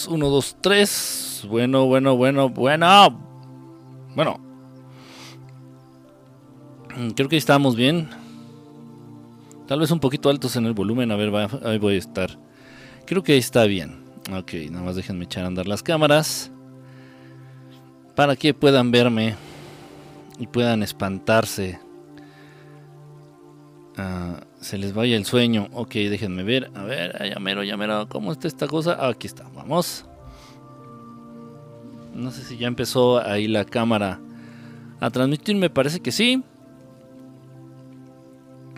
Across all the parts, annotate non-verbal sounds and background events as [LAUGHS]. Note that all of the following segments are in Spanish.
3. 1, 2, 3. Bueno, bueno, bueno, bueno. Bueno. Mm, creo que estamos bien. Tal vez un poquito altos en el volumen. A ver, ahí voy a estar. Creo que está bien. Ok, nada más déjenme echar a andar las cámaras. Para que puedan verme y puedan espantarse. Ah, se les vaya el sueño. Ok, déjenme ver. A ver, llamero, llamero. ¿Cómo está esta cosa? Aquí está, vamos. No sé si ya empezó ahí la cámara a transmitir. Me parece que sí.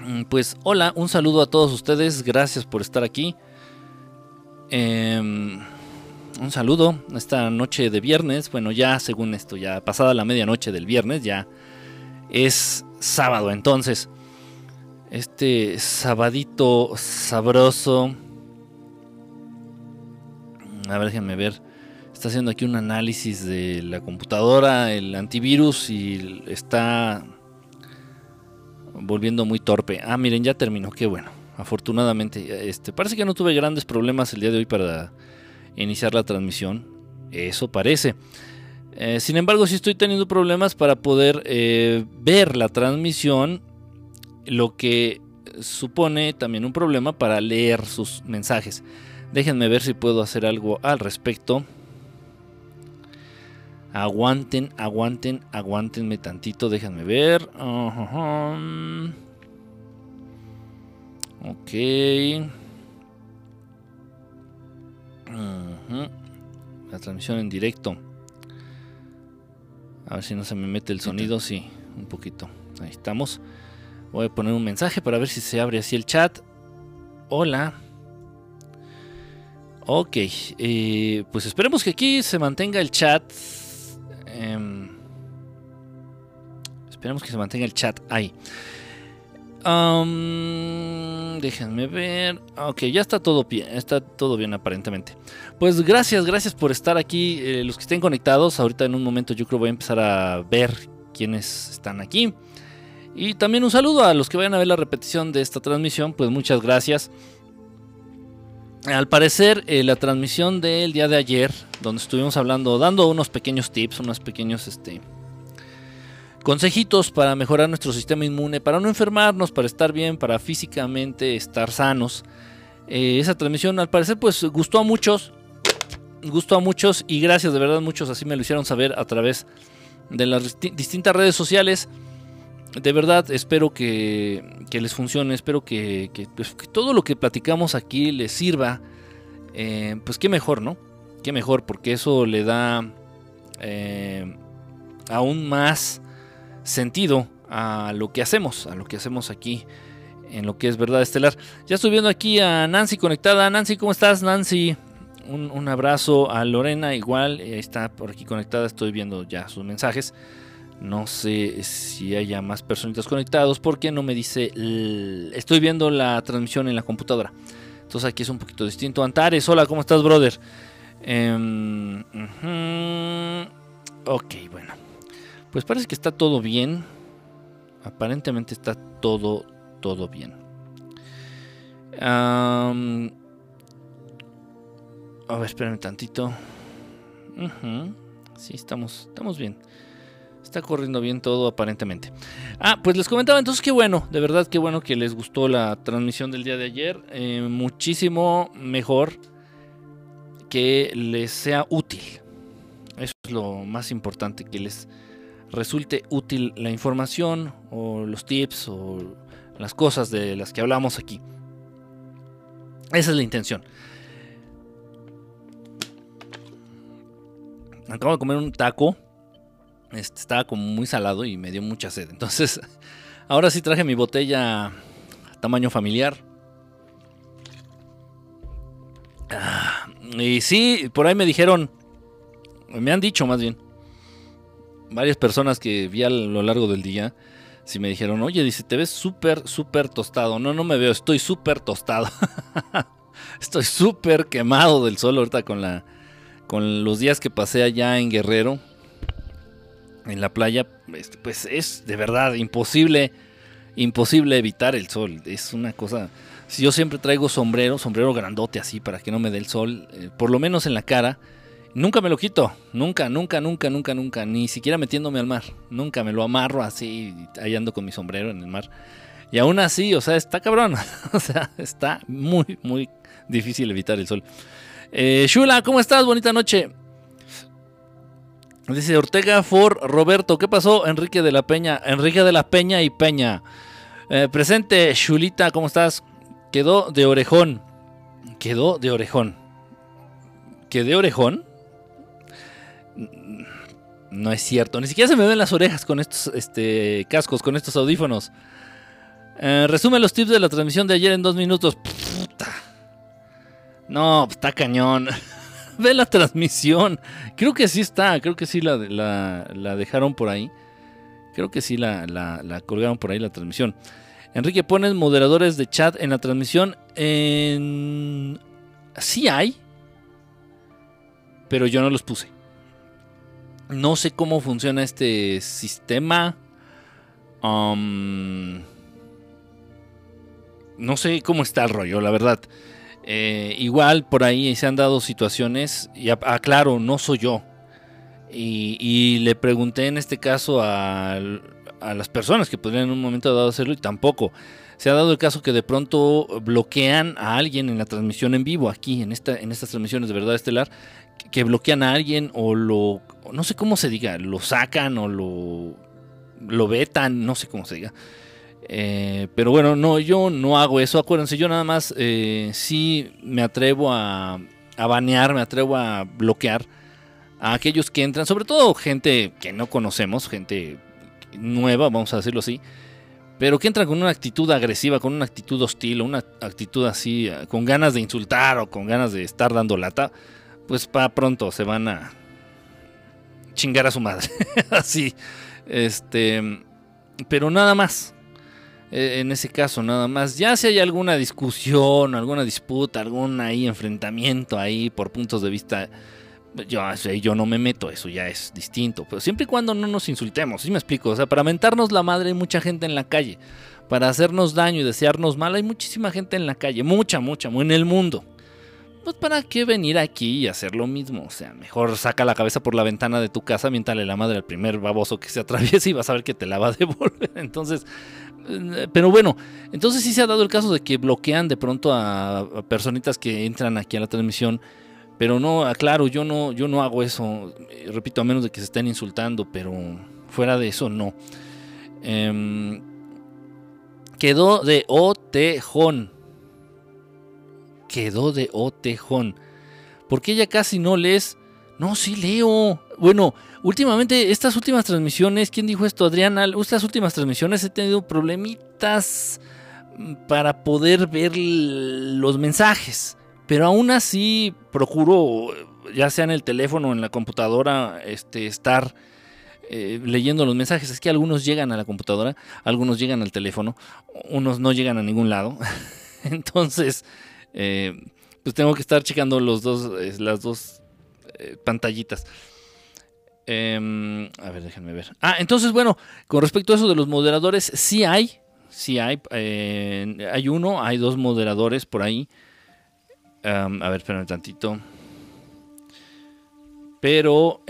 Mm, pues hola, un saludo a todos ustedes. Gracias por estar aquí. Em, un saludo esta noche de viernes. Bueno, ya según esto, ya pasada la medianoche del viernes, ya es sábado. Entonces, este sabadito sabroso. A ver, déjenme ver. Está haciendo aquí un análisis de la computadora, el antivirus y está volviendo muy torpe. Ah, miren, ya terminó, qué bueno. Afortunadamente, este, parece que no tuve grandes problemas el día de hoy para iniciar la transmisión. Eso parece. Eh, sin embargo, sí estoy teniendo problemas para poder eh, ver la transmisión lo que supone también un problema para leer sus mensajes. Déjenme ver si puedo hacer algo al respecto. Aguanten, aguanten, aguantenme tantito, déjenme ver. Ok. La transmisión en directo. A ver si no se me mete el sonido. Sí, un poquito. Ahí estamos. Voy a poner un mensaje para ver si se abre así el chat. Hola. Ok, eh, pues esperemos que aquí se mantenga el chat. Em, esperemos que se mantenga el chat ahí. déjenme ver. Ok, ya está todo bien. Está todo bien aparentemente. Pues gracias, gracias por estar aquí. Eh, los que estén conectados, ahorita en un momento yo creo voy a empezar a ver quiénes están aquí. Y también un saludo a los que vayan a ver la repetición de esta transmisión, pues muchas gracias. Al parecer, eh, la transmisión del día de ayer, donde estuvimos hablando, dando unos pequeños tips, unos pequeños este, consejitos para mejorar nuestro sistema inmune, para no enfermarnos, para estar bien, para físicamente estar sanos. Eh, esa transmisión, al parecer, pues gustó a muchos, gustó a muchos y gracias de verdad muchos así me lo hicieron saber a través de las distintas redes sociales de verdad espero que, les funcione, espero que, pues, que, todo lo que platicamos aquí les sirva. Eh, pues qué mejor, ¿no? Qué mejor, porque eso le da eh, aún más sentido a lo que hacemos, a lo que hacemos aquí en lo que es verdad estelar. Ya estoy viendo aquí a Nancy conectada. Nancy, ¿cómo estás, Nancy? Un, un abrazo a Lorena, igual, ahí está por aquí conectada, estoy viendo ya sus mensajes. No sé si haya más personitas conectados porque no me dice... Estoy viendo la transmisión en la computadora. Entonces aquí es un poquito distinto. Antares, hola, ¿cómo estás, brother? Em, ok, bueno. Pues parece que está todo bien. Aparentemente está todo, todo bien. a ver, espérenme tantito. Sí, estamos, estamos bien. Está corriendo bien todo aparentemente. Ah, pues les comentaba entonces qué bueno, de verdad qué bueno que les gustó la transmisión del día de ayer. Eh, muchísimo mejor que les sea útil. Eso es lo más importante, que les resulte útil la información o los tips o las cosas de las que hablamos aquí. Esa es la intención. Acabo de comer un taco este, estaba como muy salado y me dio mucha sed. Entonces, [LAUGHS] ahora sí traje mi botella tamaño familiar. Ah, y sí, por ahí me dijeron, me han dicho más bien, varias personas que vi a lo largo del día, si me dijeron, oye, dice, te ves súper, súper tostado. No, no me veo, estoy súper tostado. [LAUGHS] estoy súper quemado del sol ahorita con la, con los días que pasé allá en Guerrero en la playa, este, pues es de verdad imposible, imposible evitar el sol. Es una cosa, Si yo siempre traigo sombrero, sombrero grandote así para que no me dé el sol, eh, por lo menos en la cara. Nunca me lo quito, nunca, nunca, nunca, nunca, nunca, ni siquiera metiéndome al mar. Nunca me lo amarro así, ahí ando con mi sombrero en el mar. Y aún así, o sea, está cabrón. [LAUGHS] o sea, está muy, muy difícil evitar el sol. Eh, Shula, ¿cómo estás? Bonita noche. Dice Ortega for Roberto. ¿Qué pasó? Enrique de la Peña. Enrique de la Peña y Peña. Eh, presente, Shulita, ¿cómo estás? Quedó de orejón. Quedó de orejón. ¿Quedé orejón? No es cierto. Ni siquiera se me ven las orejas con estos este, cascos, con estos audífonos. Eh, resume los tips de la transmisión de ayer en dos minutos. Puta. No, está cañón. [LAUGHS] [LAUGHS] Ve la transmisión. Creo que sí está. Creo que sí la, la, dejaron por ahí. Creo que sí la, la, colgaron por ahí la transmisión. Enrique, ¿pones moderadores de chat en la transmisión? En... Sí hay. Pero yo no los puse. No sé cómo funciona este sistema. Um, no sé cómo está el rollo, la verdad. Eh, igual por ahí se han dado situaciones, y aclaro, no soy yo. Y, le pregunté en este caso a, las personas que podrían en un momento dado hacerlo y tampoco. Se ha dado el caso que de pronto bloquean a alguien en la transmisión en vivo, aquí en, esta, en estas transmisiones de verdad estelar, que bloquean a alguien o lo, no sé cómo se diga, lo sacan o lo, lo vetan, no sé cómo se diga. Eh, pero bueno, no, yo no hago eso. Acuérdense, yo nada más eh, sí me atrevo a, a banear, me atrevo a bloquear a aquellos que entran, sobre todo gente que no conocemos, gente nueva, vamos a decirlo así, pero que entran con una actitud agresiva, con una actitud hostil, una actitud así, con ganas de insultar o con ganas de estar dando lata, pues para pronto se van a chingar a su madre. [LAUGHS] así, este, pero nada más. Eh, en ese caso nada más. Ya si hay alguna discusión, alguna disputa, algún ahí enfrentamiento ahí por puntos de vista, yo, yo no me meto, eso ya es distinto. Pero siempre y cuando no nos insultemos, ¿sí me explico? O sea, para mentarnos la madre hay mucha gente en la calle. Para hacernos daño y desearnos mal hay muchísima gente en la calle. Mucha, mucha, en el mundo pues para qué venir aquí y hacer lo mismo. O sea, mejor saca la cabeza por la ventana de tu casa, miéntale la madre al primer baboso que se atraviese y vas a ver que te la va a devolver. [LAUGHS] Entonces, eh, pero bueno, entonces sí se ha dado el caso de que bloquean de pronto a, personitas que entran aquí a la transmisión. Pero no, aclaro, yo no, yo no hago eso. Eh, repito, a menos de que se estén insultando, pero fuera de eso no. Em, quedó de Otejón quedó de Otejón. Porque ella casi no lees. No, sí leo. Bueno, últimamente, estas últimas transmisiones, ¿quién dijo esto? Adriana, estas últimas transmisiones he tenido problemitas mm, para poder ver los mensajes. Pero aún así procuro, ya sea en el teléfono o en la computadora, este, estar eh, leyendo los mensajes. Es que algunos llegan a la computadora, algunos llegan al teléfono, unos no llegan a ningún lado. [LAUGHS] Entonces, eh, pues tengo que estar checando los dos, las dos eh, pantallitas. Em, a ver, déjenme ver. Ah, entonces, bueno, con respecto a eso de los moderadores, sí hay, sí hay. Eh, hay uno, hay dos moderadores por ahí. a ver, espérame tantito. Pero,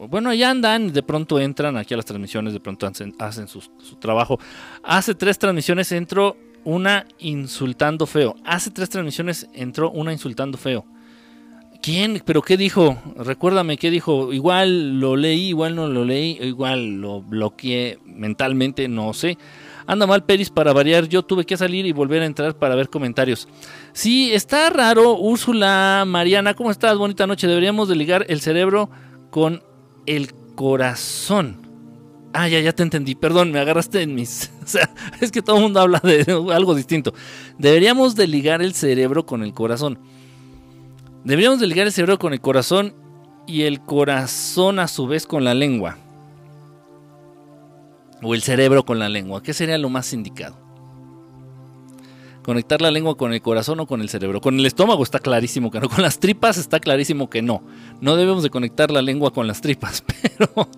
bueno, ahí andan, de pronto entran aquí a las transmisiones, de pronto hacen, su, su, trabajo. Hace tres transmisiones entro una insultando feo. Hace tres transmisiones entró una insultando feo. ¿Quién? ¿Pero qué dijo? Recuérdame qué dijo. Igual lo leí, igual no lo leí, igual lo bloqueé mentalmente, no sé. Anda mal Peris para variar, yo tuve que salir y volver a entrar para ver comentarios. Sí, está raro, Úrsula, Mariana, ¿cómo estás? Bonita noche. Deberíamos de ligar el cerebro con el corazón. Ah, ya, ya te entendí. Perdón, me agarraste en mis. [LAUGHS] O sea, es que todo el mundo habla de algo distinto. Deberíamos de ligar el cerebro con el corazón. Deberíamos de ligar el cerebro con el corazón y el corazón a su vez con la lengua. O el cerebro con la lengua. ¿Qué sería lo más indicado? Conectar la lengua con el corazón o con el cerebro. Con el estómago está clarísimo que no, con las tripas está clarísimo que no. No debemos de conectar la lengua con las tripas, [LAUGHS] pero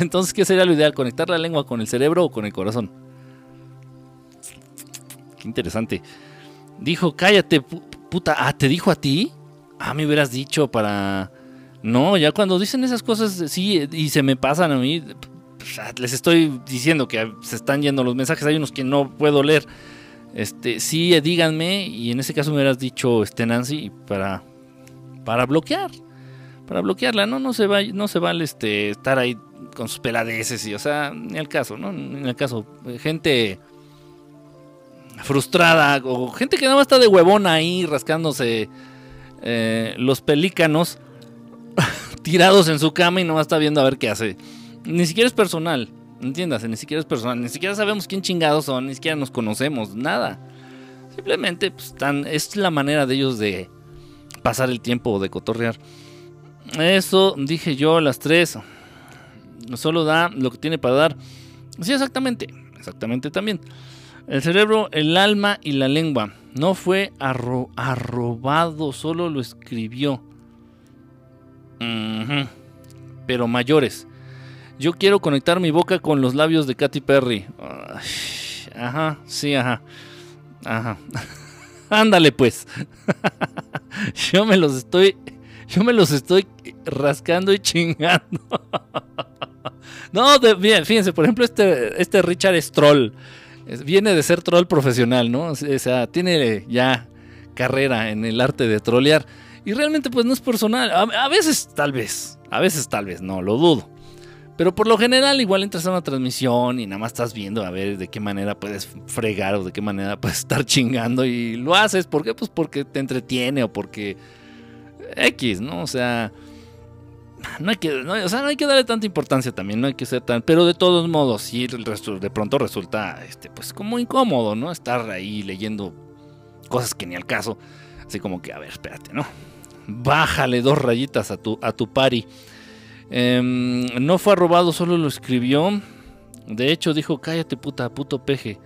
entonces ¿qué sería lo ideal? ¿Conectar la lengua con el cerebro o con el corazón? qué interesante. Dijo, cállate, puta. Ah, ¿te dijo a ti? Ah, me hubieras dicho para... No, ya cuando dicen esas cosas, sí, y se me pasan a mí, pues, les estoy diciendo que se están yendo los mensajes, hay unos que no puedo leer. Este, sí, díganme, y en ese caso me hubieras dicho, este Nancy, para, para bloquear, para bloquearla, no, no se va, no se vale este, estar ahí con sus peladeces, y, o sea, ni el caso, ¿no? En el caso, gente frustrada, o gente que nada más está de huevona ahí rascándose eh, los pelícanos [LAUGHS] tirados en su cama y no está viendo a ver qué hace. Ni siquiera es personal, entiéndase, ni siquiera es personal, ni siquiera sabemos quién chingados son, ni siquiera nos conocemos, nada. Simplemente pues, es la manera de ellos de pasar el tiempo o de cotorrear. Eso dije yo a las tres. Solo da lo que tiene para dar. Sí, exactamente. Exactamente también. El cerebro, el alma y la lengua. No fue arrobado, solo lo escribió. Pero mayores. Yo quiero conectar mi boca con los labios de Katy Perry. Ajá, sí, ajá. Ajá. [LAUGHS] Ándale pues. [LAUGHS] yo me los estoy yo me los estoy rascando y chingando. [LAUGHS] no, bien, fíjense, por ejemplo, este, este Richard Stroll viene de ser troll profesional, ¿no? O sea, tiene ya carrera en el arte de trolear. Y realmente pues no es personal. A, veces tal vez, a veces tal vez, no, lo dudo. Pero por lo general igual entras a una transmisión y nada más estás viendo a ver de qué manera puedes fregar o de qué manera [LAUGHS] puedes estar chingando y lo haces. ¿Por qué? Pues porque te entretiene o porque X, ¿no? O sea, no hay que, o sea, no hay que darle tanta importancia también, no hay que ser tan, pero de todos modos, sí, de pronto resulta, este, pues como incómodo, ¿no? Estar ahí leyendo cosas que ni al caso, así como que, a ver, espérate, ¿no? Bájale dos rayitas a tu, a tu pari. Em, no fue robado, solo lo escribió. De hecho, dijo, cállate puta, puto peje.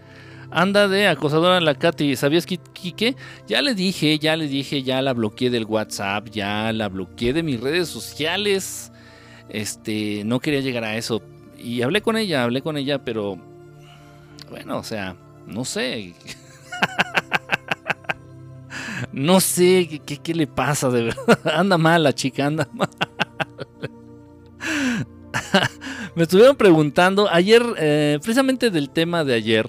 Anda de acosadora la Katy. ¿Sabías que Kike? Ya le dije, ya le dije, ya la bloqueé del WhatsApp, ya la bloqueé de mis redes sociales. Este, no quería llegar a eso. Y hablé con ella, hablé con ella, pero bueno, o sea, no sé. [LAUGHS] no sé qué, le pasa, de verdad. [LAUGHS] Anda mal la chica, anda mal. [LAUGHS] Me estuvieron preguntando ayer, eh, precisamente del tema de ayer,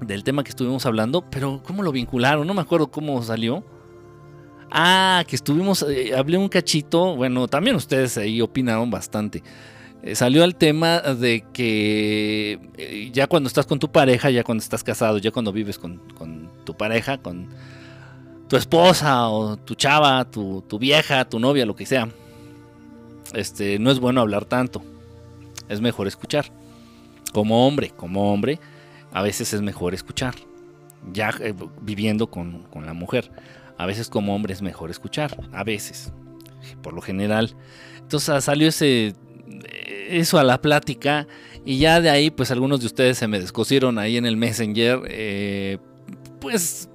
del tema que estuvimos hablando, pero ¿cómo lo vincularon? No me acuerdo cómo salió. Ah, que estuvimos, eh, hablé un cachito, bueno, también ustedes ahí opinaron bastante. Eh, salió el tema de que ya cuando estás con tu pareja, ya cuando estás casado, ya cuando vives con, tu pareja, con tu esposa o tu chava, tu, tu, vieja, tu novia, lo que sea, este, no es bueno hablar tanto. Es mejor escuchar. Como hombre, como hombre, a veces es mejor escuchar, ya eh, viviendo con, la mujer. A veces como hombre es mejor escuchar, a veces, por lo general. Entonces ah, salió ese, eso a la plática y ya de ahí pues algunos de ustedes se me descosieron ahí en el Messenger, eh, pues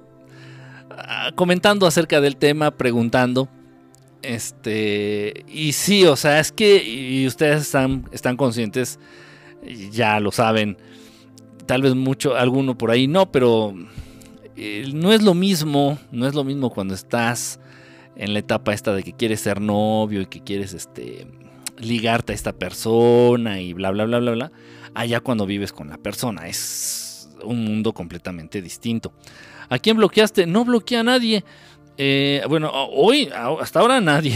ah, comentando acerca del tema, preguntando. Este, y sí, o sea, es que y ustedes están, están conscientes, ya lo saben, tal vez mucho, alguno por ahí no, pero eh, no es lo mismo, no es lo mismo cuando estás en la etapa esta de que quieres ser novio y que quieres este ligarte a esta persona y bla bla bla bla bla, allá cuando vives con la persona, es un mundo completamente distinto. ¿A quién bloqueaste? No bloqueé a nadie. Eh, bueno, hoy, hasta ahora nadie.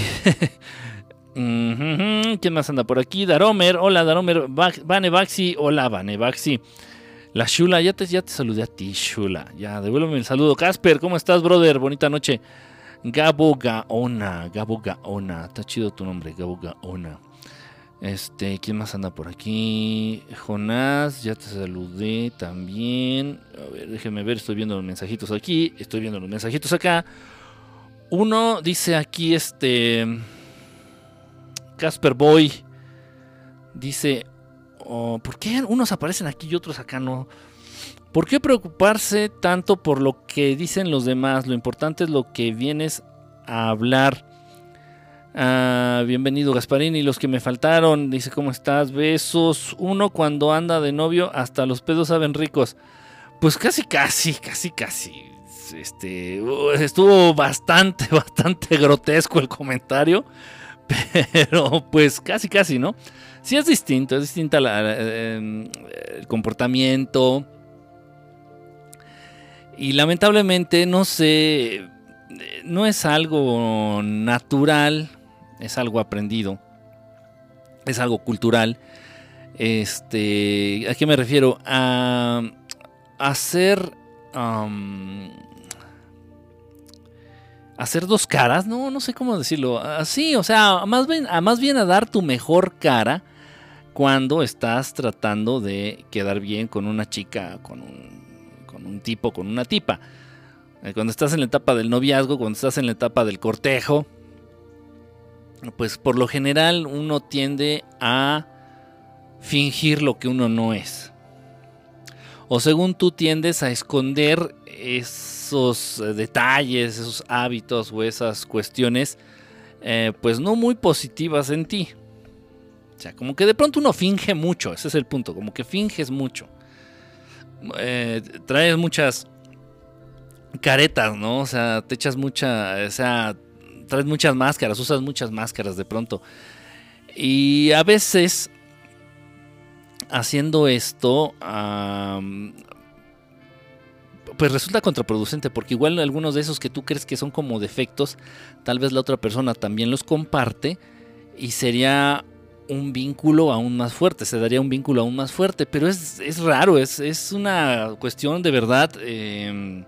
[LAUGHS] ¿Quién más anda por aquí? Daromer, hola Daromer, Vanevaxi, hola Vanevaxi. La Shula, ya te, ya te saludé a ti, Shula. Ya, devuélveme el saludo. Casper, ¿cómo estás, brother? Bonita noche. Gabo Gaona, Gabo Gaona. Está chido tu nombre, Gabo Gaona. Este, ¿quién más anda por aquí? Jonás, ya te saludé también. A ver, déjeme ver, estoy viendo los mensajitos aquí. Estoy viendo los mensajitos acá. Uno dice aquí, este. Casper Boy. Dice, ¿Por qué unos aparecen aquí y otros acá no? ¿Por qué preocuparse tanto por lo que dicen los demás? Lo importante es lo que vienes a hablar. Ah, bienvenido Gasparini, los que me faltaron, dice, ¿cómo estás? Besos. Uno cuando anda de novio, hasta los pedos saben ricos. pues casi, casi, casi, casi. Este, estuvo bastante, [LAUGHS] bastante grotesco el comentario. [LAUGHS] Pero pues casi, casi, ¿no? Sí es distinto, es distinta em, el comportamiento. Y lamentablemente, no sé, no es algo natural, es algo aprendido, es algo cultural. Este, ¿a qué me refiero? A hacer hacer dos caras, no, no sé cómo decirlo. Así, o sea, más bien, a más bien a dar tu mejor cara cuando estás tratando de quedar bien con una chica, con un, con un tipo, con una tipa. Eh, cuando estás en la etapa del noviazgo, cuando estás en la etapa del cortejo, pues por lo general uno tiende a fingir lo que uno no es. O según tú tiendes a esconder esos eh, detalles, esos hábitos o esas cuestiones, eh, pues no muy positivas en ti. O sea, como que de pronto uno finge mucho, ese es el punto, como que finges mucho. Eh, traes muchas caretas, ¿no? O sea, te echas mucha, o sea, traes muchas máscaras, usas muchas máscaras de pronto. Y a veces haciendo esto, pues resulta contraproducente, porque igual algunos de esos que tú crees que son como defectos, tal vez la otra persona también los comparte y sería un vínculo aún más fuerte, se daría un vínculo aún más fuerte, pero es, raro, es, es, una cuestión de verdad, em,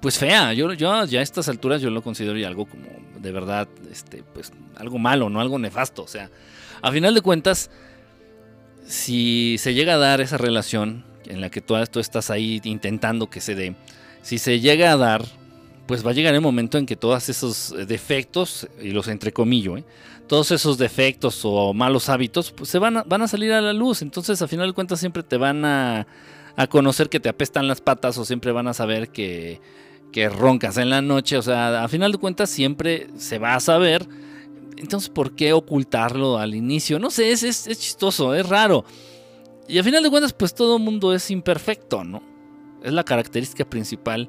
pues fea, yo, yo ya a estas alturas yo lo considero ya algo como de verdad, este, pues algo malo, no algo nefasto, o sea, a final de cuentas, si se llega a dar esa relación en la que tú, tú estás ahí intentando que se dé, si se llega a dar, pues va a llegar el momento en que todos esos defectos, y los entrecomillo, ¿eh? todos esos defectos o malos hábitos, pues se van a, van a salir a la luz. Entonces, a final de cuentas, siempre te van a, a conocer que te apestan las patas o siempre van a saber que, que roncas en la noche. O sea, a final de cuentas, siempre se va a saber. Entonces, ¿por qué ocultarlo al inicio? No sé, es, es, es chistoso, es raro. Y a final de cuentas, pues todo mundo es imperfecto, ¿no? Es la característica principal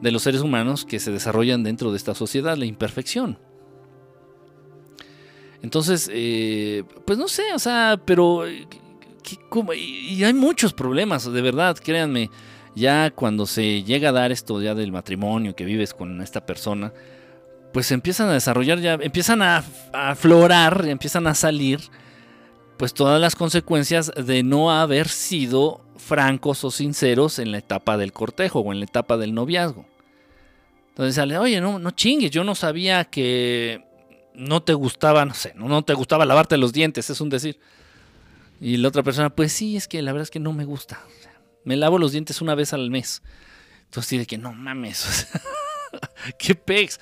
de los seres humanos que se desarrollan dentro de esta sociedad, la imperfección. Entonces, eh, pues no sé, o sea, pero... y hay muchos problemas, de verdad, créanme. Ya cuando se llega a dar esto ya del matrimonio, que vives con esta persona, pues empiezan a desarrollar, ya empiezan a aflorar, empiezan a salir pues todas las consecuencias de no haber sido francos o sinceros en la etapa del cortejo o en la etapa del noviazgo. Entonces sale, oye, no, no chingues, yo no sabía que no te gustaba, no sé, no, te gustaba lavarte los dientes, es un decir. Y la otra persona, pues sí, es que la verdad es que no me gusta. me lavo los dientes una vez al mes. Entonces dice que no mames, [LAUGHS] qué pex.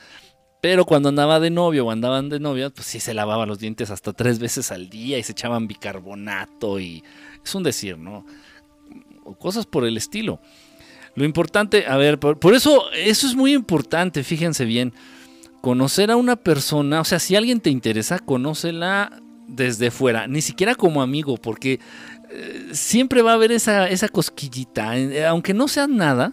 Pero cuando andaba de novio o andaban de novia, pues sí se lavaba los dientes hasta tres veces al día y se echaban bicarbonato y es un decir, ¿no? O cosas por el estilo. Lo importante, a ver, por, eso, eso es muy importante, fíjense bien. Conocer a una persona, o sea, si alguien te interesa, conócela desde fuera, ni siquiera como amigo, porque eh, siempre va a haber esa, esa cosquillita, eh, aunque no sea nada,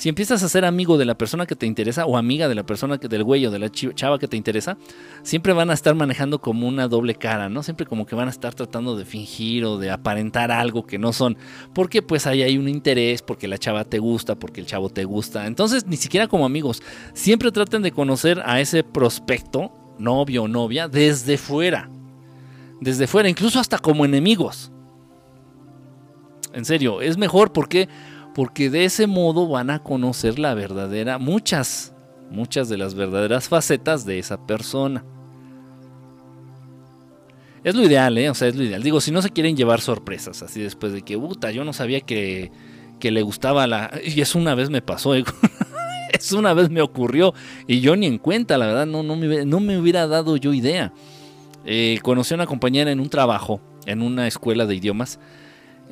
si empiezas a ser amigo de la persona que te interesa o amiga de la persona que, del güey o de la chava que te interesa, siempre van a estar manejando como una doble cara, ¿no? Siempre como que van a estar tratando de fingir o de aparentar algo que no son. Porque pues ahí hay un interés, porque la chava te gusta, porque el chavo te gusta. Entonces, ni siquiera como amigos, siempre traten de conocer a ese prospecto, novio o novia, desde fuera. Desde fuera, incluso hasta como enemigos. En serio, es mejor porque porque de ese modo van a conocer la verdadera, muchas, muchas de las verdaderas facetas de esa persona. Es lo ideal, ¿eh? O sea, es lo ideal. Digo, si no se quieren llevar sorpresas, así después de que, puta, yo no sabía que, que le gustaba la... Y eso una vez me pasó, ¿eh? [LAUGHS] una vez me ocurrió y yo ni en cuenta, la verdad, no, no, me, no me hubiera dado yo idea. Eh, conocí a una compañera en un trabajo, en una escuela de idiomas.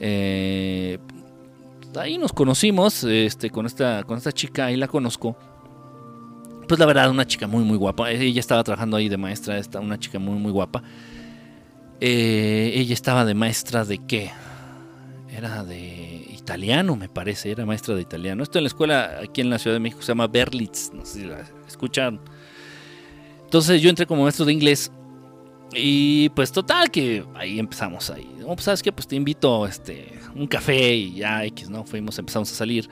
Eh, ahí nos conocimos este, con, esta, con esta chica, ahí la conozco. Pues la verdad, una chica muy, muy guapa. Ella estaba trabajando ahí de maestra, esta, una chica muy, muy guapa. Eh, ella estaba de maestra de qué? Era de italiano, me parece, era maestra de italiano. Esto en la escuela aquí en la Ciudad de México se llama Berlitz, no sé si la escucharon. Entonces yo entré como maestro de inglés y pues total que ahí empezamos ahí. Pues sabes qué, pues te invito este un café y ya X, ¿no? Fuimos, empezamos a salir.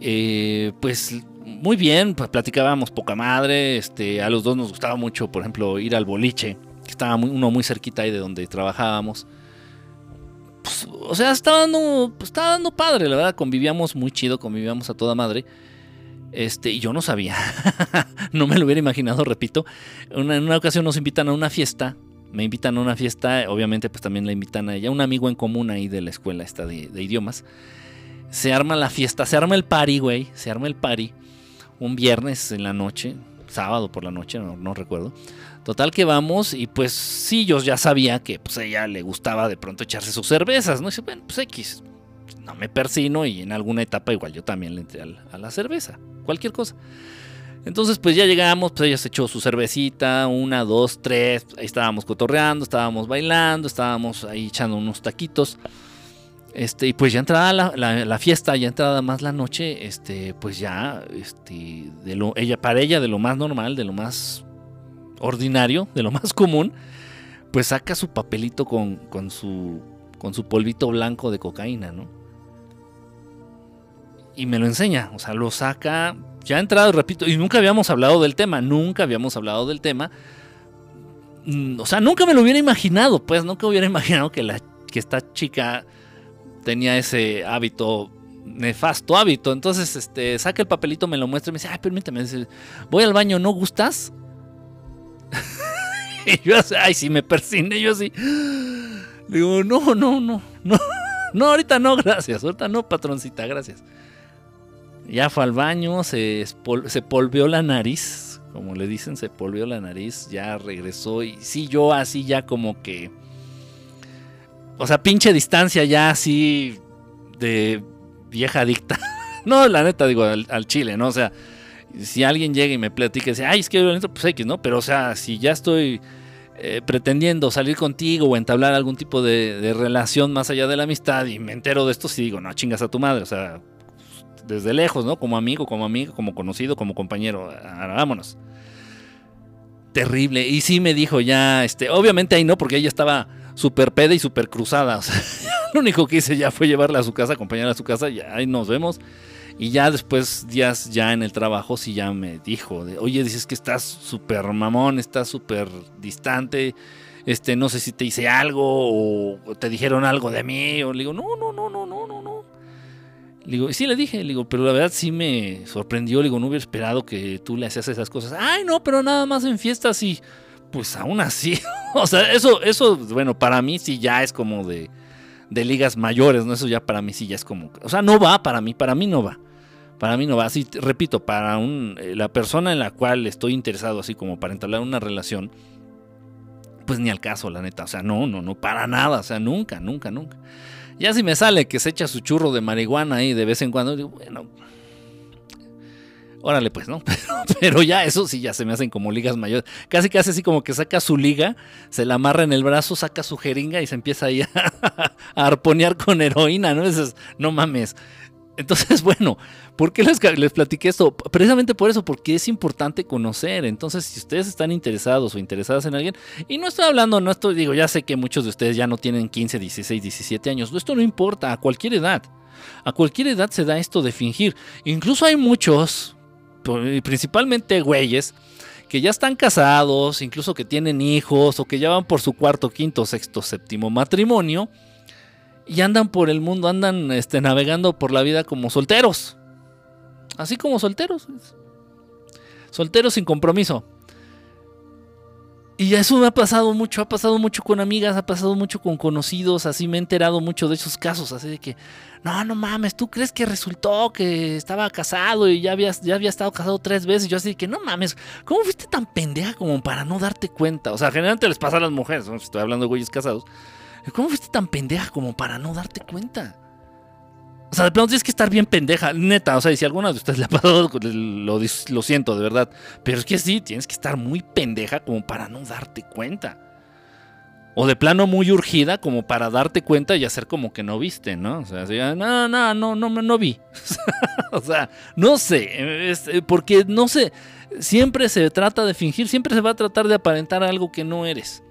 Eh, pues muy bien, pues platicábamos poca madre, este, a los dos nos gustaba mucho, por ejemplo, ir al boliche, que estaba uno muy cerquita ahí de donde trabajábamos. Pues, o sea, estaba dando, pues, estaba dando padre, la verdad, convivíamos muy chido, convivíamos a toda madre. Este, y yo no sabía, [LAUGHS] no me lo hubiera imaginado, repito. en una ocasión nos invitan a una fiesta, me invitan a una fiesta, obviamente pues también la invitan a ella, un amigo en común ahí de la escuela esta de, idiomas. Se arma la fiesta, se arma el party, güey, se arma el party un viernes en la noche, sábado por la noche, no, recuerdo. Total que vamos y pues sí, yo ya sabía que pues ella le gustaba de pronto echarse sus cervezas, ¿no? Y dice, bueno, pues X, no me persino y en alguna etapa igual yo también le entré a la, cerveza, cualquier cosa. Entonces pues ya llegamos, pues ella se echó su cervecita, una, dos, tres, ahí estábamos cotorreando, estábamos bailando, estábamos ahí echando unos taquitos. Este, y pues ya entrada la, fiesta, ya entrada más la noche, este, pues ya, este, de lo, ella, para ella, de lo más normal, de lo más ordinario, de lo [LAUGHS] más común, pues saca su papelito con, con, su, con su polvito blanco de cocaína, ¿no? Y me lo enseña, o sea, lo saca, ya ha entrado, repito, y nunca habíamos hablado del tema, nunca habíamos hablado del tema. Mm, o sea, nunca me lo hubiera imaginado, pues, nunca hubiera [LAUGHS] imaginado que, la, que esta chica tenía ese hábito, nefasto hábito. Entonces, este, saca el papelito, me lo muestra y me dice, ay, permíteme, voy al baño, ¿no gustas? [LAUGHS] y yo así, ay, sí, me persine, yo así. Le digo, no, no, no, no, [LAUGHS] no, ahorita no, gracias, ahorita no, patroncita, gracias. Ya fue al baño, se, se polvió la nariz, como le dicen, se polvió la nariz, ya regresó y sí, yo así ya como que o sea, pinche distancia ya así de vieja adicta. [LAUGHS] no, la neta, digo, al, chile, ¿no? O sea, si alguien llega y me platica y dice, ay, es que violento, pues X, ¿no? Pero, o sea, si ya estoy eh, pretendiendo salir contigo o entablar algún tipo de, relación más allá de la amistad y me entero de esto, sí digo, no, chingas a tu madre, o sea, desde lejos, ¿no? Como amigo, como amigo, como conocido, como compañero, vámonos. Terrible. Y sí me dijo ya, este, obviamente ahí no, porque ella estaba super peda y super cruzada. [LAUGHS] lo único que hice ya fue llevarla a su casa, acompañarla a su casa, y ahí nos vemos. Y ya después, días ya en el trabajo, sí ya me dijo, de, oye, dices que estás súper mamón, estás súper distante, este, no sé si te hice algo o te dijeron algo de mí, o le digo, no, no, no, no, no, no. Le digo, sí le dije, digo, pero la verdad sí me sorprendió, digo, no hubiera esperado que tú le hacías esas cosas. Ay, no, pero nada más en fiestas y pues aún así, [LAUGHS] o sea, eso, eso, bueno, para mí sí ya es como de, de ligas mayores, ¿no? Eso ya para mí sí ya es como, o sea, no va para mí, para mí no va. Para mí no va. Así, repito, para un, eh, la persona en la cual estoy interesado, así como para entablar una relación, pues ni al caso, la neta. O sea, no, no, no, para nada. O sea, nunca, nunca, nunca. Ya si me sale que se echa su churro de marihuana ahí de vez en cuando, bueno, órale pues, ¿no? [LAUGHS] Pero, ya eso sí, ya se me hacen como ligas mayores. Casi casi así como que saca su liga, se la amarra en el brazo, saca su jeringa y se empieza ahí [LAUGHS] a, arponear con heroína, ¿no? es no mames. Entonces, [LAUGHS] bueno, ¿por qué les, les platiqué esto? Precisamente por eso, porque es importante conocer. Entonces, si ustedes están interesados o interesadas en alguien, y no estoy hablando, no estoy, digo, ya sé que muchos de ustedes ya no tienen 15, 16, 17 años, esto no importa, a cualquier edad. A cualquier edad se da esto de fingir. Incluso hay muchos, principalmente güeyes, que ya están casados, incluso que tienen hijos o que ya van por su cuarto, quinto, sexto, séptimo matrimonio y andan por el mundo, andan este, navegando por la vida como solteros. Así como solteros. Solteros sin compromiso. Y eso me ha pasado mucho, ha pasado mucho con amigas, ha pasado mucho con conocidos, así me he enterado mucho de esos casos, así de que, no, no mames, ¿tú crees que resultó que estaba casado y ya había, ya había estado casado tres veces? yo así de que, no mames, ¿cómo fuiste tan pendeja como para no darte cuenta? O sea, generalmente les pasa a las mujeres, estoy hablando de güeyes casados. ¿Cómo fuiste tan pendeja como para no darte cuenta? O sea, de pronto tienes que estar bien pendeja, neta. O sea, si alguna de ustedes le ha pasado, lo, lo, siento, de verdad. Pero es que sí, tienes que estar muy pendeja como para no darte cuenta. O de plano muy urgida como para darte cuenta y hacer como que no viste, ¿no? O sea, no, no, no, no, no vi. [LAUGHS] o sea, no sé, eh, porque no sé, siempre se trata de fingir, siempre se va a tratar de aparentar algo que no eres.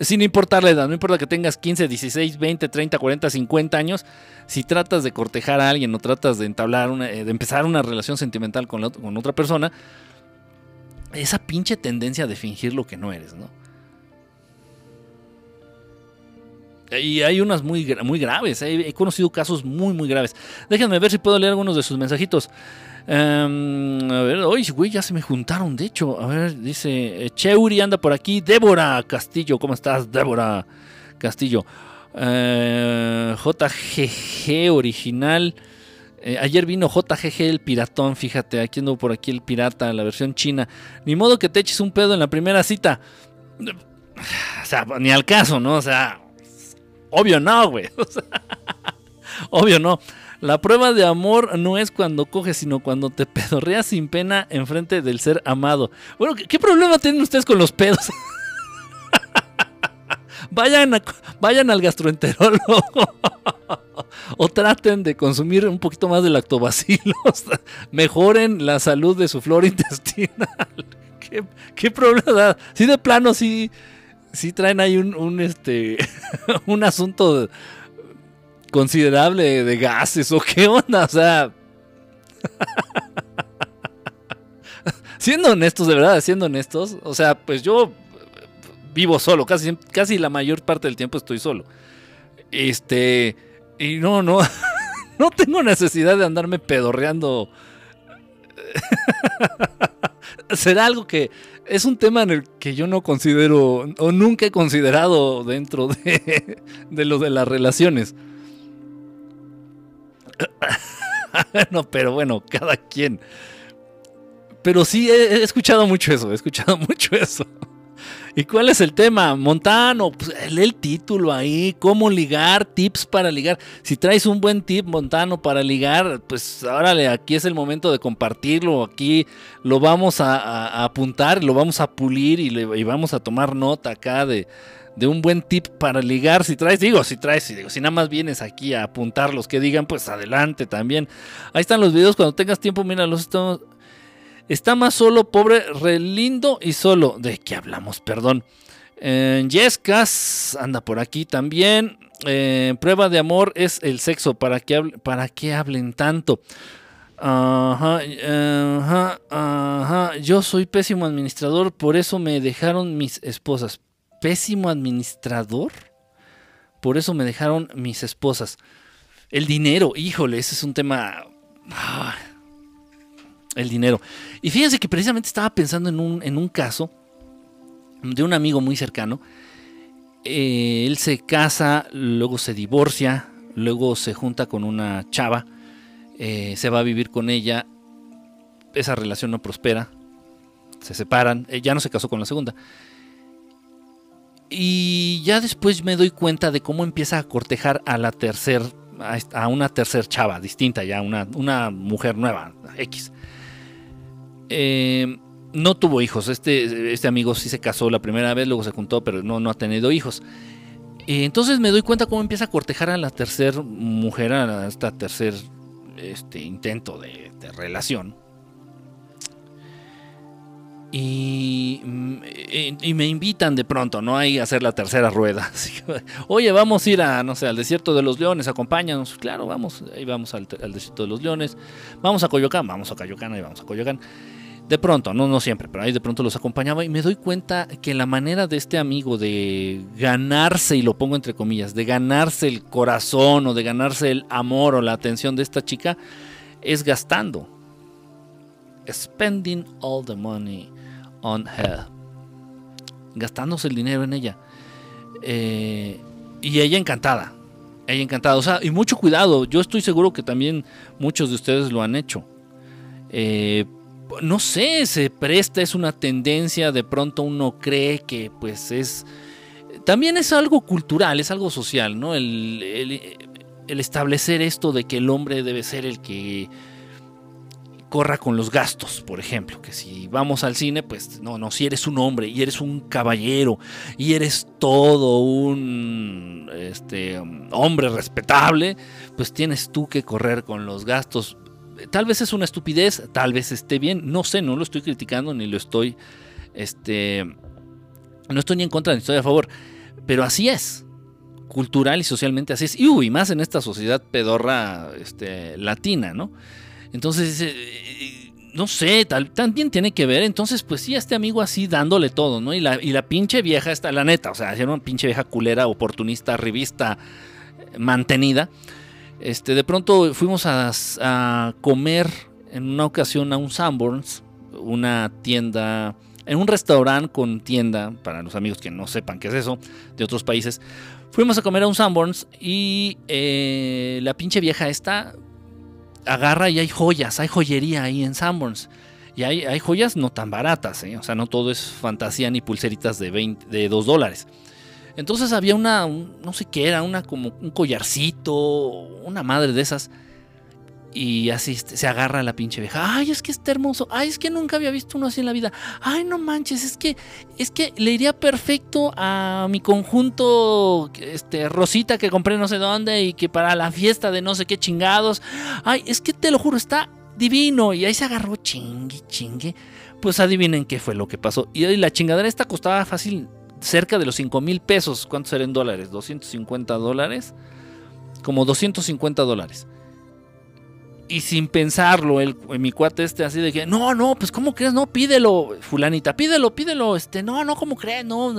Sin importar la edad, no importa que tengas 15, 16, 20, 30, 40, 50 años, si tratas de cortejar a alguien o tratas de entablar una, eh, de empezar una relación sentimental con, con otra persona, esa pinche tendencia de fingir lo que no eres, ¿no? Y hay unas muy, muy graves. He conocido casos muy, muy graves. Déjenme ver si puedo leer algunos de sus mensajitos. Em, a ver, hoy, güey, ya se me juntaron. De hecho, a ver, dice eh, Cheuri anda por aquí. Débora Castillo, ¿cómo estás, Débora Castillo? Eh, JGG original. Eh, ayer vino JGG el piratón, fíjate, aquí ando por aquí el pirata, la versión china. Ni modo que te eches un pedo en la primera cita. O sea, ni al caso, ¿no? O sea, obvio no, güey. [LAUGHS] obvio no. La prueba de amor no es cuando coges, sino cuando te [LAUGHS] pedorreas sin pena enfrente del ser amado. Bueno, ¿qué, problema tienen ustedes con los pedos? [LAUGHS] vayan, vayan al gastroenterólogo [LAUGHS] o traten de consumir un poquito más de lactobacilos. Mejoren la salud de su flora intestinal. ¿Qué, problema Si de plano, sí, sí traen ahí un, este, un asunto considerable de gases o qué onda, o sea... siendo honestos, de verdad, siendo honestos, o sea, pues yo vivo solo, casi, casi la mayor parte del tiempo estoy solo. Este, y no, no, [LAUGHS] no tengo necesidad de andarme pedorreando. [LAUGHS] Será algo que es un tema en el que yo no considero o nunca he considerado dentro de, [LAUGHS] de lo de las relaciones. [LAUGHS] no, pero bueno, cada quien. Pero sí, he, escuchado mucho eso, he escuchado [LAUGHS] mucho eso. ¿Y cuál es el tema? Montano, pues lee el título ahí, cómo ligar, tips para ligar. Si traes un buen tip, Montano, para ligar, pues órale, aquí es el momento de compartirlo, aquí lo vamos a, apuntar, lo vamos a pulir y, le, y vamos a tomar nota acá de, de un buen tip para ligar. Si traes, digo, si traes, digo, si nada más vienes aquí a apuntar los que digan, pues adelante también. Ahí están los videos, cuando tengas tiempo, mira, los estamos. Está más solo, pobre, re lindo y solo. ¿De qué hablamos? Perdón. Eh, Yescas anda por aquí también. Eh, prueba de amor es el sexo. ¿Para qué, para hablen tanto? Ajá, ajá. Yo soy pésimo administrador, por eso me dejaron mis esposas pésimo administrador. Por eso me dejaron mis esposas. El dinero, híjole, ese es un tema... Ah, el dinero. Y fíjense que precisamente estaba pensando en un, en un caso de un amigo muy cercano. Eh, él se casa, luego se divorcia, luego se junta con una chava, eh, se va a vivir con ella, esa relación no prospera, se separan, eh, ya no se casó con la segunda, y ya después me doy cuenta de cómo empieza a cortejar a la tercer, a una tercer chava distinta, ya una, una mujer nueva, X. Eh, no tuvo hijos. Este, este amigo sí se casó la primera vez, luego se juntó, pero no, no ha tenido hijos. Eh, entonces me doy cuenta cómo empieza a cortejar a la tercer mujer, a esta tercer este, intento de relación. Mm, y, me invitan de pronto, ¿no? Ahí a hacer la tercera rueda. [LAUGHS] Oye, vamos a ir a, no sé, al desierto de los leones, acompáñanos. Claro, vamos, ahí vamos al, desierto de los leones. Vamos a Coyoacán, vamos a Coyoacán, ahí vamos a Coyoacán. De pronto, no, no siempre, pero ahí de pronto los acompañaba y me doy cuenta que la manera de este amigo de ganarse, y lo pongo entre comillas, de ganarse el corazón o de ganarse el amor o la atención de esta chica es gastando. Spending all the money on her. Gastándose el dinero en ella. Eh, y ella encantada. Ella encantada. O sea, y mucho cuidado. Yo estoy seguro que también muchos de ustedes lo han hecho. Eh, no sé, se presta, es una tendencia. De pronto uno cree que pues es... También es algo cultural, es algo social, ¿no? El, el establecer esto de que el hombre debe ser el que corra con los gastos, por ejemplo, que si vamos al cine, pues no, no, si eres un hombre y eres un caballero y eres todo un este, hombre respetable, pues tienes tú que correr con los gastos. Tal vez es una estupidez, tal vez esté bien, no sé, no lo estoy criticando ni lo estoy, este, no estoy ni en contra ni estoy a favor, pero así es cultural y socialmente así es. Y uy, más en esta sociedad pedorra este, latina, ¿no? Entonces, eh, no sé, tal, también tiene que ver. Entonces, pues sí, este amigo así dándole todo, ¿no? Y la, y la pinche vieja está, la neta, o sea, era una pinche vieja culera, oportunista, revista, mantenida. Este, de pronto fuimos a, a comer en una ocasión a un Sanborns, una tienda en un restaurante con tienda, para los amigos que no sepan qué es eso, de otros países, fuimos a comer a un Sanborns y eh, la pinche vieja esta agarra y hay joyas, hay joyería ahí en Sanborns. Y hay, hay joyas no tan baratas, ¿eh? o sea, no todo es fantasía ni pulseritas de, 20, de 2 dólares. Entonces había una, no sé qué era, una como un collarcito, una madre de esas y así se agarra a la pinche vieja. Ay, es que está hermoso. Ay, es que nunca había visto uno así en la vida. Ay, no manches, es que es que le iría perfecto a mi conjunto este rosita que compré no sé dónde y que para la fiesta de no sé qué chingados. Ay, es que te lo juro, está divino y ahí se agarró chingue, chingue. Pues adivinen qué fue lo que pasó. Y la chingadera esta costaba fácil cerca de los 5 mil pesos. ¿Cuántos eran dólares? 250 dólares. Como 250 dólares y sin pensarlo, el, mi cuate este así de que, no, no, pues ¿cómo crees? No, pídelo, fulanita, pídelo, pídelo, este, no, no, ¿cómo crees? No,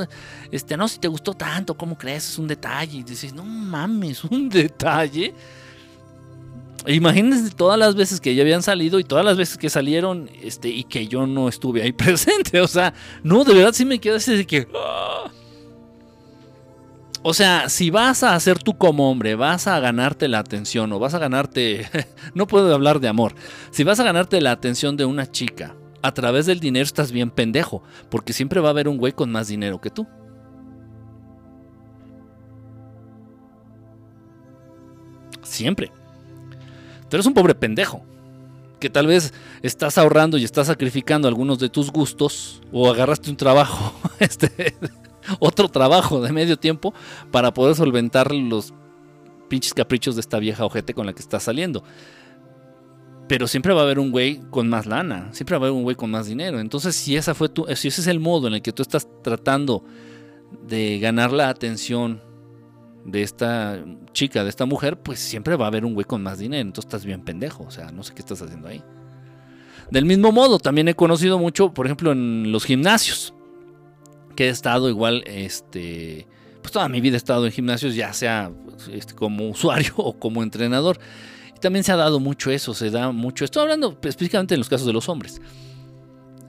este, no, si te gustó tanto, ¿cómo crees? Es un detalle. Y dices, no mames, un [LAUGHS] detalle. Imagínense todas las veces que ya habían salido y todas las veces que salieron, este, y que yo no estuve ahí [LAUGHS] presente. O sea, no, de verdad sí me quedo así de que. ¡ah! O sea, si vas a hacer tú como hombre, vas a ganarte la atención o vas a ganarte, [LAUGHS] no puedo hablar de amor, si vas a ganarte la atención de una chica a través del dinero estás bien pendejo, porque siempre va a haber un güey con más dinero que tú. Siempre. Tú eres un pobre pendejo, que tal vez estás ahorrando y estás sacrificando algunos de tus gustos o agarraste un trabajo [LAUGHS] este, [LAUGHS] otro trabajo de medio tiempo para poder solventar los pinches caprichos de esta vieja ojete con la que estás saliendo. Pero siempre va a haber un güey con más lana, siempre va a haber un güey con más dinero. Entonces, si esa fue tu, si ese es el modo en el que tú estás tratando de ganar la atención de esta chica, de esta mujer, pues siempre va a haber un güey con más dinero. Entonces estás bien pendejo, o sea, no sé qué estás haciendo ahí. Del mismo modo, también he conocido mucho, por ejemplo, en los gimnasios que he estado igual, este, pues toda mi vida he estado en gimnasios, ya sea este, como usuario [LAUGHS] o como entrenador. Y también se ha dado mucho eso, se da mucho, estoy hablando específicamente en los casos de los hombres.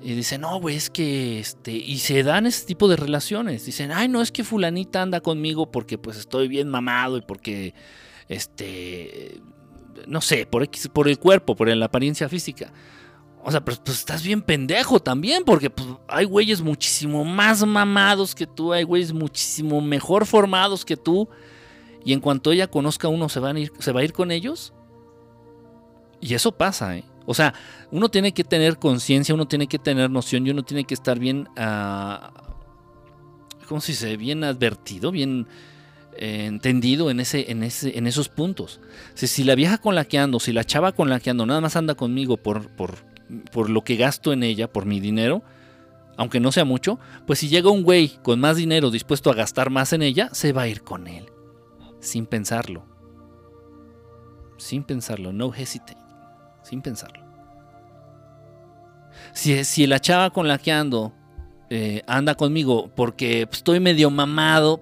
Y dicen, no, güey, es que, este, y se dan ese tipo de relaciones. Dicen, ay, no, es que fulanita anda conmigo porque pues estoy bien mamado y porque, este, no sé, por, por el cuerpo, por la apariencia física. O sea, pues, pues, estás bien pendejo también, porque pues, hay güeyes muchísimo más mamados que tú, hay güeyes muchísimo mejor formados que tú. Y en cuanto ella conozca a uno, se, van a ir, se va a ir con ellos. Y eso pasa, ¿eh? O sea, uno tiene que tener conciencia, uno tiene que tener noción y uno tiene que estar bien, uh, ¿cómo se dice? Bien advertido, bien eh, entendido en, ese, en, ese, en esos puntos. Si, si la vieja con la que ando, si la chava con la que ando nada más anda conmigo por, por por lo que gasto en ella, por mi dinero, aunque no sea mucho, pues si llega un güey con más dinero dispuesto a gastar más en ella, se va a ir con él. Sin pensarlo. Sin pensarlo, no hesitate. Sin pensarlo. Si, si la chava con la que ando eh, anda conmigo porque estoy medio mamado,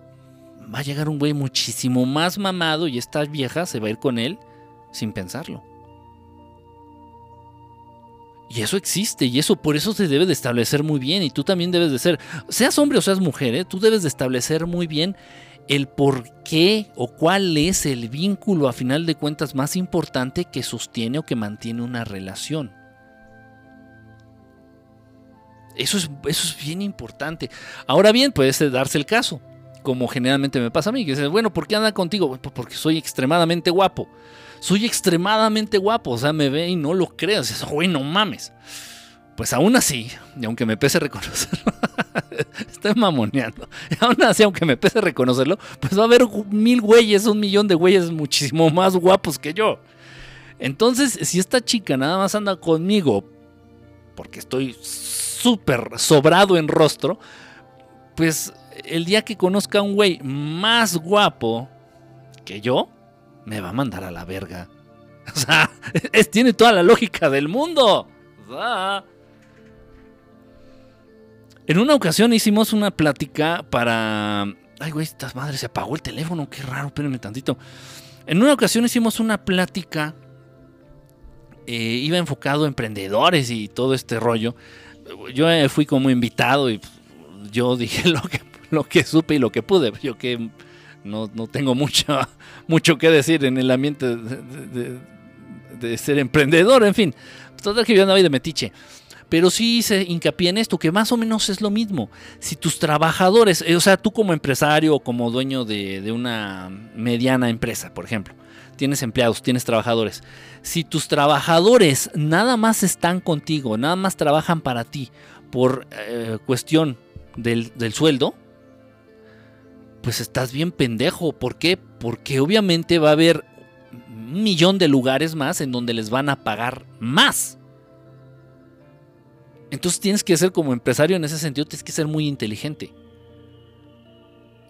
va a llegar un güey muchísimo más mamado y esta vieja se va a ir con él sin pensarlo. Y eso existe y eso por eso se debe de establecer muy bien y tú también debes de ser, seas hombre o seas mujer, ¿eh? tú debes de establecer muy bien el por qué o cuál es el vínculo a final de cuentas más importante que sostiene o que mantiene una relación. Eso es, eso es bien importante. Ahora bien, puede darse el caso, como generalmente me pasa a mí, que dices, bueno, ¿por qué anda contigo? Porque soy extremadamente guapo. Soy extremadamente guapo, o sea, me ve y no lo creo. O güey, no mames. Pues aún así, y aunque me pese reconocerlo, [LAUGHS] estoy mamoneando. Y aún así, aunque me pese reconocerlo, pues va a haber mil güeyes, un millón de güeyes muchísimo más guapos que yo. Entonces, si esta chica nada más anda conmigo porque estoy súper sobrado en rostro, pues el día que conozca a un güey más guapo que yo, me va a mandar a la verga. [LAUGHS] O sea, es, tiene toda la lógica del mundo. En una ocasión hicimos una plática para... Ay, güey, estas madres, se apagó el teléfono, qué raro, espérenme tantito. En una ocasión hicimos una plática, eh, iba enfocado a emprendedores y todo este rollo. Yo eh, fui como invitado y yo dije [LAUGHS] lo que, lo que supe y lo que pude. Yo que no, tengo mucho, [LAUGHS] mucho que decir en el ambiente de, ser emprendedor, en fin. Total que yo ahí de metiche. Pero sí hice hincapié en esto, que más o menos es lo mismo. Si tus trabajadores, eh, o sea, tú como empresario o como dueño de, una mediana empresa, por ejemplo, tienes empleados, tienes trabajadores. Si tus trabajadores nada más están contigo, nada más trabajan para ti por eh, cuestión del, sueldo, pues estás bien pendejo. ¿Por qué? Porque obviamente va a haber un millón de lugares más en donde les van a pagar más. Entonces tienes que ser como empresario en ese sentido, tienes que ser muy inteligente.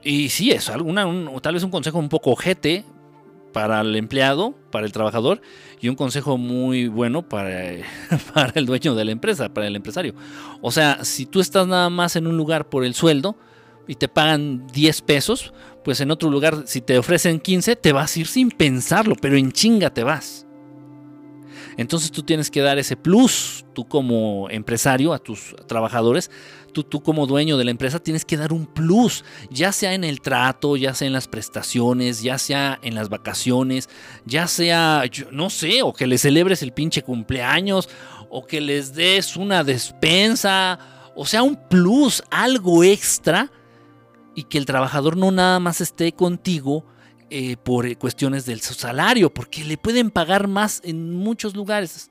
Y sí, es alguna, tal vez un consejo un poco ojete para el empleado, para el trabajador, y un consejo muy bueno para, [LAUGHS] para el dueño de la empresa, para el empresario. O sea, si tú estás nada más en un lugar por el sueldo y te pagan 10 pesos, pues en otro lugar, si te ofrecen 15, te vas a ir sin pensarlo, pero en chinga te vas. Entonces tú tienes que dar ese plus, tú como empresario, a tus trabajadores, tú, tú como dueño de la empresa tienes que dar un plus, ya sea en el trato, ya sea en las prestaciones, ya sea en las vacaciones, ya sea, no sé, o que les celebres el pinche cumpleaños, o que les des una despensa, o sea, un plus, algo extra, y que el trabajador no nada más esté contigo eh, por cuestiones del salario, porque le pueden pagar más en muchos lugares.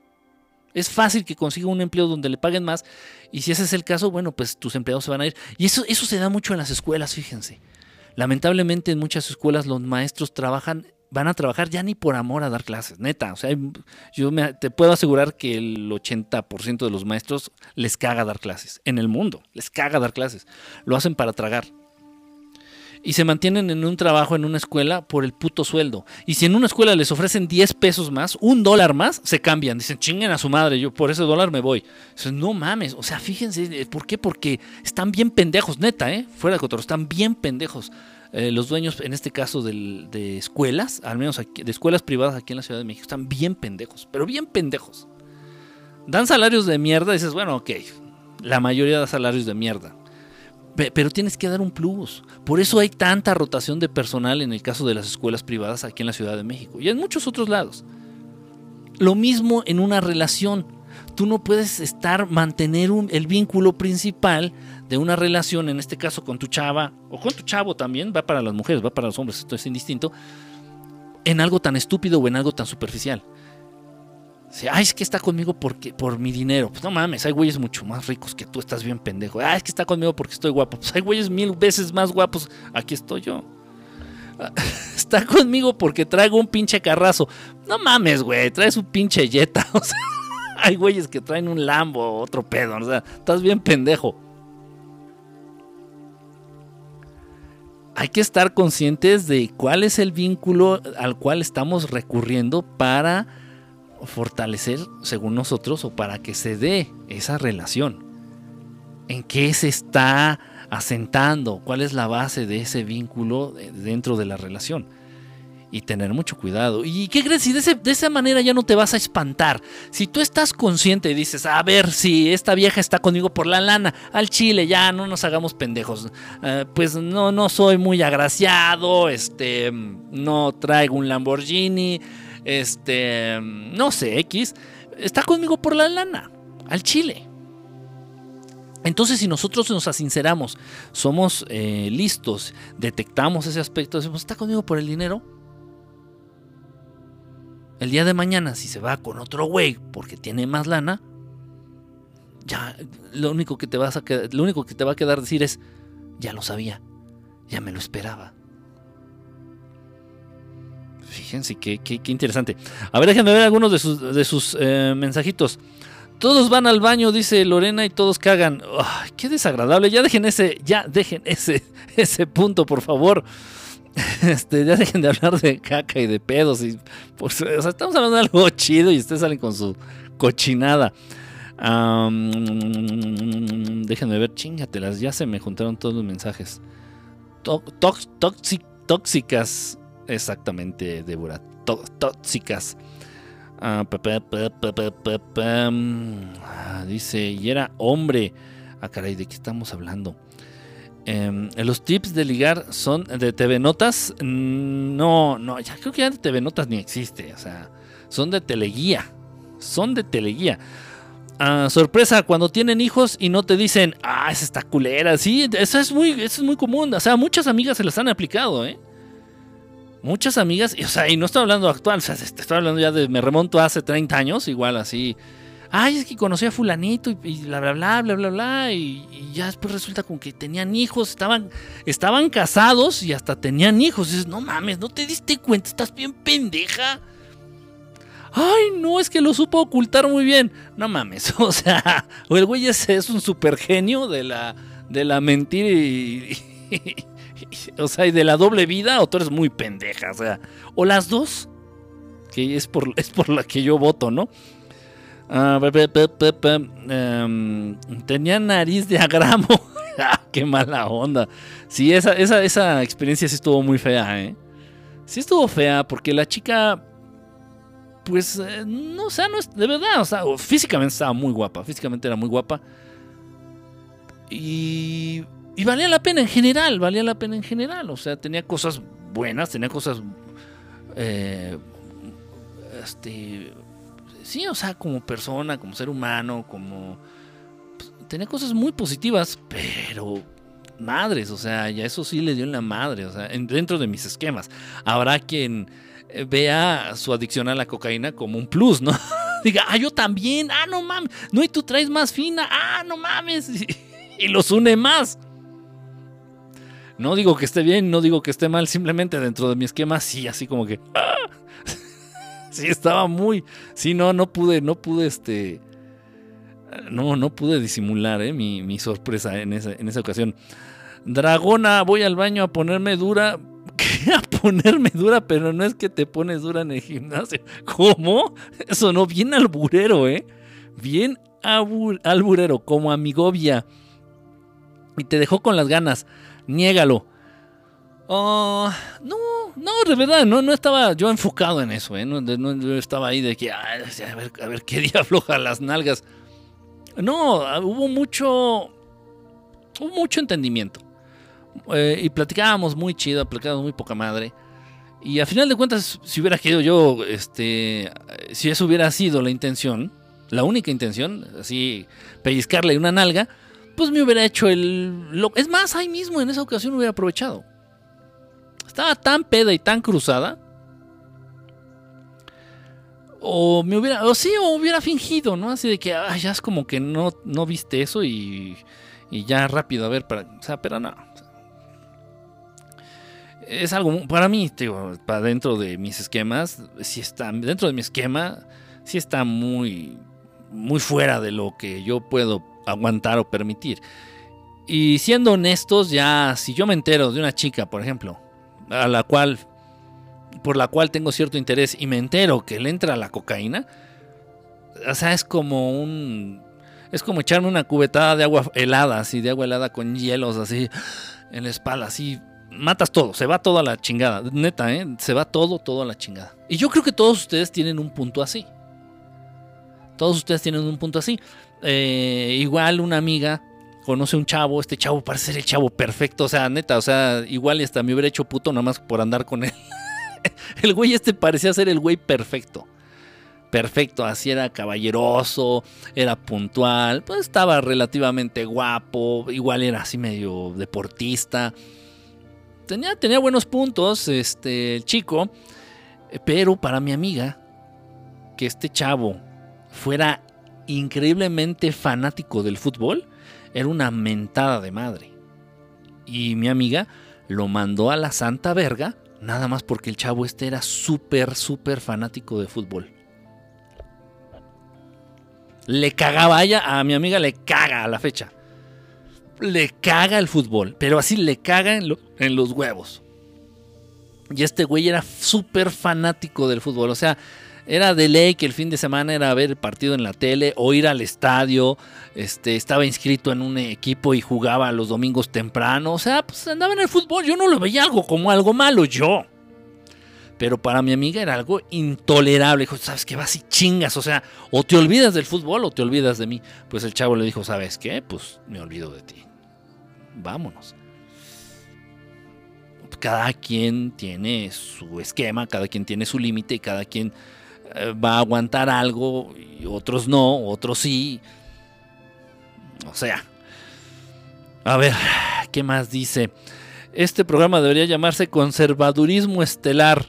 Es fácil que consiga un empleo donde le paguen más y si ese es el caso, bueno, pues tus empleados se van a ir. Y eso, eso se da mucho en las escuelas, fíjense. Lamentablemente en muchas escuelas los maestros trabajan, van a trabajar ya ni por amor a dar clases, neta. O sea, yo te puedo asegurar que el 80% de los maestros les caga dar clases en el mundo, les caga dar clases. Lo hacen para tragar y se mantienen en un trabajo en una escuela por el puto sueldo. Y si en una escuela les ofrecen 10 pesos más, un dólar más, se cambian. Dicen, chinguen a su madre, yo por ese dólar me voy. Dicen, no mames, o sea, fíjense, eh, ¿por qué? Porque están bien pendejos, neta, ¿eh? Fuera de cotorro, están bien pendejos. Eh, los dueños, en este caso de escuelas, al menos aquí, de escuelas privadas aquí en la Ciudad de México, están bien pendejos, pero bien pendejos. Dan salarios de mierda, dices, bueno, ok, la mayoría da salarios de mierda pero tienes que dar un plus. Por eso hay tanta rotación de personal en el caso de las escuelas privadas aquí en la Ciudad de México y en muchos otros lados. Lo mismo en una relación. Tú no puedes estar, mantener el vínculo principal de una relación, en este caso con tu chava o con tu chavo también, va para las mujeres, va para los hombres, esto es indistinto, en algo tan estúpido o en algo tan superficial ay, es que está conmigo porque, por mi dinero. Pues no mames, hay güeyes mucho más ricos que tú, estás bien pendejo. Ay, es que está conmigo porque estoy guapo. Pues hay güeyes mil veces más guapos. Aquí estoy yo. [LAUGHS] Está conmigo porque traigo un pinche carrazo. No mames, güey, traes un pinche Jetta. [LAUGHS] O sea, hay güeyes que traen un Lambo, otro pedo. O sea, estás bien pendejo. Hay que estar conscientes de cuál es el vínculo al cual estamos recurriendo para fortalecer, según nosotros, o para que se dé esa relación. ¿En qué se está asentando? ¿Cuál es la base de ese vínculo dentro de la relación? Y tener mucho cuidado. ¿Y qué crees? Si de, esa manera ya no te vas a espantar. Si tú estás consciente y dices, a ver, si esta vieja está conmigo por la lana, al chile, ya no nos hagamos pendejos. Eh, pues no, no soy muy agraciado, este, no traigo un Lamborghini, este, no sé, X, está conmigo por la lana, al chile. Entonces, si nosotros nos asinceramos, somos eh, listos, detectamos ese aspecto, decimos, está conmigo por el dinero. El día de mañana, si se va con otro güey porque tiene más lana, ya lo único que te vas a lo único que te va a quedar decir es, ya lo sabía, ya me lo esperaba. Fíjense qué, qué, interesante. A ver, déjenme ver algunos de sus, de sus eh, mensajitos. Todos van al baño, dice Lorena, y todos cagan. qué desagradable. Ya dejen ese, ya dejen ese, [LAUGHS] ese punto, por favor. [LAUGHS] Este, ya dejen de hablar de caca y de pedos. Pues, estamos hablando de algo [LAUGHS] chido y ustedes salen con su cochinada. déjenme ver, chingatelas. Ya se me juntaron todos los mensajes. tóxicas. Exactamente, Débora. Tóxicas. Dice, y era hombre. Ah, caray, ¿de qué estamos hablando? Em, los tips de ligar son de TV Notas. Mm, no, no, ya creo que ya de TV Notas ni existe. O sea, son de teleguía. Son de teleguía. Ah, sorpresa, cuando tienen hijos y no te dicen, ah, esa está culera. Sí, eso es muy, eso es muy común. O sea, muchas amigas se las han aplicado, ¿eh? Muchas amigas, y, o sea, y no estoy hablando actual, o sea, estoy hablando ya de, me remonto hace 30 años, igual así, ay, es que conocí a fulanito y, bla, bla, bla, bla, bla, bla, y, ya después resulta con que tenían hijos, estaban, estaban casados y hasta tenían hijos. Dices, no mames, no te diste cuenta, estás bien pendeja. Ay, no, es que lo supo ocultar muy bien. No mames, [LAUGHS] o sea, o el güey ese es un super genio de la, de la mentira y, [LAUGHS] o sea, y de la doble vida, o tú eres muy pendeja, o sea, o las dos, que es por, [LAUGHS] es por la que yo voto, ¿no? Ah, em, tenía nariz de agramo. [LAUGHS] Ah, qué mala onda. Sí, esa, esa, esa experiencia sí estuvo muy fea, ¿eh? Sí estuvo fea porque la chica, pues, eh, no, o sea, no es, de verdad, o sea, físicamente estaba muy guapa, físicamente era muy guapa. Y, y valía la pena en general, valía la pena en general, o sea, tenía cosas buenas, tenía cosas, eh, este, sí, o sea, como persona, como ser humano, como... Pues, tenía cosas muy positivas, pero madres, o sea, ya eso sí le dio en la madre, o sea, dentro de mis esquemas. Habrá quien eh, vea su adicción a la cocaína como un plus, ¿no? [LAUGHS] Diga, ah, yo también, ah, no mames, no, y tú traes más fina, ah, no mames, [LAUGHS] y, los une más. No digo que esté bien, no digo que esté mal, simplemente dentro de mi esquema, sí, así como que... ¡ah! [LAUGHS] sí, estaba muy. Sí, no, no pude, no pude este. No, no pude disimular eh, mi, sorpresa en esa, en esa ocasión. Dragona, voy al baño a ponerme dura. [LAUGHS] a ponerme dura, pero no es que te pones dura en el gimnasio. ¿Cómo? Eso no, bien alburero, ¿eh? Bien alburero, como amigovia. Y te dejó con las ganas. Niégalo. Oh, no, no, de verdad, no, no estaba yo enfocado en eso, ¿eh? no, estaba ahí de que, a, ver, a qué [LAUGHS] día afloja las nalgas. No, hubo mucho, hubo mucho entendimiento. Eh, y platicábamos muy chido, platicábamos muy poca madre. Y a final de cuentas, si hubiera querido yo, este, si eso hubiera sido la intención, la única intención, así, pellizcarle una nalga, pues me hubiera hecho el... Es más, ahí mismo en esa ocasión hubiera aprovechado. Estaba tan peda y tan cruzada. O me hubiera, o sí, o hubiera fingido, ¿no? Así de que, ya es como que no, no viste eso y, y ya rápido, a ver, o sea, pero no. Es algo, para mí, digo, para dentro de mis esquemas, si está, dentro de mi esquema, sí está muy, muy fuera de lo que yo puedo aguantar o permitir. Y siendo honestos, ya si yo me entero de una chica, por ejemplo, a la cual por la cual tengo cierto interés y me entero que le entra la cocaína, o sea, es como un es como echarme una cubetada de agua helada, así de agua helada con hielos así en la espalda, así matas todo, se va toda la chingada, neta, ¿eh? se va todo, todo a la chingada. Y yo creo que todos ustedes tienen un punto así. Todos ustedes tienen un punto así. Eh, igual una amiga conoce un chavo, este chavo parece ser el chavo perfecto, o sea, neta, o sea, igual hasta me hubiera hecho puto nada más por andar con él. [LAUGHS] el güey este parecía ser el güey perfecto. Perfecto, así era caballeroso, era puntual, pues estaba relativamente guapo, igual era así medio deportista. Tenía, tenía buenos puntos, este, el chico, pero para mi amiga, que este chavo fuera increíblemente fanático del fútbol, era una mentada de madre. Y mi amiga lo mandó a la Santa Verga, nada más porque el chavo este era súper, súper fanático de fútbol. Le cagaba a ella, a mi amiga le caga a la fecha. Le caga el fútbol, pero así le caga en, en los huevos. Y este güey era súper fanático del fútbol, o sea, era de ley que el fin de semana era ver el partido en la tele o ir al estadio. Este, estaba inscrito en un equipo y jugaba los domingos temprano. O sea, pues andaba en el fútbol. Yo no lo veía algo como algo malo, yo. Pero para mi amiga era algo intolerable. Dijo, ¿sabes qué? Vas y chingas. O sea, o te olvidas del fútbol o te olvidas de mí. Pues el chavo le dijo, ¿sabes qué? Pues me olvido de ti. Vámonos cada quien tiene su esquema, cada quien tiene su límite, cada quien va a aguantar algo y otros no, otros sí. O sea, a ver, ¿qué más dice? Este programa debería llamarse Conservadurismo Estelar.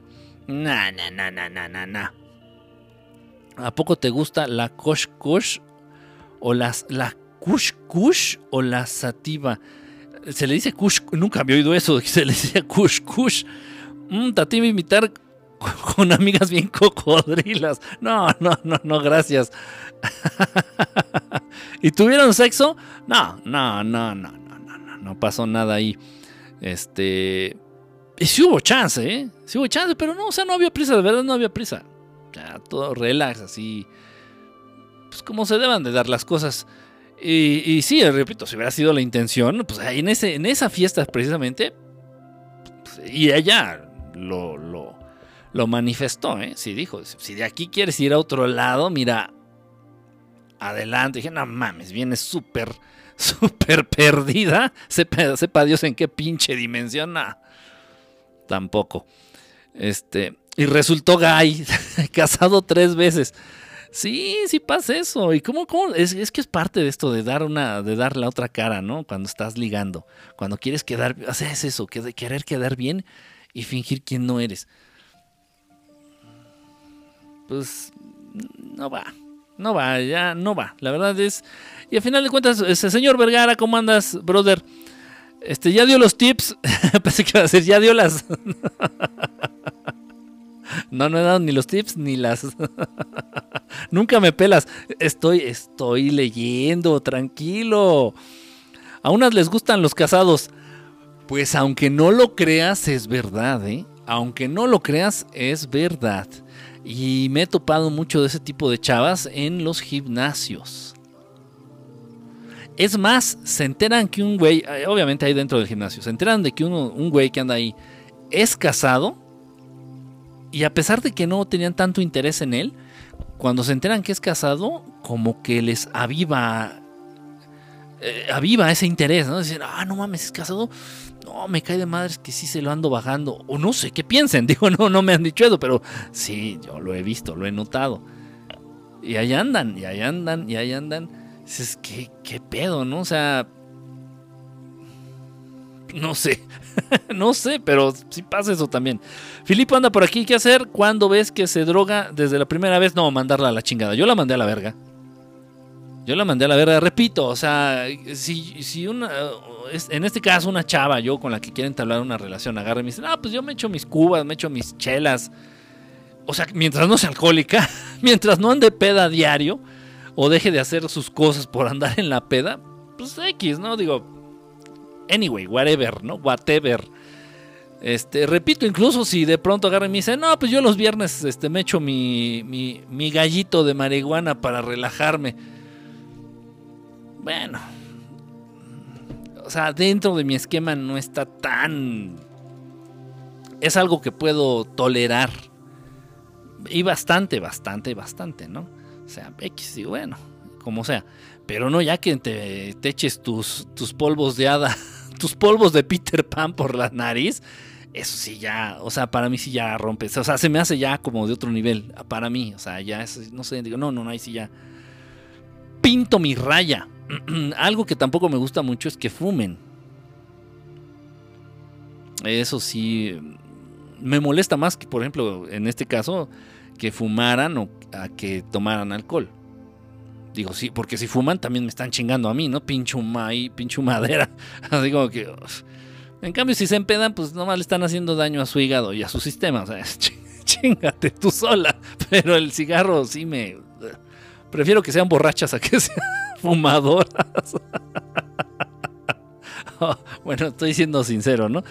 Na, na, na, na, na, na, ¿A poco te gusta la Kosh Kosh o las, la Kush Kush o la Sativa? Se le dice Kush, nunca había oído eso, [LAUGHS] se le decía Kush Kush. Mm, tativa imitar [LAUGHS] con amigas bien cocodrilas. No, no, no, no, gracias. [LAUGHS] ¿Y tuvieron sexo? No, no, no, no, no, no, no, no pasó nada ahí. Este. Y sí hubo chance, ¿eh? Sí hubo chance, pero no, o sea, no había prisa, de verdad no había prisa. Ya, todo relax, así. Pues como se deban de dar las cosas. Y, y sí, repito, si hubiera sido la intención, pues en, ese, en esa fiesta precisamente, pues, y allá lo, lo, lo manifestó, ¿eh? Sí dijo, si de aquí quieres ir a otro lado, mira, adelante. Dije, no mames, viene súper, [LAUGHS] súper perdida. Sepa, Dios en qué pinche dimensión. tampoco. Este, y resultó gay, [LAUGHS] casado tres veces. Sí, sí pasa eso. ¿Y cómo, cómo? Es, que es parte de esto de dar una, de dar la otra cara, ¿no? Cuando estás ligando. Cuando quieres quedar, haces eso, querer quedar bien y fingir quién no eres pues no va. No va, ya no va. La verdad es. Y al final de cuentas, ese señor Vergara, ¿cómo andas, brother? Este, ya dio los tips. [LAUGHS] Pensé que iba a decir, ya dio las. [LAUGHS] no, no he dado ni los tips ni las. [LAUGHS] Nunca me pelas. Estoy, estoy leyendo, tranquilo. A unas les gustan los casados. Pues aunque no lo creas, es verdad, ¿eh? Aunque no lo creas, es verdad. Y me he topado mucho de ese tipo de chavas en los gimnasios. Es más, se enteran que un güey, eh, obviamente ahí dentro del gimnasio, se enteran de que un güey que anda ahí es casado. Y a pesar de que no tenían tanto interés en él, cuando se enteran que es casado, como que les aviva, eh, aviva ese interés, ¿no? Dicen, ah, no mames, es casado, no, me cae de madres que sí se lo ando bajando. O no sé qué piensen. [LAUGHS] Digo, no, no me han dicho eso, pero sí, yo lo he visto, lo he notado. Y ahí andan, y ahí andan, y ahí andan. Dices, ¿qué, qué pedo, no? O sea, no sé, [LAUGHS] no sé, pero sí pasa eso también. Filipo anda por aquí, ¿qué hacer cuando ves que se droga desde la primera vez? No, mandarla a la chingada. Yo la mandé a la verga. Yo la mandé a la verga, repito, o sea, si, si una, en este caso una chava, yo con la que quieren entablar una relación, agarra y me dice, ah, pues yo me echo mis cubas, me echo mis chelas. O sea, mientras no sea alcohólica, [LAUGHS] mientras no ande peda diario, o deje de hacer sus cosas por andar en la peda, pues X, ¿no? Digo, anyway, whatever, ¿no? Whatever. Este, repito, incluso si de pronto agarra y me dice, no, pues yo los viernes este, me echo mi, mi gallito de marihuana para relajarme bueno, o sea, dentro de mi esquema no está tan... Es algo que puedo tolerar. Y bastante, bastante, bastante, ¿no? O sea, X, y bueno, como sea. Pero no ya que te, eches tus, tus polvos de hada, [LAUGHS] tus polvos de Peter Pan por la nariz. Eso sí ya, o sea, para mí sí ya rompes. O sea, se me hace ya como de otro nivel. Para mí, o sea, ya no sé, digo, no, no, no, ahí sí ya. Pinto mi raya. [CLEARS THROAT] algo que tampoco me gusta mucho es que fumen. Eso sí, me molesta más que, por ejemplo, en este caso, que fumaran o que tomaran alcohol. Digo, sí, porque si fuman también me están chingando a mí, ¿no? Pincho maíz, pincho madera. [LAUGHS] Así como que. En cambio, si se empedan, pues nomás le están haciendo daño a su hígado y a su sistema. O sea, [LAUGHS] chingate tú sola. Pero el cigarro sí me. Prefiero que sean borrachas a que [LAUGHS] sean fumadoras. [LAUGHS] bueno, estoy siendo sincero, ¿no?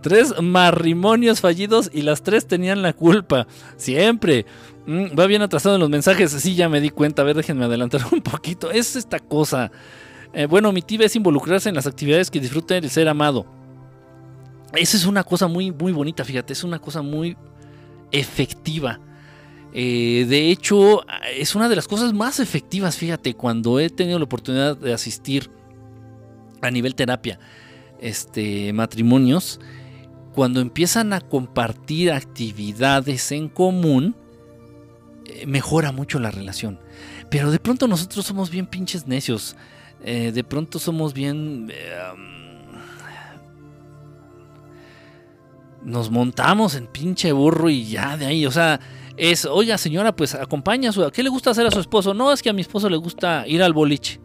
Tres matrimonios fallidos y las tres tenían la culpa. Siempre. Mm, va bien atrasado en los mensajes. Sí, ya me di cuenta. A ver, déjenme adelantar [LAUGHS] un poquito. Es esta cosa. Eh, bueno, mi tía es involucrarse en las actividades que disfruten el ser amado. Esa es una cosa muy, muy bonita, fíjate. Es una cosa muy efectiva. Eh, de hecho, es una de las cosas más efectivas, fíjate, cuando he tenido la oportunidad de asistir a nivel terapia, este, matrimonios, cuando empiezan a compartir actividades en común, eh, mejora mucho la relación. Pero de pronto nosotros somos bien pinches necios. Eh, de pronto somos bien... nos montamos en pinche burro y ya de ahí, o sea, es, oiga señora, pues acompaña a su... ¿Qué le gusta hacer a su esposo? No, es que a mi esposo le gusta ir al boliche.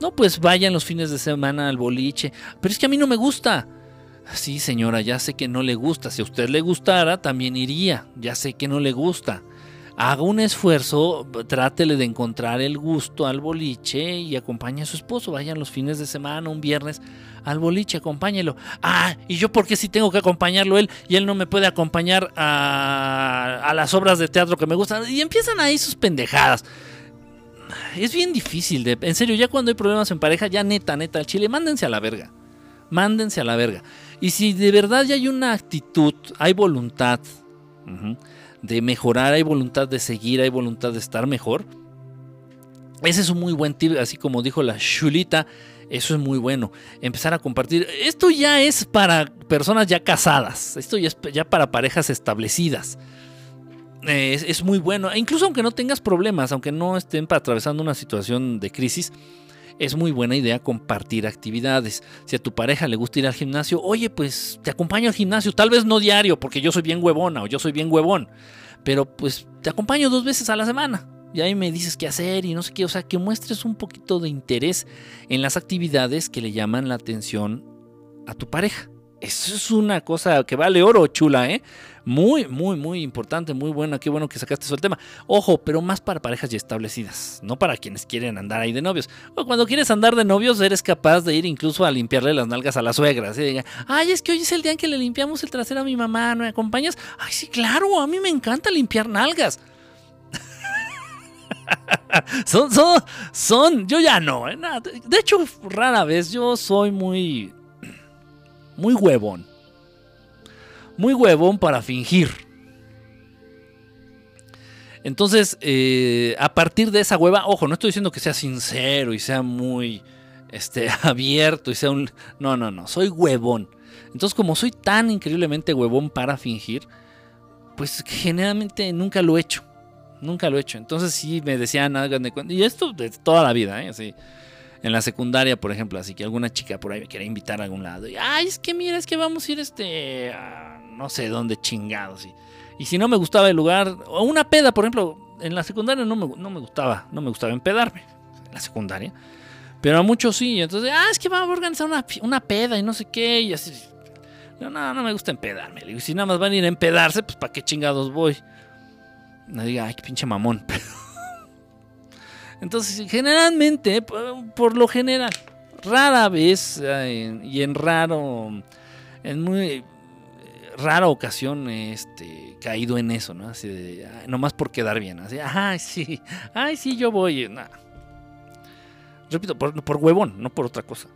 No, pues vayan los fines de semana al boliche. Pero es que a mí no me gusta. Sí, señora, ya sé que no le gusta. Si a usted le gustara, también iría. Ya sé que no le gusta haga un esfuerzo, trátele de encontrar el gusto al boliche y acompañe a su esposo. Vayan los fines de semana, un viernes, al boliche, acompáñelo. Ah, y yo porque si tengo que acompañarlo él y él no me puede acompañar a, las obras de teatro que me gustan. Y empiezan ahí sus pendejadas. Es bien difícil, de, en serio, ya cuando hay problemas en pareja, ya neta, neta, al chile, mándense a la verga. Mándense a la verga. Y si de verdad ya hay una actitud, hay voluntad de mejorar, hay voluntad de seguir, hay voluntad de estar mejor. Ese es un muy buen tip, así como dijo la Chulita, eso es muy bueno. Empezar a compartir. Esto ya es para personas ya casadas, esto ya es para parejas establecidas. Es, es, muy bueno, incluso aunque no tengas problemas, aunque no estén atravesando una situación de crisis, es muy buena idea compartir actividades. Si a tu pareja le gusta ir al gimnasio, oye, pues te acompaño al gimnasio, tal vez no diario, porque yo soy bien huevona o yo soy bien huevón, pero pues te acompaño dos veces a la semana. Y ahí me dices qué hacer y no sé qué, o sea, que muestres un poquito de interés en las actividades que le llaman la atención a tu pareja. Eso es una cosa que vale oro, chula, ¿eh? Muy, muy, muy importante, muy buena. Qué bueno que sacaste eso el tema. Ojo, pero más para parejas ya establecidas, no para quienes quieren andar ahí de novios. Cuando quieres andar de novios, eres capaz de ir incluso a limpiarle las nalgas a la suegra. Así diga, ay, es que hoy es el día en que le limpiamos el trasero a mi mamá, ¿no me acompañas? Ay, sí, claro, a mí me encanta limpiar nalgas. [LAUGHS] son, son, son, yo ya no. ¿eh? De hecho, rara vez yo soy muy muy huevón. Muy huevón para fingir. Entonces, eh, a partir de esa hueva, ojo, no estoy diciendo que sea sincero y sea muy este, [LAUGHS] abierto y sea un... No, no, no, soy huevón. Entonces, como soy tan increíblemente huevón para fingir, pues generalmente nunca lo he hecho. Nunca lo he hecho. Entonces sí me decían, hagan de cuenta. Y esto de toda la vida, ¿eh? Así en la secundaria, por ejemplo, así que alguna chica por ahí me quiere invitar a algún lado. Y, ay, es que mira, es que vamos a ir este, no sé dónde chingados. Y, y si no me gustaba el lugar, o una peda, por ejemplo, en la secundaria no me, no me gustaba, no me gustaba empedarme, en la secundaria. Pero a muchos sí, entonces, ah, es que vamos a organizar una, una peda y no sé qué, y así. No, no, no me gusta empedarme. Y si nada más van a ir a empedarse, pues ¿para qué chingados voy? No diga, ay, qué pinche mamón. [LAUGHS] Entonces, generalmente, por lo general, rara vez eh, y en raro, en muy rara ocasión, este, caído en eso, ¿no? Así de, nomás por quedar bien, así, ay, sí, ay, sí, yo voy, Repito, por, por, huevón, no por otra cosa.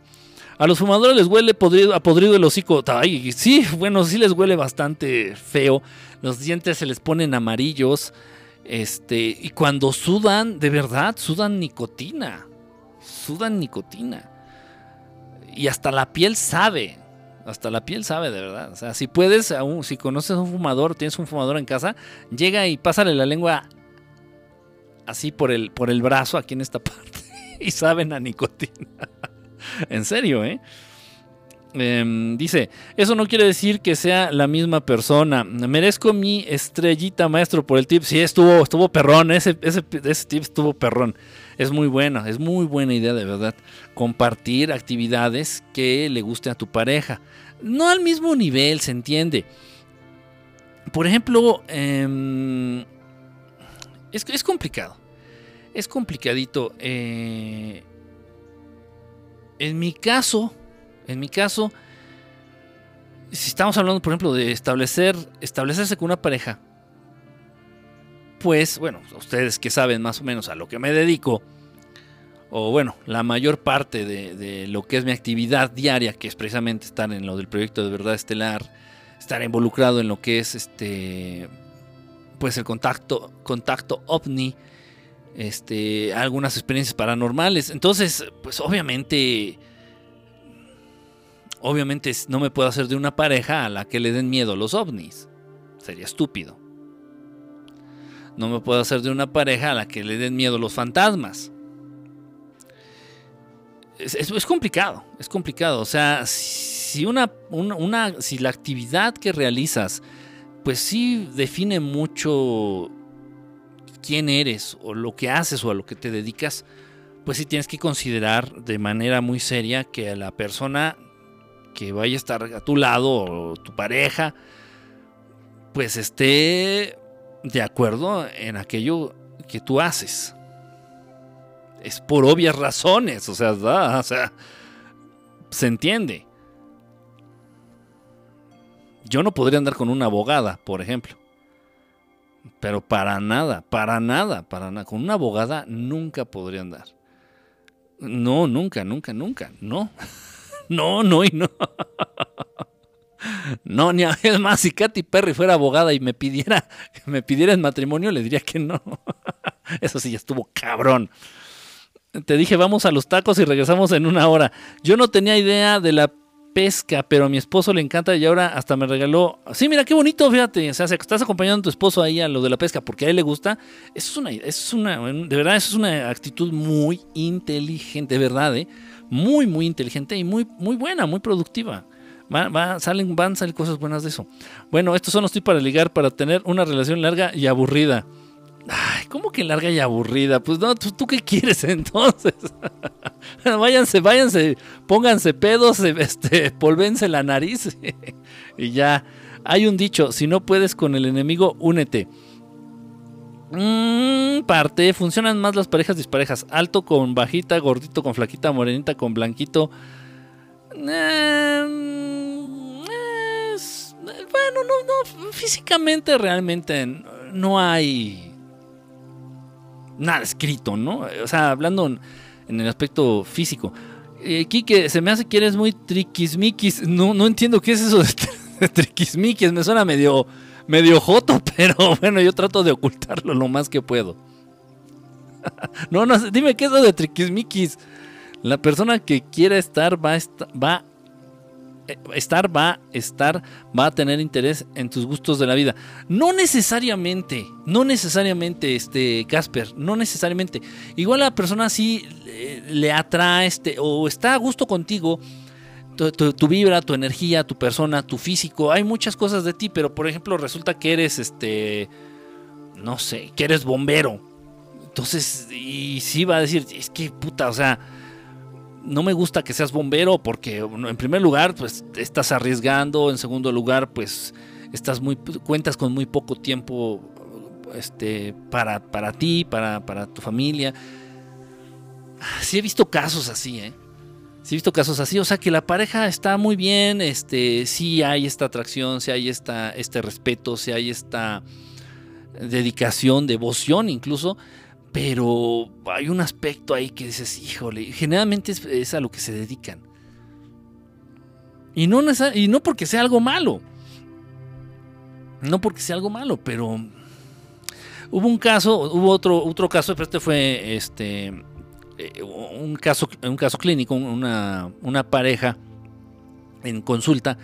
A los fumadores les huele podrido, a podrido el hocico. Ay, sí, bueno, sí les huele bastante feo. Los dientes se les ponen amarillos. Este, y cuando sudan, de verdad, sudan nicotina. Sudan nicotina. Y hasta la piel sabe. Hasta la piel sabe, de verdad. O sea, si puedes, aún, si conoces a un fumador, tienes un fumador en casa, llega y pásale la lengua así por el, por el brazo, aquí en esta [LAUGHS] parte. Y saben a nicotina. en serio, ¿eh? Em, dice, eso no quiere decir que sea la misma persona. Merezco mi estrellita maestro por el tip. Sí, estuvo, estuvo perrón, ese, ese, ese tip estuvo perrón. Es muy bueno, es muy buena idea de verdad. Compartir actividades que le guste a tu pareja. No al mismo nivel, se entiende. Por ejemplo, em, es, es, complicado. Es complicadito. Eh, en mi caso, en mi caso, si estamos hablando, por ejemplo, de establecer, establecerse con una pareja, pues, bueno, ustedes que saben más o menos a lo que me dedico, o bueno, la mayor parte de, lo que es mi actividad diaria, que es precisamente estar en lo del proyecto de verdad estelar, estar involucrado en lo que es este, pues el contacto, contacto ovni, este, algunas experiencias paranormales. Entonces, pues obviamente Obviamente no me puedo hacer de una pareja a la que le den miedo los ovnis. Sería estúpido. No me puedo hacer de una pareja a la que le den miedo los fantasmas. Es, complicado, es complicado. O sea, si, una, una, si la actividad que realizas, pues sí define mucho quién eres o lo que haces o a lo que te dedicas, pues sí tienes que considerar de manera muy seria que la persona que vaya a estar a tu lado o tu pareja, pues esté de acuerdo en aquello que tú haces. Es por obvias razones, o sea, o sea, se entiende. Yo no podría andar con una abogada, por ejemplo. Pero para nada, para nada, para nada. Con una abogada nunca podría andar. No, nunca, nunca, nunca, no. [LAUGHS] No, no y no. No, ni a, es más, si Katy Perry fuera abogada y me pidiera, me pidiera el matrimonio, le diría que no. [LAUGHS] Eso sí, estuvo cabrón. Te dije, vamos a los tacos y regresamos en una hora. Yo no tenía idea de la pesca, pero a mi esposo le encanta y ahora hasta me regaló. Sí, mira qué bonito, fíjate. O sea, estás acompañando a tu esposo ahí a lo de la pesca porque a él le gusta. Eso es una, eso es una, de verdad, eso es una actitud muy inteligente, de verdad, ¿eh? Muy, muy inteligente y muy, muy buena, muy productiva. salen, van a salir cosas buenas de eso. Bueno, estos son los tips para ligar, para tener una relación larga y aburrida. Ay, ¿cómo que larga y aburrida? Pues no, ¿tú, qué quieres [LAUGHS] entonces? [LAUGHS] váyanse, váyanse, pónganse pedos, [LAUGHS] este, polvense la nariz y ya. Hay un dicho, si no puedes con el enemigo, únete. Mm, parte, funcionan más las parejas disparejas. Alto con bajita, gordito con flaquita, morenita con blanquito. Em, bueno, no, no, físicamente realmente no hay nada escrito, ¿no? O sea, hablando en el aspecto físico. Eh, Kike, se me hace que eres muy triquismiquis. No, no entiendo qué es eso de [LAUGHS] triquismiquis. Me suena medio medio joto, [LAUGHS] pero bueno, yo trato de ocultarlo lo más que puedo. [LAUGHS] no, no, dime qué es lo de triquismiquis. La persona que quiera estar va a va eh, estar va estar va a tener interés en tus gustos de la vida. No necesariamente, no necesariamente este Casper, no necesariamente. Igual la persona sí le, le atrae este o está a gusto contigo tu, vibra, tu energía, tu persona, tu físico. Hay muchas cosas de ti, pero por ejemplo resulta que eres este, no sé, que eres bombero. Entonces, y sí va a decir, es que puta, o sea, no me gusta que seas bombero porque en primer lugar, pues estás arriesgando, en segundo lugar, pues estás muy cuentas con muy poco tiempo este para, para ti, para, para tu familia. Sí he visto casos así, ¿eh? Sí he visto casos así, o sea que la pareja está muy bien, este, sí hay esta atracción, sí hay esta, este respeto, sí hay esta dedicación, devoción incluso, pero hay un aspecto ahí que dices, híjole, generalmente es, a lo que se dedican. Y no, y no porque sea algo malo, no porque sea algo malo, pero hubo un caso, hubo otro, otro caso, pero este fue este un, caso, un caso clínico, una, pareja en consulta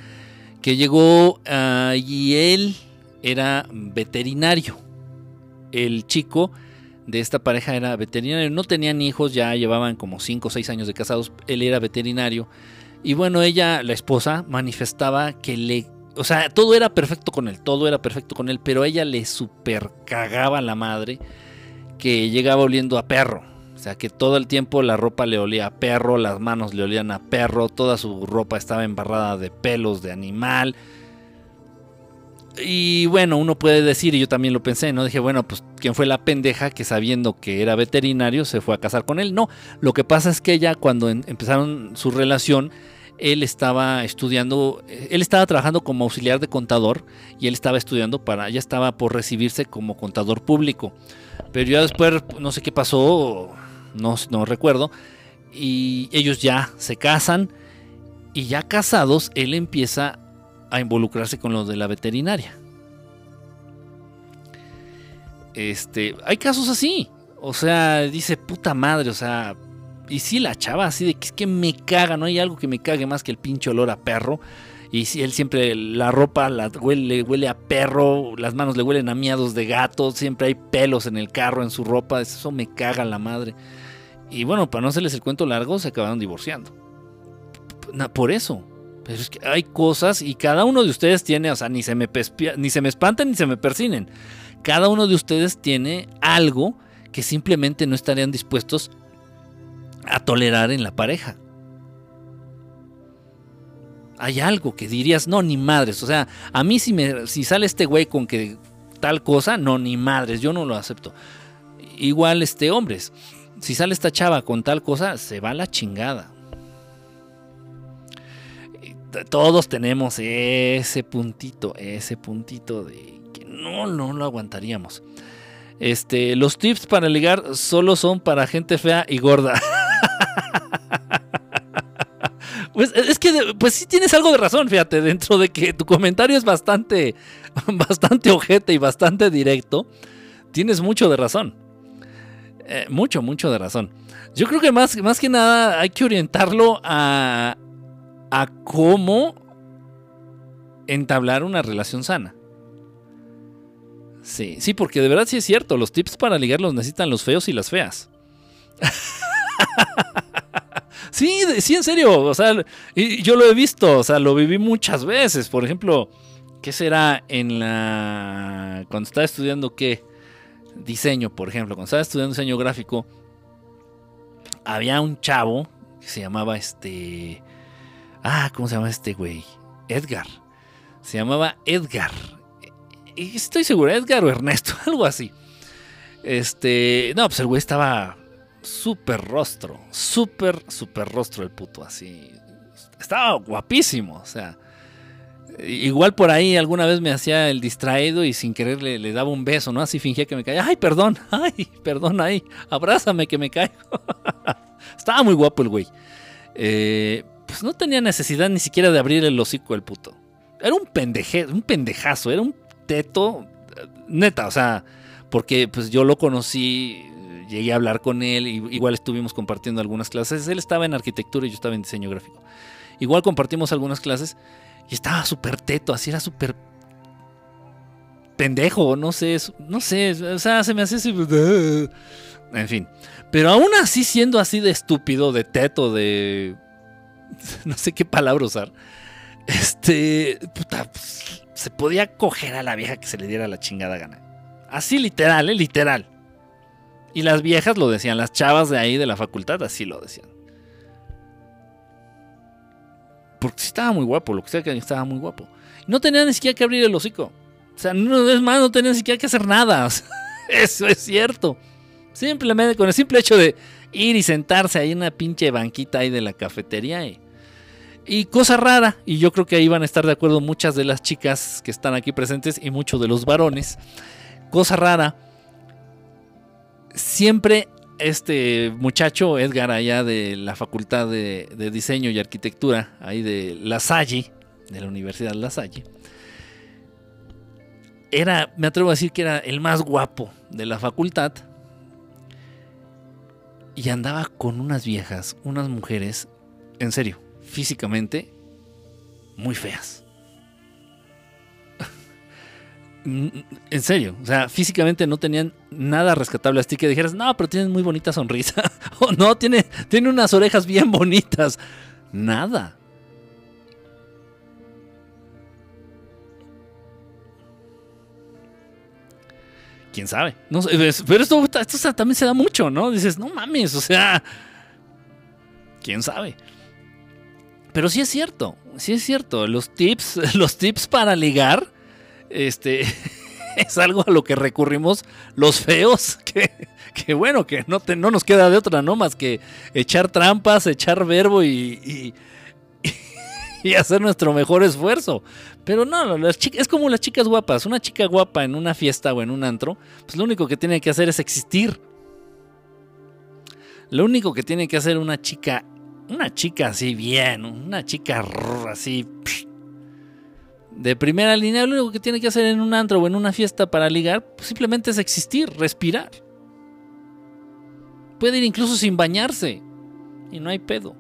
que llegó ah, y él era veterinario. El chico de esta pareja era veterinario, no tenían hijos, ya llevaban como 5 o 6 años de casados, él era veterinario Y bueno, ella, la esposa, manifestaba que le... O sea, todo era perfecto con él, todo era perfecto con él, pero a ella le super cagaba la madre que llegaba oliendo a perro. O sea, que todo el tiempo la ropa le olía a perro, las manos le olían a perro, toda su ropa estaba embarrada de pelos de animal. Y bueno, uno puede decir, y yo también lo pensé, ¿no? Dije, bueno, pues quién fue la pendeja que sabiendo que era veterinario se fue a casar con él. No, lo que pasa es que ella cuando empezaron su relación, él estaba estudiando, él estaba trabajando como auxiliar de contador y él estaba estudiando para, ya estaba por recibirse como contador público. Pero ya después, no sé qué pasó, no, no recuerdo, y ellos ya se casan y ya casados, él empieza a involucrarse con lo de la veterinaria. Este, hay casos así. O sea, dice puta madre, o sea, y si la chava así de que es que me caga, no hay algo que me cague más que el pinche olor a perro. Y si él siempre la ropa la huele, huele a perro, las manos le huelen a miados de gato, siempre hay pelos en el carro, en su ropa, eso me caga la madre. Y bueno, para no hacerles el cuento largo, se acabaron divorciando. Por eso, pero es que hay cosas y cada uno de ustedes tiene, o sea, ni se me, ni se me espantan ni se me persinen. Cada uno de ustedes tiene algo que simplemente no estarían dispuestos a tolerar en la pareja. Hay algo que dirías, no, ni madres. O sea, a mí si, me, si sale este güey con que tal cosa, no, ni madres, yo no lo acepto. Igual este hombres, si sale esta chava con tal cosa, se va la chingada todos tenemos ese puntito, ese puntito de que no, no lo aguantaríamos. Este, los tips para ligar solo son para gente fea y gorda. [LAUGHS] Pues es que pues sí tienes algo de razón, fíjate, dentro de que tu comentario es bastante [LAUGHS] bastante ojete y bastante directo, tienes mucho de razón. Eh, mucho, mucho de razón. Yo creo que más, más que nada hay que orientarlo a, a cómo entablar una relación sana. Sí, sí, porque de verdad sí es cierto, los tips para ligar los necesitan los feos y las feas. [LAUGHS] sí, sí, en serio, o sea, yo lo he visto, o sea, lo viví muchas veces. Por ejemplo, ¿qué será en la... cuando estaba estudiando qué? Diseño, por ejemplo, cuando estaba estudiando diseño gráfico, había un chavo que se llamaba este... Ah, ¿cómo se llama este güey? Edgar. Se llamaba Edgar. Estoy seguro, Edgar o Ernesto, [LAUGHS] algo así. Este, no, pues el güey estaba súper rostro, súper, súper rostro el puto, así. Estaba guapísimo, o sea. Igual por ahí alguna vez me hacía el distraído y sin querer le, daba un beso, ¿no? Así fingía que me caía. Ay, perdón, [LAUGHS] ay, perdón ahí, abrázame que me caigo. [LAUGHS] Estaba muy guapo el güey. Eh, pues no tenía necesidad ni siquiera de abrir el hocico el puto. Era un pendeje, un pendejazo, era un teto, neta, o sea, porque pues yo lo conocí, llegué a hablar con él, igual estuvimos compartiendo algunas clases, él estaba en arquitectura y yo estaba en diseño gráfico. Igual compartimos algunas clases y estaba súper teto, así era súper pendejo, no sé, no sé, o sea, se me hace así, en fin. Pero aún así siendo así de estúpido, de teto, de [LAUGHS] no sé qué palabra usar. Este, puta, pues, se podía coger a la vieja que se le diera la chingada gana. Así literal, ¿eh? literal. Y las viejas lo decían, las chavas de ahí de la facultad así lo decían. Porque estaba muy guapo, lo que sea que estaba muy guapo. No tenía ni siquiera que abrir el hocico. O sea, no, es más, no tenía ni siquiera que hacer nada. [LAUGHS] eso es cierto. Simplemente con el simple hecho de ir y sentarse ahí en una pinche banquita ahí de la cafetería y y cosa rara, y yo creo que ahí van a estar de acuerdo muchas de las chicas que están aquí presentes y muchos de los varones. Cosa rara, siempre este muchacho Edgar allá de la Facultad de, Diseño y Arquitectura, ahí de La Salle, de la Universidad La Salle, era, me atrevo a decir que era el más guapo de la facultad. Y andaba con unas viejas, unas mujeres, en serio, físicamente muy feas en serio, o sea, físicamente no tenían nada rescatable. Así que dijeras, no, pero tienen muy bonita sonrisa. [LAUGHS] o no, tiene, tiene unas orejas bien bonitas. Nada. quién sabe. No, pero esto, esto, también se da mucho, ¿no? Dices, no mames, o sea, quién sabe. Pero sí es cierto, sí es cierto. Los tips, [LAUGHS] los tips para ligar este, [LAUGHS] es algo a lo que recurrimos los feos, [LAUGHS] que, bueno, que no, no nos queda de otra, ¿no? Más que echar trampas, echar verbo y, y, [LAUGHS] hacer nuestro mejor esfuerzo. Pero no, las es como las chicas guapas. Una chica guapa en una fiesta o en un antro, pues lo único que tiene que hacer es existir. Lo único que tiene que hacer una chica, una chica así bien, una chica así de primera línea, lo único que tiene que hacer en un antro o en una fiesta para ligar, pues simplemente es existir, respirar. Puede ir incluso sin bañarse y no hay pedo.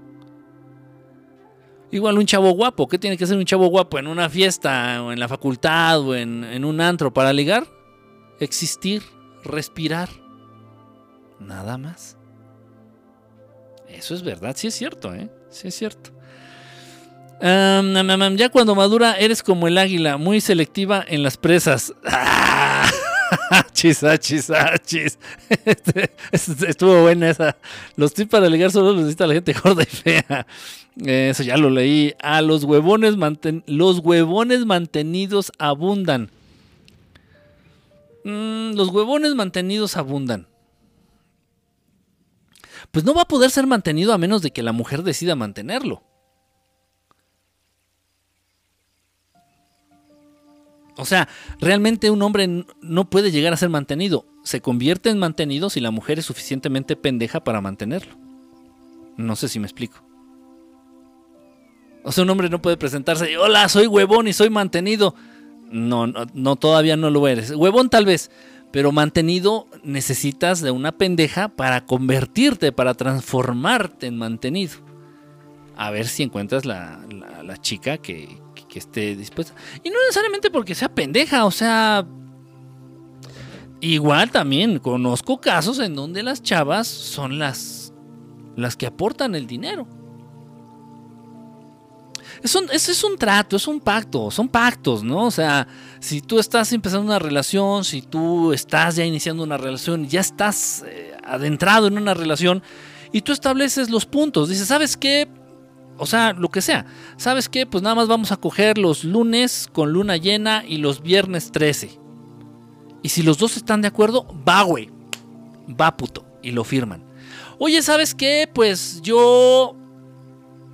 Igual un chavo guapo, ¿qué tiene que hacer un chavo guapo en una fiesta o en la facultad o en, en un antro para ligar? Existir, respirar. Nada más. Eso es verdad, sí es cierto, ¿eh? Sí es cierto ya cuando madura eres como el águila, muy selectiva en las presas. [LAUGHS] chis, chis, chis. [LAUGHS] Este, este, estuvo buena esa. Los tips para ligar solo los necesita la gente [LAUGHS] gorda y fea. Eso ya lo leí. A los huevones, los huevones mantenidos abundan. Mm, los huevones mantenidos abundan. Pues no va a poder ser mantenido a menos de que la mujer decida mantenerlo. O sea, realmente un hombre no puede llegar a ser mantenido. Se convierte en mantenido si la mujer es suficientemente pendeja para mantenerlo. No sé si me explico. O sea, un hombre no puede presentarse y, hola, soy huevón y soy mantenido. No, no, no, todavía no lo eres. Huevón tal vez, pero mantenido necesitas de una pendeja para convertirte, para transformarte en mantenido. A ver si encuentras la chica que, que esté dispuesta. Y no necesariamente porque sea pendeja, o sea... Igual también conozco casos en donde las chavas son las, las que aportan el dinero. Es es, un trato, es un pacto, son pactos, ¿no? O sea, si tú estás empezando una relación, si tú estás ya iniciando una relación, ya estás eh, adentrado en una relación y tú estableces los puntos, dices, ¿sabes qué? O sea, lo que sea. ¿Sabes qué? Pues nada más vamos a coger los lunes con luna llena y los viernes 13. Y si los dos están de acuerdo, va, güey. Va, puto. Y lo firman. Oye, ¿sabes qué? Pues yo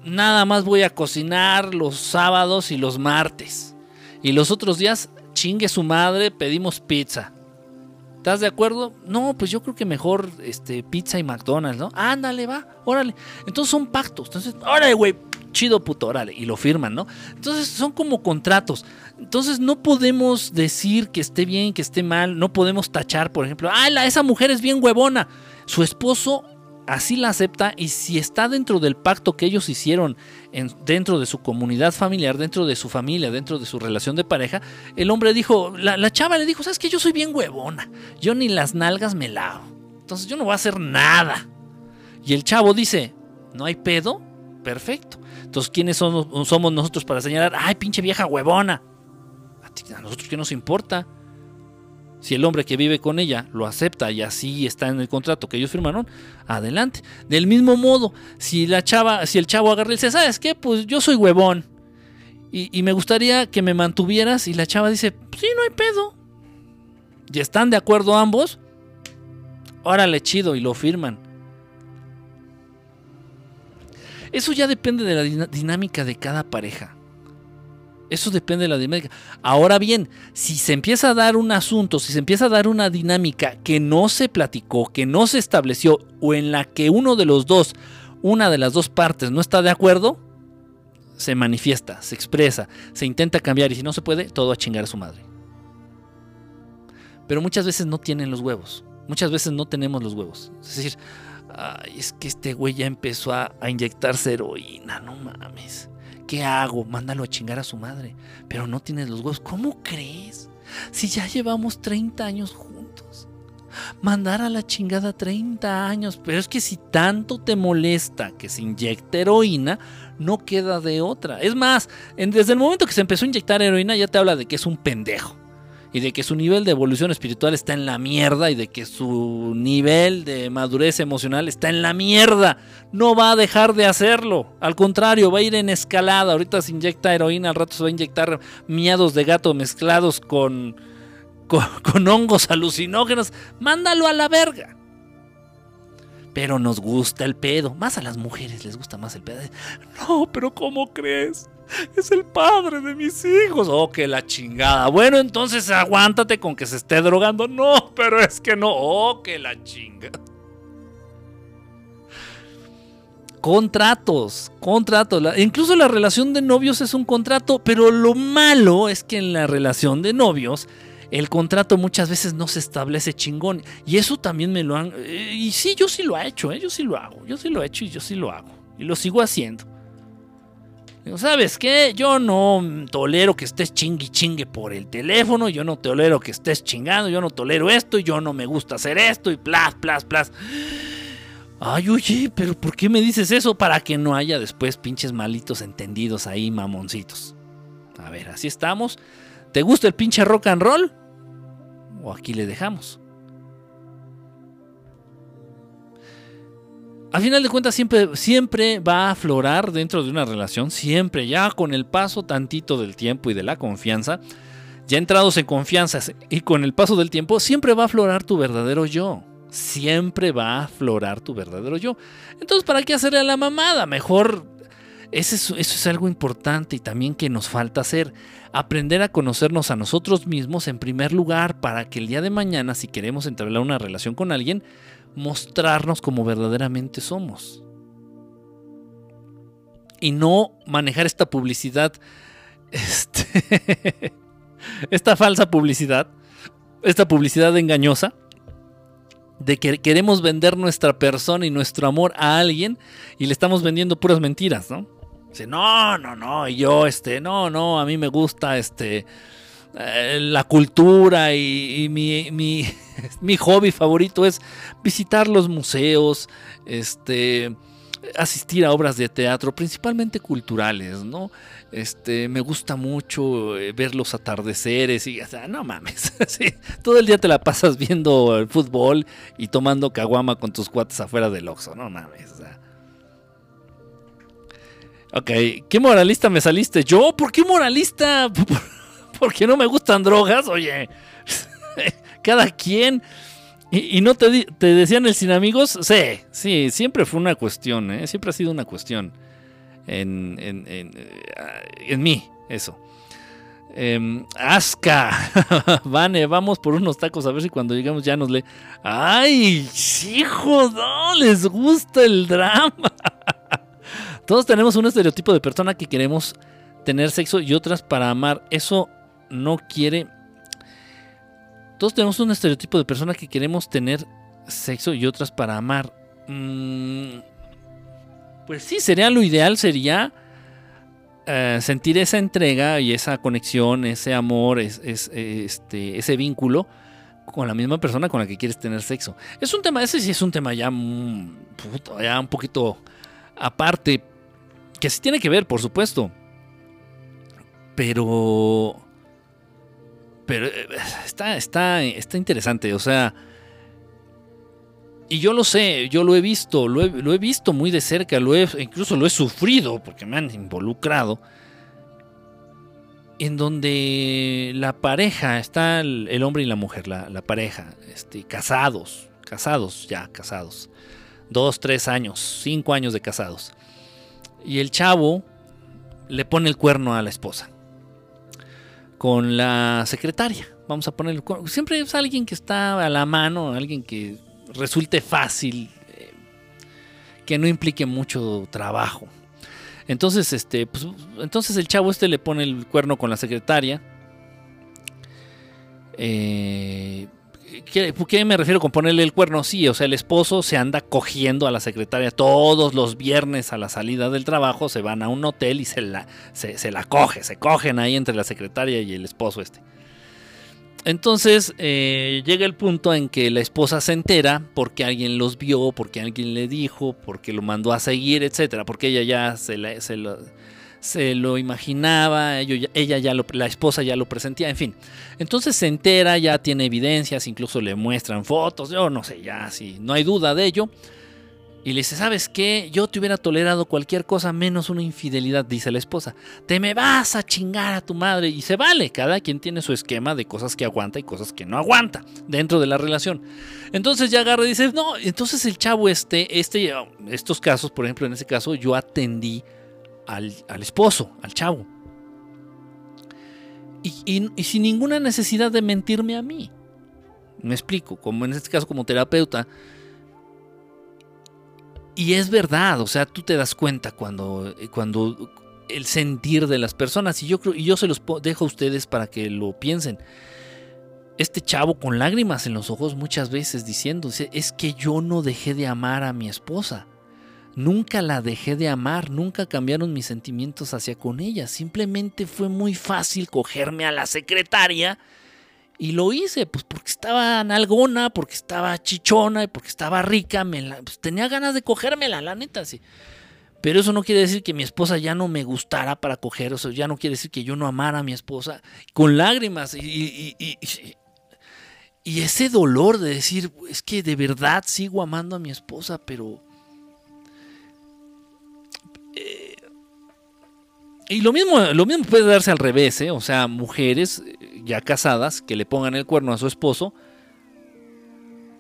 nada más voy a cocinar los sábados y los martes. Y los otros días, chingue su madre, pedimos pizza. ¿Estás de acuerdo? No, pues yo creo que mejor este, pizza y McDonald's, ¿no? Ándale, va, órale. Entonces son pactos. Entonces, órale, güey, chido puto, órale. Y lo firman, ¿no? Entonces son como contratos. Entonces no podemos decir que esté bien, que esté mal. No podemos tachar, por ejemplo, ah, esa mujer es bien huevona. Su esposo así la acepta y si está dentro del pacto que ellos hicieron dentro de su comunidad familiar, dentro de su familia, dentro de su relación de pareja, el hombre dijo, la, chava le dijo, sabes que yo soy bien huevona, yo ni las nalgas me lavo, entonces yo no voy a hacer nada. Y el chavo dice, no hay pedo, perfecto. Entonces, ¿quiénes somos, nosotros para señalar, ay, pinche vieja huevona? A nosotros qué nos importa. Si el hombre que vive con ella lo acepta y así está en el contrato que ellos firmaron, adelante. Del mismo modo, si la chava, si el chavo agarra y dice, ¿sabes qué? Pues yo soy huevón. Y, me gustaría que me mantuvieras. Y la chava dice, sí, no hay pedo. Y están de acuerdo ambos. Órale, chido, y lo firman. Eso ya depende de la dinámica de cada pareja. Eso depende de la dinámica. Ahora bien, si se empieza a dar un asunto, si se empieza a dar una dinámica que no se platicó, que no se estableció, o en la que uno de los dos, una de las dos partes no está de acuerdo, se manifiesta, se expresa, se intenta cambiar y si no se puede, todo a chingar a su madre. Pero muchas veces no tienen los huevos. Muchas veces no tenemos los huevos. Es decir, es que este güey ya empezó a, a inyectarse heroína, no mames ¿Qué hago? Mándalo a chingar a su madre. Pero no tienes los huevos. ¿Cómo crees? Si ya llevamos 30 años juntos. Mandar a la chingada 30 años. Pero es que si tanto te molesta que se inyecte heroína, no queda de otra. Es más, desde el momento que se empezó a inyectar heroína ya te habla de que es un pendejo. Y de que su nivel de evolución espiritual está en la mierda y de que su nivel de madurez emocional está en la mierda. No va a dejar de hacerlo. Al contrario, va a ir en escalada. Ahorita se inyecta heroína, al rato se va a inyectar miados de gato mezclados con, con, [LAUGHS] con hongos alucinógenos. Mándalo a la verga. Pero nos gusta el pedo. Más a las mujeres les gusta más el pedo. No, pero ¿cómo crees? Es el padre de mis hijos. Oh, que la chingada. Bueno, entonces aguántate con que se esté drogando. No, pero es que no. Oh, que la chinga. Contratos, contratos. incluso la relación de novios es un contrato, pero lo malo es que en la relación de novios el contrato muchas veces no se establece chingón. Y eso también me lo han... Eh, y sí, yo sí lo he hecho, ¿eh? yo sí lo hago. Yo sí lo he hecho y yo sí lo hago. Y lo sigo haciendo. ¿Sabes qué? Yo no tolero que estés chingue chingue por el teléfono, yo no tolero que estés chingando, yo no tolero esto, yo no me gusta hacer esto, y plas, plas, plas. Ay, oye, pero ¿por qué me dices eso? Para que no haya después pinches malitos entendidos ahí, mamoncitos. A ver, así estamos. ¿Te gusta el pinche rock and roll? O aquí le dejamos. A final de cuentas siempre, siempre va a aflorar dentro de una relación, siempre, ya con el paso tantito del tiempo y de la confianza, ya entrados en confianza y con el paso del tiempo, siempre va a aflorar tu verdadero yo. Siempre va a aflorar tu verdadero yo. Entonces, ¿para qué hacerle a la mamada? Mejor, eso es, eso es algo importante y también que nos falta hacer. Aprender a conocernos a nosotros mismos en primer lugar para que el día de mañana, si queremos entablar una relación con alguien, mostrarnos como verdaderamente somos. Y no manejar esta publicidad, [LAUGHS] este, esta falsa publicidad, esta publicidad engañosa, de que queremos vender nuestra persona y nuestro amor a alguien y le estamos vendiendo puras mentiras, ¿no? Dice, no, no, no, y yo, este, no, no, a mí me gusta, este, la cultura y, mi, [LAUGHS] mi, hobby favorito es visitar los museos, este, asistir a obras de teatro, principalmente culturales, ¿no? Este, me gusta mucho eh, ver los atardeceres y, no mames, [LAUGHS] todo el día te la pasas viendo el fútbol y tomando caguama con tus cuates afuera del Oxxo, no mames, Ok, ¿qué moralista me saliste? ¿Yo? ¿Por qué moralista? [LAUGHS] porque no me gustan drogas, oye. [LAUGHS] Cada quien. Y, no te, te, decían el sin amigos, sí, sí, siempre fue una cuestión, ¿eh? siempre ha sido una cuestión en, en, en, eh, mí, eso. Eh, Aska, [LAUGHS] Vane, vamos por unos tacos a ver si cuando llegamos ya nos lee. ¡Ay, hijo! No, les gusta el drama. [LAUGHS] Todos tenemos un estereotipo de persona que queremos tener sexo y otras para amar. Eso no quiere... Todos tenemos un estereotipo de persona que queremos tener sexo y otras para amar. Mm, pues sí, sería lo ideal, sería eh, sentir esa entrega y esa conexión, ese amor, este, ese vínculo con la misma persona con la que quieres tener sexo. Es un tema, ese sí es un tema ya, ya un poquito aparte, que sí tiene que ver, por supuesto. Pero pero eh, está, está, está interesante, o sea... Y yo lo sé, yo lo he visto, lo he, visto muy de cerca, lo he, incluso lo he sufrido porque me han involucrado. En donde la pareja, está el, hombre y la mujer, la, pareja, este, casados, casados ya, casados. Dos, tres años, cinco años de casados. Y el chavo le pone el cuerno a la esposa con la secretaria. Vamos a ponerlo. Siempre es alguien que está a la mano, alguien que resulte fácil, eh, que no implique mucho trabajo. Entonces, este, pues, entonces el chavo este le pone el cuerno con la secretaria. Eh, ¿Qué, ¿Qué, me refiero con ponerle el cuerno? Sí, o sea, el esposo se anda cogiendo a la secretaria todos los viernes a la salida del trabajo, se van a un hotel y se la, se, la coge, se cogen ahí entre la secretaria y el esposo este. Entonces eh, llega el punto en que la esposa se entera porque alguien los vio, porque alguien le dijo, porque lo mandó a seguir, etcétera, porque ella ya se, se lo imaginaba, ella ya lo, la esposa ya lo presentía, en fin. Entonces se entera, ya tiene evidencias, incluso le muestran fotos, yo no sé, ya sí, no hay duda de ello. Y le dice, ¿sabes qué? Yo te hubiera tolerado cualquier cosa menos una infidelidad, dice la esposa. Te me vas a chingar a tu madre. Y se vale, cada quien tiene su esquema de cosas que aguanta y cosas que no aguanta dentro de la relación. Entonces ya agarra y dice, no, entonces el chavo este, este, estos casos, por ejemplo, en ese caso, yo atendí al, esposo, al chavo. Y, y sin ninguna necesidad de mentirme a mí. Me explico, como en este caso como terapeuta y es verdad, o sea, tú te das cuenta cuando, cuando el sentir de las personas, y yo, creo, y yo se los dejo a ustedes para que lo piensen. Este chavo con lágrimas en los ojos muchas veces diciendo, es que yo no dejé de amar a mi esposa. Nunca la dejé de amar, nunca cambiaron mis sentimientos hacia con ella. Simplemente fue muy fácil cogerme a la secretaria y lo hice, pues porque estaba nalgona, porque estaba chichona y porque estaba rica. Me pues, tenía ganas de cogérmela, la neta, sí. Pero eso no quiere decir que mi esposa ya no me gustara para coger, o sea, ya no quiere decir que yo no amara a mi esposa con lágrimas y, y, ese dolor de decir, es que de verdad sigo amando a mi esposa, pero... Eh, y lo mismo, lo mismo puede darse al revés, ¿eh? o sea, mujeres ya casadas que le pongan el cuerno a su esposo.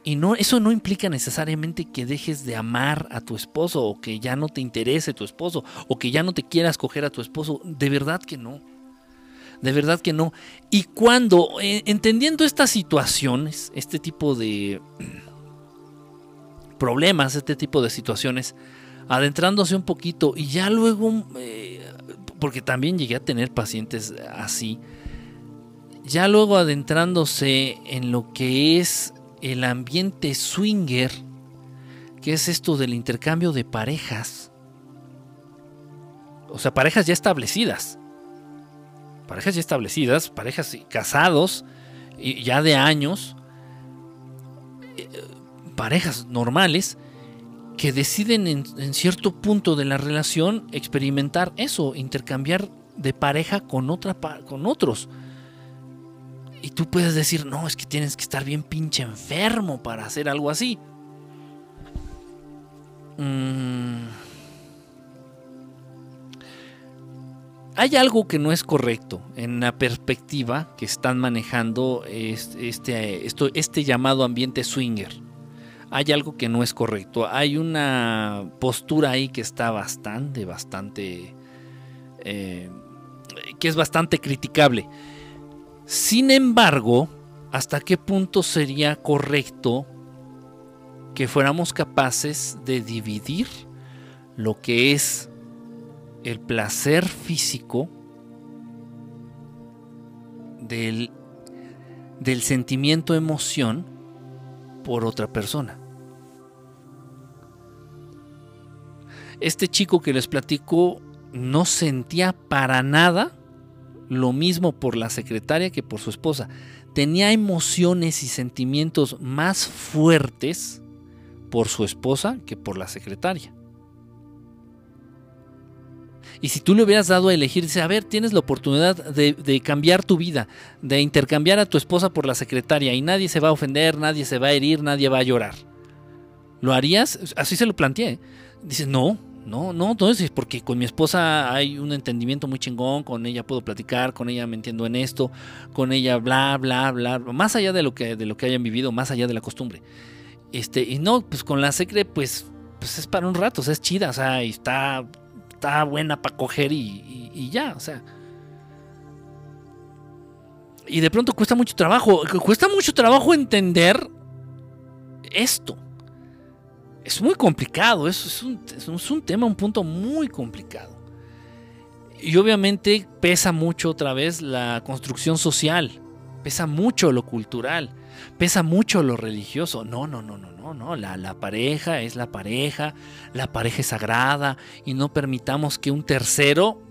Y no, eso no implica necesariamente que dejes de amar a tu esposo o que ya no te interese tu esposo o que ya no te quieras coger a tu esposo. De verdad que no. De verdad que no. Y cuando, eh, entendiendo estas situaciones, este tipo de problemas, este tipo de situaciones, adentrándose un poquito y ya luego, eh, porque también llegué a tener pacientes así, ya luego adentrándose en lo que es el ambiente swinger, que es esto del intercambio de parejas. O sea, parejas ya establecidas. Parejas ya establecidas, parejas casados, ya de años, eh, parejas normales, que deciden en, cierto punto de la relación experimentar eso, intercambiar de pareja con, otra, con otros. Y tú puedes decir, no, es que tienes que estar bien pinche enfermo para hacer algo así. Mm. Hay algo que no es correcto en la perspectiva que están manejando este, este llamado ambiente swinger. Hay algo que no es correcto. Hay una postura ahí que está bastante, bastante... Eh, que es bastante criticable. Sin embargo, ¿hasta qué punto sería correcto que fuéramos capaces de dividir lo que es el placer físico del, del sentimiento emoción por otra persona? Este chico que les platico no sentía para nada lo mismo por la secretaria que por su esposa. Tenía emociones y sentimientos más fuertes por su esposa que por la secretaria. Y si tú le hubieras dado a elegir, dice, a ver, tienes la oportunidad de, cambiar tu vida, de intercambiar a tu esposa por la secretaria y nadie se va a ofender, nadie se va a herir, nadie va a llorar. ¿Lo harías? Así se lo planteé. Dice, no, no, no, entonces porque con mi esposa hay un entendimiento muy chingón, con ella puedo platicar, con ella me entiendo en esto, con ella bla bla bla, más allá de lo que de lo que hayan vivido, más allá de la costumbre. Este, y no, pues con la secre pues pues es para un rato, o sea, es chida, o sea, y está está buena para coger y, y ya, o sea. Y de pronto cuesta mucho trabajo, cuesta mucho trabajo entender esto es muy complicado, es, es, un, es un tema, un punto muy complicado. Y obviamente pesa mucho otra vez la construcción social, pesa mucho lo cultural, pesa mucho lo religioso. No, no, no, no, no, no. La, la, pareja es la pareja, la pareja es sagrada y no permitamos que un tercero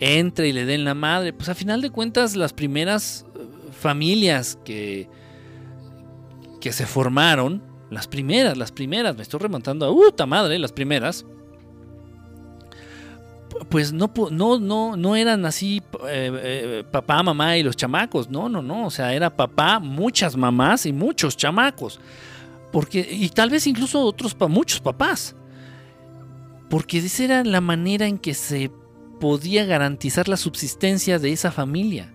entre y le den la madre. Pues a final de cuentas las primeras eh, familias que, que se formaron las primeras, las primeras, me estoy remontando a puta madre, las primeras. Pues no, no, no, no eran así eh, eh, papá, mamá y los chamacos. No, no, no. O sea, era papá, muchas mamás y muchos chamacos. Porque, y tal vez incluso otros, muchos papás. Porque esa era la manera en que se podía garantizar la subsistencia de esa familia.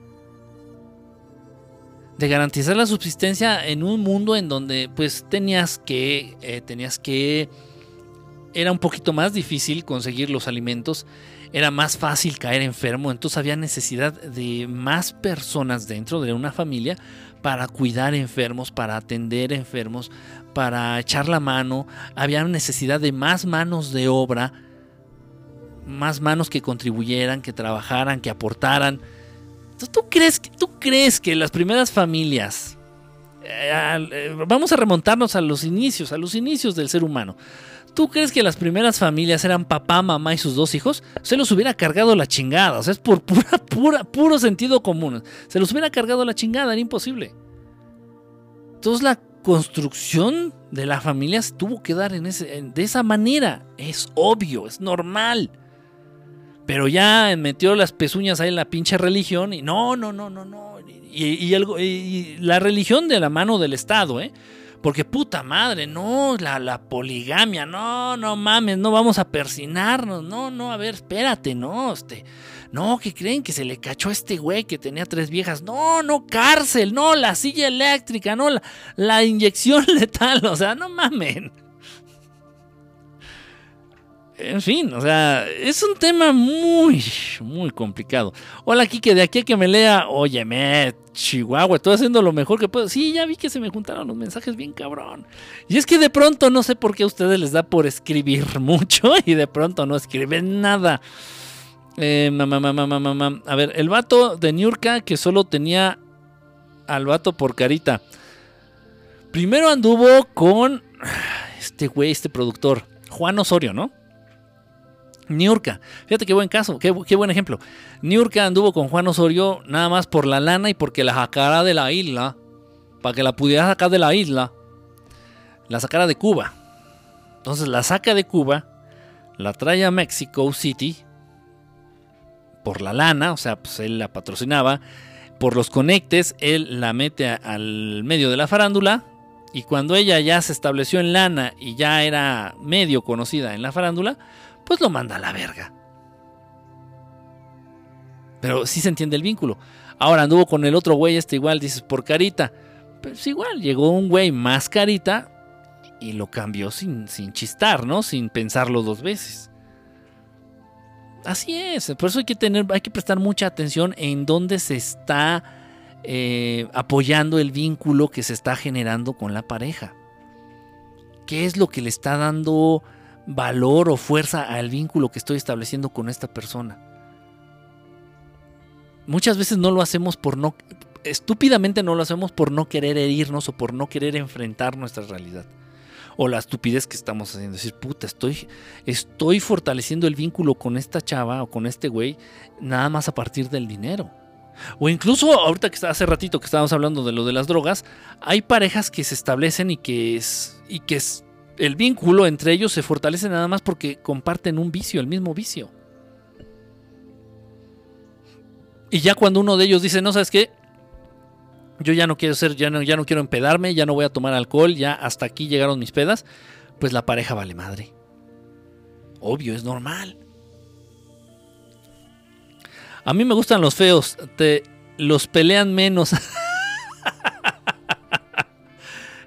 De garantizar la subsistencia en un mundo en donde pues tenías que, eh, tenías que, era un poquito más difícil conseguir los alimentos, era más fácil caer enfermo, entonces había necesidad de más personas dentro de una familia para cuidar enfermos, para atender enfermos, para echar la mano, había necesidad de más manos de obra, más manos que contribuyeran, que trabajaran, que aportaran. ¿tú crees, ¿tú crees que las primeras familias, eh, eh, vamos a remontarnos a los inicios, a los inicios del ser humano, ¿Tú crees que las primeras familias eran papá, mamá y sus dos hijos? Se los hubiera cargado la chingada. O sea, es por pura, [LAUGHS] pura, puro sentido común. Se los hubiera cargado la chingada, era imposible. Entonces la construcción de la familia se tuvo que dar en ese, de esa manera. Es obvio, es normal. Pero ya metió las pezuñas ahí en la pinche religión y no, no, no, no, no. Y, y la religión de la mano del Estado, ¿eh? Porque puta madre, no, la, la, poligamia, no, no mames, no vamos a persinarnos, no, no, a ver, espérate, no, este, no, que creen que se le cachó a este güey que tenía tres viejas, no, no, cárcel, no, la silla eléctrica, no, la, la inyección [LAUGHS] letal, o sea, no mamen. En fin, o sea, es un tema muy, muy complicado. Hola, Kike, de aquí a que me lea, óyeme, Chihuahua, estoy haciendo lo mejor que puedo. Sí, ya vi que se me juntaron los mensajes bien cabrón. Y es que de pronto no sé por qué a ustedes les da por escribir [LAUGHS] mucho y de pronto no escriben nada. Eh, mamá, mamá, mamá, mamá. A ver, el vato de Niurka que solo tenía al vato por carita. Primero anduvo con [SIGHS] este güey, este productor, Juan Osorio, ¿no? Niurka, fíjate qué buen caso, qué, buen ejemplo. Niurka anduvo con Juan Osorio nada más por la lana y porque la sacara de la isla, para que la pudiera sacar de la isla, la sacara de Cuba. Entonces la saca de Cuba, la trae a Mexico City por la lana, o sea, pues él la patrocinaba, por los conectes, él la mete al medio de la farándula. Y cuando ella ya se estableció en lana y ya era medio conocida en la farándula, pues lo manda a la verga. Pero sí se entiende el vínculo. Ahora anduvo con el otro güey, este igual, dices, por carita. Pues igual, llegó un güey más carita y lo cambió sin, sin chistar, ¿no? Sin pensarlo dos veces. Así es, por eso hay que tener, hay que prestar mucha atención en dónde se está eh, apoyando el vínculo que se está generando con la pareja. ¿Qué es lo que le está dando valor o fuerza al vínculo que estoy estableciendo con esta persona. Muchas veces no lo hacemos por no, estúpidamente no lo hacemos por no querer herirnos o por no querer enfrentar nuestra realidad. O la estupidez que estamos haciendo. Decir, puta, estoy, estoy fortaleciendo el vínculo con esta chava o con este güey nada más a partir del dinero. O incluso ahorita que hace ratito que estábamos hablando de lo de las drogas, hay parejas que se establecen y que es, y que es, el vínculo entre ellos se fortalece nada más porque comparten un vicio, el mismo vicio. Y ya cuando uno de ellos dice, no, ¿sabes qué? Yo ya no quiero ser, ya no, ya no quiero empedarme, ya no voy a tomar alcohol, ya hasta aquí llegaron mis pedas, pues la pareja vale madre. Obvio, es normal. A mí me gustan los feos, te los pelean menos. [LAUGHS]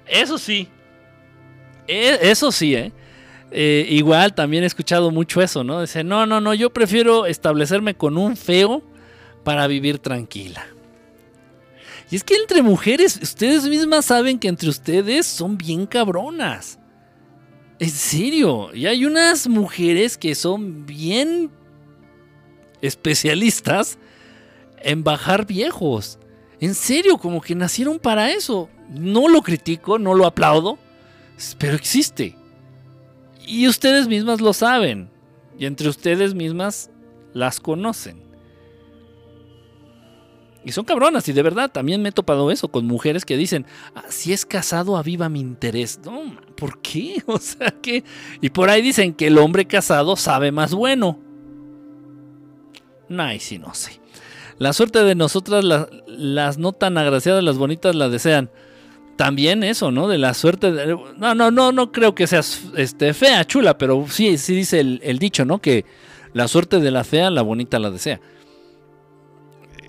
Eso sí, e, eso sí, ¿eh? ¿eh? igual también he escuchado mucho eso, ¿no? Dice, no, no, no, yo prefiero establecerme con un feo para vivir tranquila. Y es que entre mujeres, ustedes mismas saben que entre ustedes son bien cabronas. En serio, y hay unas mujeres que son bien especialistas en bajar viejos. En serio, como que nacieron para eso. No lo critico, no lo aplaudo, pero existe. Y ustedes mismas lo saben. Y entre ustedes mismas las conocen. Y son cabronas, y de verdad, también me he topado eso con mujeres que dicen, ah, si es casado aviva mi interés. No, ¿por qué? [LAUGHS] O sea que... Y por ahí dicen que el hombre casado sabe más bueno. Ay, sí, no sé. La suerte de nosotras, las no tan agraciadas, las bonitas, la desean. También eso, ¿no? De la suerte. De, no, no, no, no creo que seas este, fea, chula, pero sí, sí dice el, dicho, ¿no? Que la suerte de la fea, la bonita la desea.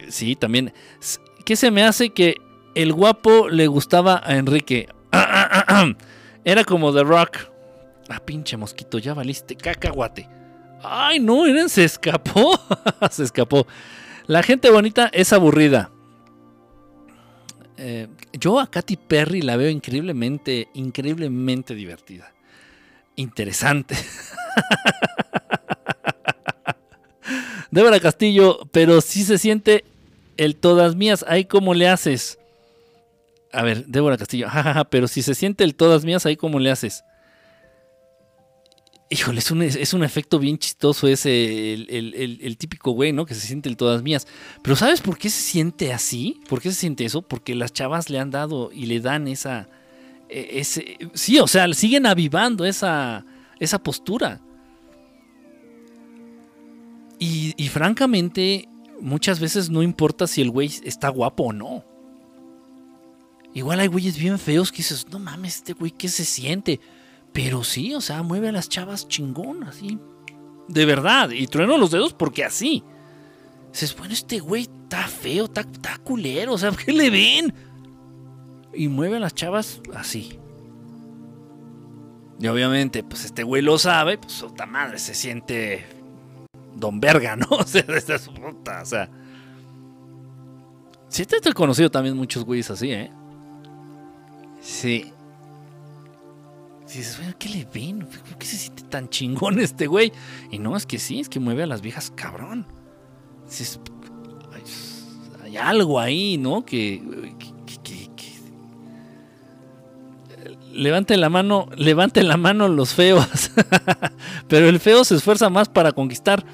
Sí, también. ¿Qué se me hace que el guapo le gustaba a Enrique? [CLEARS THROAT] Era como The Rock. Ah, pinche mosquito, ya valiste cacahuate. Ay, no, Eren se escapó. [LAUGHS] se escapó. La gente bonita es aburrida. Eh, yo a Katy Perry la veo increíblemente, increíblemente divertida. Interesante. [LAUGHS] Débora Castillo, pero sí se siente el todas mías. Ahí cómo le haces. A ver, Débora Castillo, [LAUGHS] pero si se siente el todas mías, ahí cómo le haces. Híjole, es un, es un efecto bien chistoso ese, el, típico güey, ¿no? Que se siente el todas mías. Pero ¿sabes por qué se siente así? ¿Por qué se siente eso? Porque las chavas le han dado y le dan esa... E, ese, sí, o sea, siguen avivando esa, esa postura. Y, y francamente, muchas veces no importa si el güey está guapo o no. Igual hay güeyes bien feos que dices, no mames, este güey, ¿qué se siente? Pero sí, o sea, mueve a las chavas chingón, así. De verdad. Y trueno los dedos porque así. Dices, bueno, este güey está feo, está, culero, o sea, ¿qué le ven? Y mueve a las chavas así. Y obviamente, pues este güey lo sabe, pues otra madre se siente Don Verga, ¿no? [LAUGHS] O sea, esta su puta, o sea. Sí, te he conocido también muchos güeyes así, ¿eh? Sí. Si dices, bueno, ¿qué le ven? ¿Por qué se siente tan chingón [LAUGHS] este güey? Y no, es que sí, es que mueve a las viejas cabrón. hay algo ahí, ¿no? Que, levante la mano, levante la mano los feos. [LAUGHS] Pero el feo se esfuerza más para conquistar.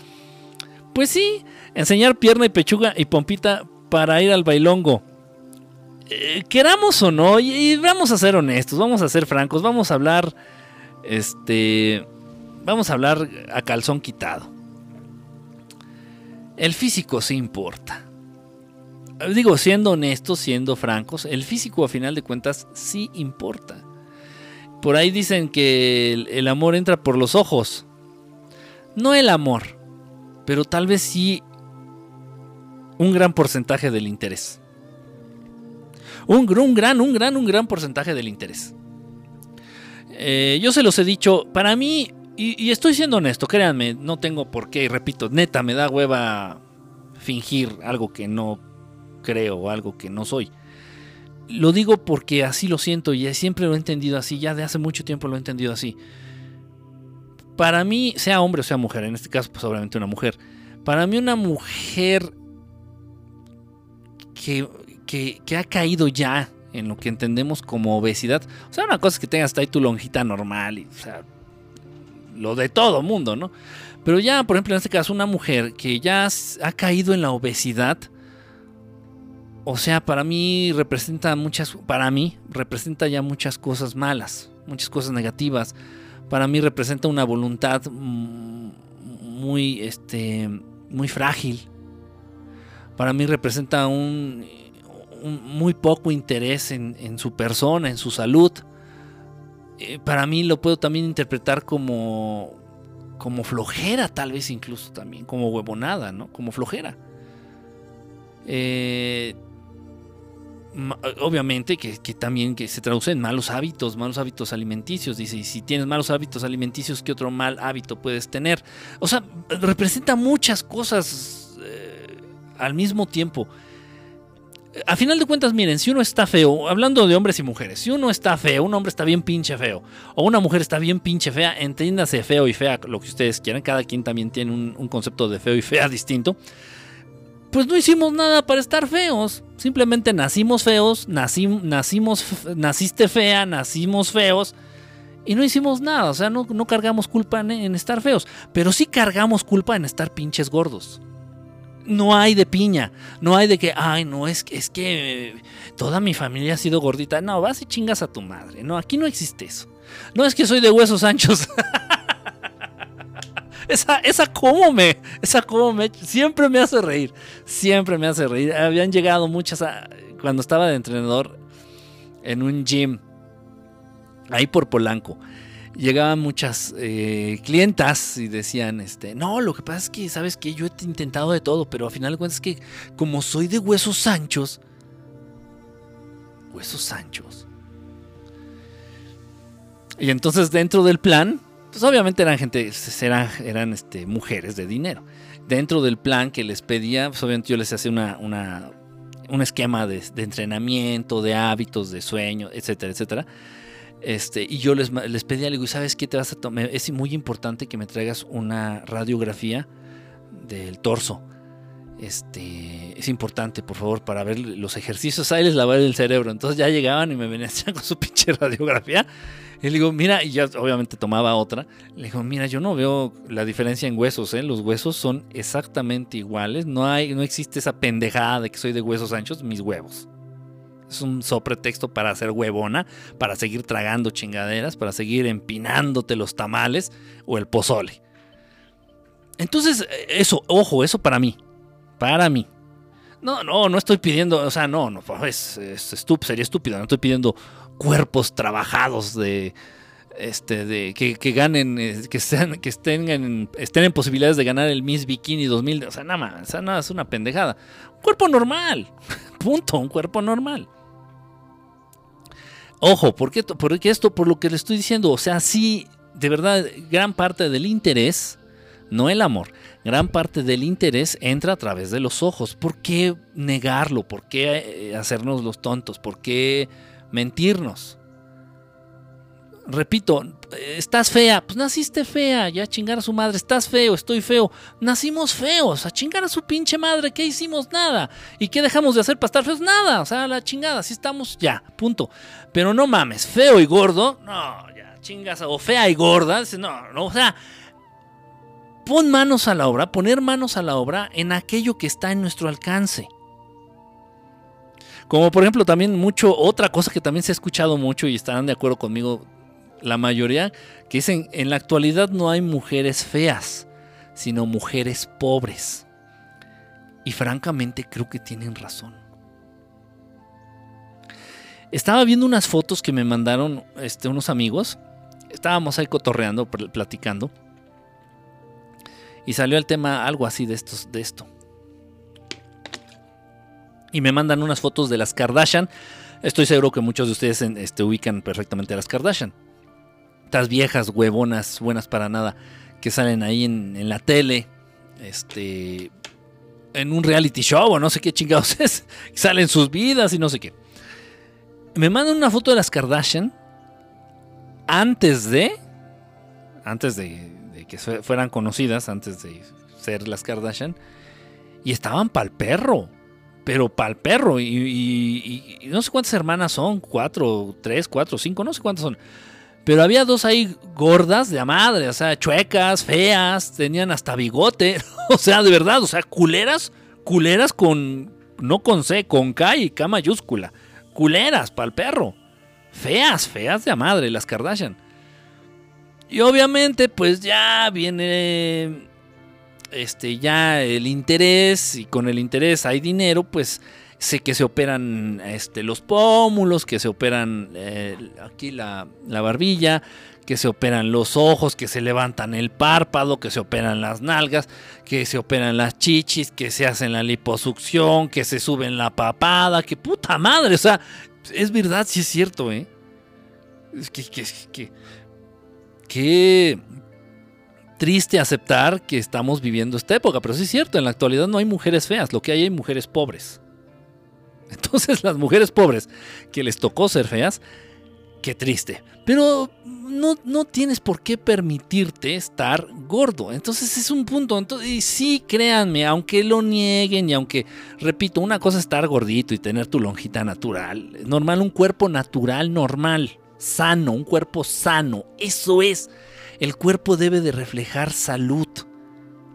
Pues sí, enseñar pierna y pechuga y pompita para ir al bailongo. Eh, queramos o no, y, vamos a ser honestos, vamos a ser francos, vamos a hablar, este, vamos a hablar a calzón quitado. El físico sí importa. Digo, siendo honestos, siendo francos, el físico a final de cuentas sí importa. Por ahí dicen que el amor entra por los ojos. No el amor, pero tal vez sí un gran porcentaje del interés. Un, gran, un gran, un gran porcentaje del interés. Eh, yo se los he dicho, para mí, y, estoy siendo honesto, créanme, no tengo por qué, y repito, neta, me da hueva fingir algo que no creo o algo que no soy. Lo digo porque así lo siento y siempre lo he entendido así, ya de hace mucho tiempo lo he entendido así para mí, sea hombre o sea mujer, en este caso, pues obviamente una mujer, para mí una mujer que, que, ha caído ya en lo que entendemos como obesidad, o sea, una cosa es que tengas ahí tu lonjita normal, o sea, lo de todo mundo, ¿no? Pero ya, por ejemplo, en este caso, una mujer que ya ha caído en la obesidad, o sea, para mí representa muchas, para mí representa ya muchas cosas malas, muchas cosas negativas para mí representa una voluntad muy, este, muy frágil. Para mí representa un, muy poco interés en, su persona, en su salud. Eh, para mí lo puedo también interpretar como, como flojera, tal vez incluso también, como huevonada, ¿no? Como flojera. Eh, obviamente que, también que se traduce en malos hábitos, malos hábitos alimenticios. Dice, y si tienes malos hábitos alimenticios, ¿qué otro mal hábito puedes tener? O sea, representa muchas cosas eh, al mismo tiempo. A final de cuentas, miren, si uno está feo, hablando de hombres y mujeres, si uno está feo, un hombre está bien pinche feo, o una mujer está bien pinche fea, entiéndase feo y fea, lo que ustedes quieran, cada quien también tiene un, concepto de feo y fea [LAUGHS] distinto pues no hicimos nada para estar feos. Simplemente nacimos feos, nacimos, naciste fea, nacimos feos y no hicimos nada. O sea, no, cargamos culpa en, en, estar feos, pero sí cargamos culpa en estar pinches gordos. No hay de piña, no hay de que, ay, no, es, es que toda mi familia ha sido gordita. No, vas y chingas a tu madre. No, aquí no existe eso. No es que soy de huesos anchos. [LAUGHS] esa, esa cómo me, esa cómo me, siempre me hace reír, siempre me hace reír. Habían llegado muchas, cuando estaba de entrenador en un gym, ahí por Polanco, llegaban muchas eh, clientas y decían, este, no, lo que pasa es que, ¿sabes que Yo he intentado de todo, pero al final de cuentas es que como soy de huesos anchos, huesos anchos. Y entonces dentro del plan, pues obviamente eran gente, eran, eran este, mujeres de dinero. Dentro del plan que les pedía, pues obviamente yo les hacía una, una un esquema de, de, entrenamiento, de hábitos, de sueño, etcétera, etcétera. Este, y yo les, les pedía, le digo, ¿sabes qué te vas a tomar? Es muy importante que me traigas una radiografía del torso. Este, es importante, por favor, para ver los ejercicios. Ahí les lavar el cerebro. Entonces ya llegaban y me venían [LAUGHS] con su pinche radiografía. Y le digo, mira, y ya obviamente tomaba otra. Le digo, mira, yo no veo la diferencia en huesos, ¿eh? Los huesos son exactamente iguales. No, hay, no existe esa pendejada de que soy de huesos anchos, mis huevos. Es un sopretexto para hacer huevona, para seguir tragando chingaderas, para seguir empinándote los tamales o el pozole. Entonces, eso, ojo, eso para mí. Para mí. No, no, no estoy pidiendo, o sea, no, no, es, estúpido, sería estúpido, no estoy pidiendo cuerpos trabajados de, este, de que, ganen, eh, que, sean, que estén, en, estén en posibilidades de ganar el Miss Bikini 2000, o sea, nada más, o sea, nada, es una pendejada. Un cuerpo normal, [LAUGHS] punto, un cuerpo normal. Ojo, ¿por qué, porque esto, por lo que le estoy diciendo, o sea, sí, de verdad, gran parte del interés, no el amor, gran parte del interés entra a través de los ojos. ¿Por qué negarlo? ¿Por qué eh, hacernos los tontos? ¿Por qué mentirnos? Repito, estás fea, pues naciste fea, ya chingar a su madre, estás feo, estoy feo, nacimos feos, a chingar a su pinche madre, ¿qué hicimos? Nada. ¿Y qué dejamos de hacer para estar feos? Nada, o sea, la chingada, así estamos, ya, punto. Pero no mames, feo y gordo, no, ya, chingas, o fea y gorda, no, no, o sea, pon manos a la obra, poner manos a la obra en aquello que está en nuestro alcance. Como por ejemplo también mucho, otra cosa que también se ha escuchado mucho y estarán de acuerdo conmigo la mayoría, que dicen, en la actualidad no hay mujeres feas, sino mujeres pobres. Y francamente creo que tienen razón. Estaba viendo unas fotos que me mandaron este, unos amigos. Estábamos ahí cotorreando, platicando. Y salió el tema algo así de, estos, de esto. Y me mandan unas fotos de las Kardashian. Estoy seguro que muchos de ustedes este, ubican perfectamente a las Kardashian estas viejas huevonas, buenas para nada, que salen ahí en, la tele, este, en un reality show o no sé qué chingados [LAUGHS] es, salen sus vidas y no sé qué. Me mandan una foto de las Kardashian antes de, antes de, que fueran conocidas, antes de ser las Kardashian, y estaban pa'l perro pero pa'l perro. Y, y, no sé cuántas hermanas son, cuatro, tres, cuatro, cinco, no sé cuántas son. Pero había dos ahí gordas de a madre, o sea, chuecas, feas, tenían hasta bigote, [LAUGHS] o sea, de verdad, o sea, culeras, culeras con, no con C, con K y K mayúscula, culeras para el perro, feas, feas de a madre, las Kardashian. Y obviamente, pues ya viene, este, ya el interés, y con el interés hay dinero, pues Sé que se operan este, los pómulos, que se operan eh, aquí la, barbilla, que se operan los ojos, que se levantan el párpado, que se operan las nalgas, que se operan las chichis, que se hacen la liposucción, que se suben la papada, que puta madre, o sea, es verdad, sí es cierto, ¿eh? Es que, que, que, que triste aceptar que estamos viviendo esta época, pero sí es cierto, en la actualidad no hay mujeres feas, lo que hay hay mujeres pobres. Entonces las mujeres pobres que les tocó ser feas, qué triste. Pero no, no tienes por qué permitirte estar gordo. Entonces es un punto. Entonces, y sí, créanme, aunque lo nieguen y aunque, repito, una cosa es estar gordito y tener tu lonjita natural. Normal, un cuerpo natural, normal, sano, un cuerpo sano. Eso es. El cuerpo debe de reflejar salud.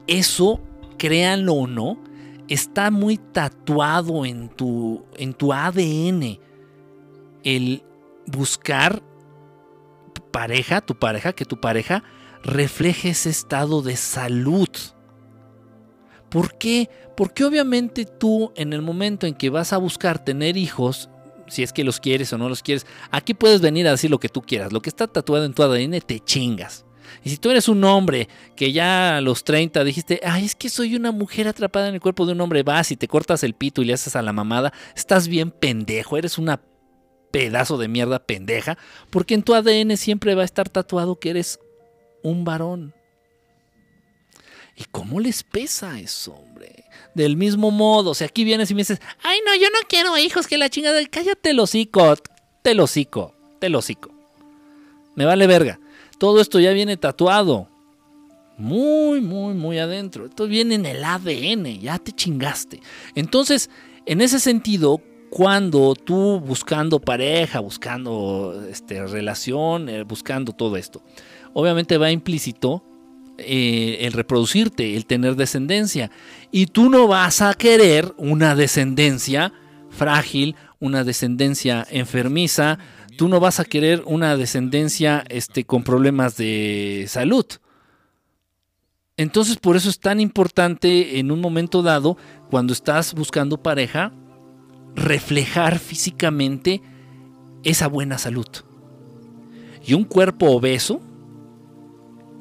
Eso, créanlo o no, está muy tatuado en tu, en tu ADN el buscar pareja, tu pareja, que tu pareja refleje ese estado de salud. ¿Por qué? Porque obviamente tú en el momento en que vas a buscar tener hijos, si es que los quieres o no los quieres, aquí puedes venir a decir lo que tú quieras. Lo que está tatuado en tu ADN te chingas. Y si tú eres un hombre que ya a los 30 dijiste, ay, es que soy una mujer atrapada en el cuerpo de un hombre, vas y te cortas el pito y le haces a la mamada, estás bien pendejo, eres una pedazo de mierda pendeja, porque en tu ADN siempre va a estar tatuado que eres un varón. ¿Y cómo les pesa eso, hombre? Del mismo modo, si aquí vienes y me dices, ay no, yo no quiero hijos, que la chingada, cállate el hocico, te lo hocico, te lo hocico. Me vale verga. Todo esto ya viene tatuado. Muy, muy, muy adentro. Esto viene en el ADN, ya te chingaste. Entonces, en ese sentido, cuando tú buscando pareja, buscando este, relación, eh, buscando todo esto, obviamente va implícito eh, el reproducirte, el tener descendencia. Y tú no vas a querer una descendencia frágil, una descendencia enfermiza, tú no vas a querer una descendencia este, con problemas de salud. Entonces por eso es tan importante en un momento dado, cuando estás buscando pareja, reflejar físicamente esa buena salud. Y un cuerpo obeso,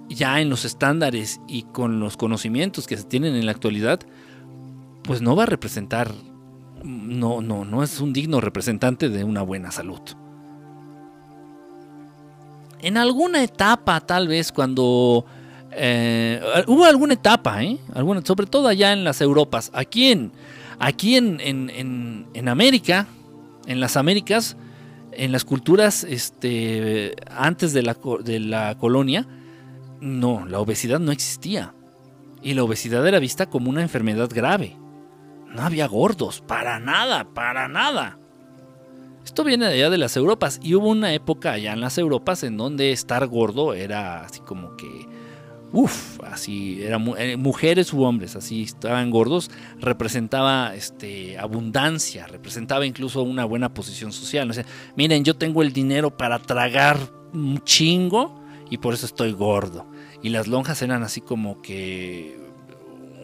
ya en los estándares y con los conocimientos que se tienen en la actualidad, pues no va a representar, no, no, no es un digno representante de una buena salud. En alguna etapa, tal vez cuando eh, hubo alguna etapa, ¿eh? sobre todo allá en las Europas, aquí en, aquí en América, en las Américas, en las culturas este, antes de la, de la colonia, no, la obesidad no existía. Y la obesidad era vista como una enfermedad grave. No había gordos, para nada, para nada. Esto viene de allá de las Europas y hubo una época allá en las Europas en donde estar gordo era así como que, uff, así, eran eh, mujeres u hombres, así estaban gordos, representaba este, abundancia, representaba incluso una buena posición social. miren, yo tengo el dinero para tragar un chingo y por eso estoy gordo. Y las lonjas eran así como que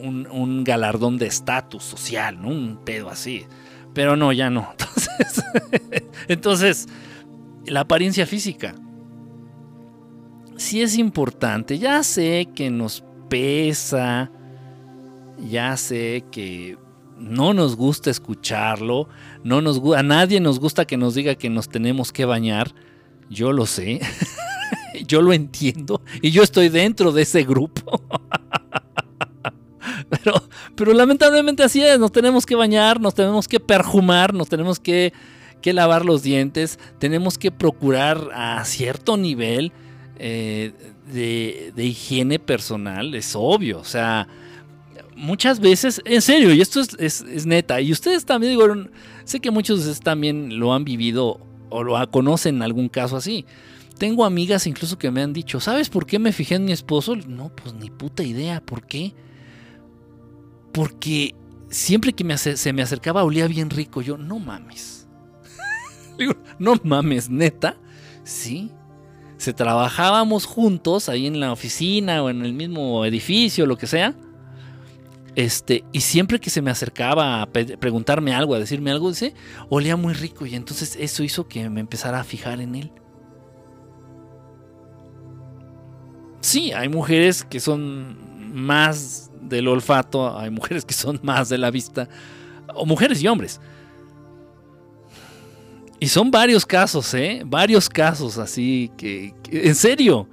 un, galardón de estatus social, ¿no? Un pedo así. Pero no, ya no. [LAUGHS] Entonces, [LAUGHS] entonces, la apariencia física. Sí es importante. Ya sé que nos pesa. Ya sé que no nos gusta escucharlo. No nos, a nadie nos gusta que nos diga que nos tenemos que bañar. Yo lo sé. [LAUGHS] yo lo entiendo y yo estoy dentro de ese grupo. [LAUGHS] pero, pero lamentablemente así es, nos tenemos que bañar, nos tenemos que perjumar, nos tenemos que, lavar los dientes, tenemos que procurar a cierto nivel eh, de, higiene personal, es obvio, o sea, muchas veces, en serio, y esto es, neta, y ustedes también, digo, sé que muchos de ustedes también lo han vivido o lo conocen en algún caso así. Tengo amigas incluso que me han dicho, ¿sabes por qué me fijé en mi esposo? No, pues ni puta idea, ¿por qué? Porque siempre que se me acercaba olía bien rico. Yo, no mames. [LAUGHS] Digo, no mames, neta. Sí. Se trabajábamos juntos ahí en la oficina o en el mismo edificio, lo que sea. Este, y siempre que se me acercaba a preguntarme algo, a decirme algo, dice, olía muy rico. Y entonces eso hizo que me empezara a fijar en él. sí, hay mujeres que son más del olfato, hay mujeres que son más de la vista, o mujeres y hombres. Y son varios casos, ¿eh? Varios casos así que, en serio,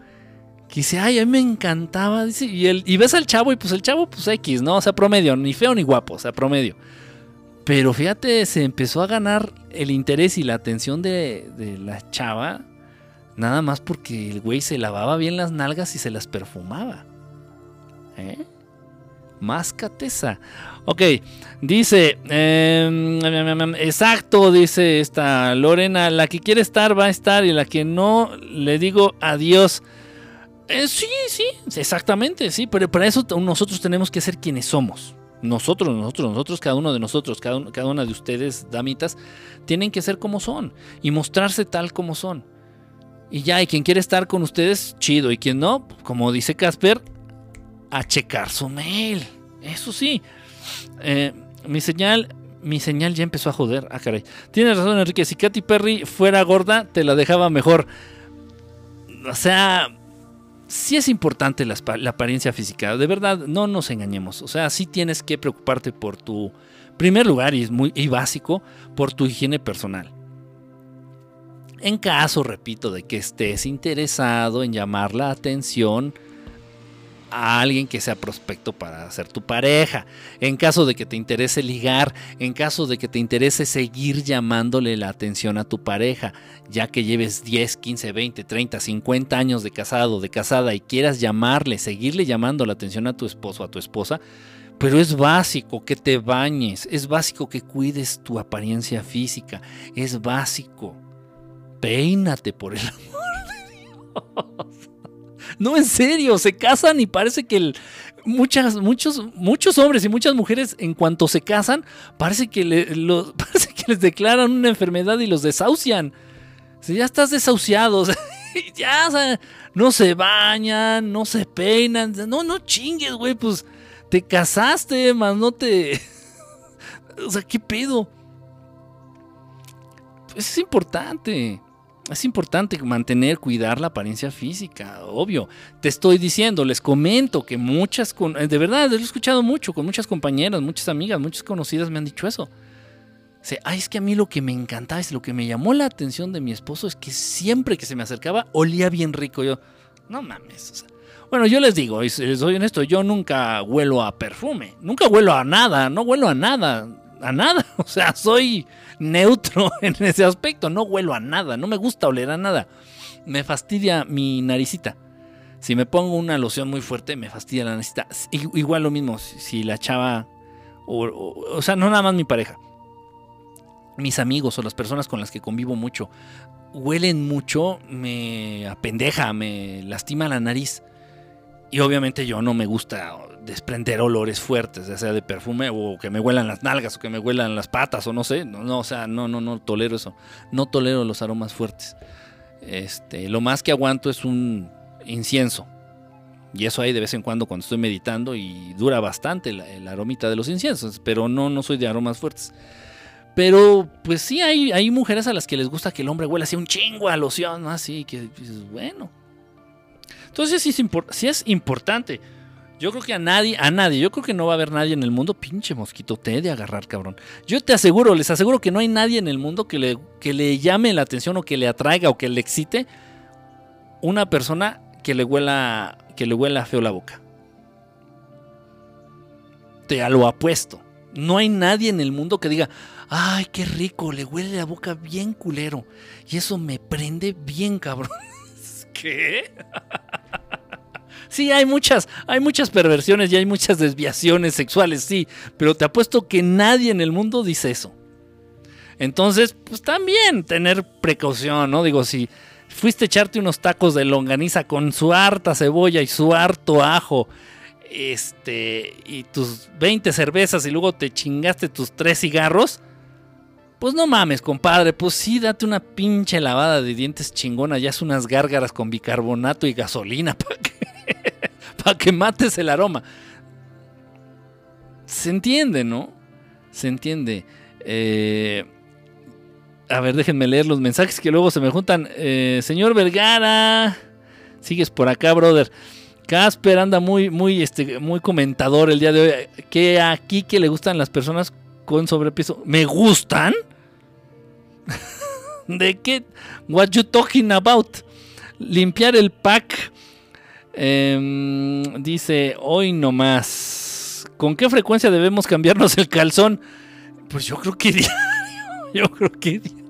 que dice, ay, a mí me encantaba, dice, y, el, y ves al chavo y pues el chavo pues X, ¿no? O sea, promedio, ni feo ni guapo, o sea, promedio. Pero fíjate, se empezó a ganar el interés y la atención de, de la chava Nada más porque el güey se lavaba bien las nalgas y se las perfumaba. ¿Eh? Más cateza. Ok, dice, em, exacto, dice esta Lorena, la que quiere estar va a estar y la que no, le digo adiós. Eh, sí, sí, exactamente, sí, pero para eso nosotros tenemos que ser quienes somos. Nosotros, nosotros, nosotros, cada uno de nosotros, cada, cada una de ustedes, damitas, tienen que ser como son y mostrarse tal como son. Y ya, y quien quiere estar con ustedes, chido. Y quien no, como dice Casper, a checar su mail. Eso sí. Eh, mi señal, mi señal ya empezó a joder. Ah, caray. Tienes razón, Enrique. Si Katy Perry fuera gorda, te la dejaba mejor. O sea, sí es importante la, apariencia física. De verdad, no nos engañemos. O sea, sí tienes que preocuparte por tu primer lugar, y es muy y básico, por tu higiene personal. En caso, repito, de que estés interesado en llamar la atención a alguien que sea prospecto para ser tu pareja, en caso de que te interese ligar, en caso de que te interese seguir llamándole la atención a tu pareja, ya que lleves 10, 15, 20, 30, 50 años de casado, de casada y quieras llamarle, seguirle llamando la atención a tu esposo, a tu esposa, pero es básico que te bañes, es básico que cuides tu apariencia física, es básico. Peínate por el [LAUGHS] amor de Dios. No, en serio, se casan y parece que muchas, muchos, muchos hombres y muchas mujeres, en cuanto se casan, parece que, [LAUGHS] les declaran una enfermedad y los desahucian. Si ya estás desahuciado, [LAUGHS] ya, no se bañan, no se peinan. No, no chingues, güey, pues te casaste, más no te. [LAUGHS] o sea, ¿qué pedo? es importante. Es importante mantener, cuidar la apariencia física, obvio. Te estoy diciendo, les comento que muchas, de verdad, lo he escuchado mucho con muchas compañeras, muchas amigas, muchas conocidas me han dicho eso. Ay, es que a mí lo que me encantaba, es lo que me llamó la atención de mi esposo es que siempre que se me acercaba olía bien rico. Yo, no mames. bueno, yo les digo, soy honesto, yo nunca huelo a perfume, nunca huelo a nada, no huelo a nada, a nada. [LAUGHS] O sea, soy neutro [LAUGHS] en ese aspecto. No huelo a nada, no me gusta oler a nada. Me fastidia mi naricita. Si me pongo una loción muy fuerte, me fastidia la naricita. Igual lo mismo, si la chava, o, o, sea, no nada más mi pareja, mis amigos o las personas con las que convivo mucho, huelen mucho, me apendeja, me lastima la nariz. Y obviamente yo no me gusta desprender olores fuertes, ya sea de perfume o que me huelan las nalgas o que me huelan las patas o no sé, no, no o sea, no, no, no tolero eso, no tolero los aromas fuertes. Este, lo más que aguanto es un incienso. Y eso hay de vez en cuando cuando estoy meditando y dura bastante el aromita de los inciensos, pero no, no soy de aromas fuertes. Pero pues sí hay, hay mujeres a las que les gusta que el hombre huela así un chingo a loción, así que dices, bueno. Entonces sí es, sí es importante. Yo creo que a nadie, a nadie, yo creo que no va a haber nadie en el mundo, pinche mosquito, te he de agarrar, cabrón. Yo te aseguro, les aseguro que no hay nadie en el mundo que le, que le llame la atención o que le atraiga o que le excite una persona que le huela, que le huela feo la boca. Te lo apuesto. No hay nadie en el mundo que diga, ay, qué rico, le huele la boca bien culero. Y eso me prende bien, cabrón. [LAUGHS] ¿Qué? Sí, hay muchas, hay muchas perversiones y hay muchas desviaciones sexuales, sí, pero te apuesto que nadie en el mundo dice eso. Entonces, pues también tener precaución, ¿no? Digo, si fuiste a echarte unos tacos de longaniza con su harta cebolla y su harto ajo, este, y tus 20 cervezas y luego te chingaste tus tres cigarros, pues no mames, compadre, pues sí, date una pinche lavada de dientes chingona, ya es unas gárgaras con bicarbonato y gasolina [LAUGHS] para que para que mates el aroma. Se entiende, ¿no? Se entiende. Eh, a ver, déjenme leer los mensajes que luego se me juntan. Eh, señor Vergara, sigues por acá, brother. Casper anda muy, muy, este, muy comentador el día de hoy. Que aquí que le gustan las personas con sobrepeso. ¿Me gustan? [LAUGHS] ¿De qué? What you talking about? Limpiar el pack Em, dice, hoy no más. ¿Con qué frecuencia debemos cambiarnos el calzón? Pues yo creo que [LAUGHS] diario. Yo creo que diario.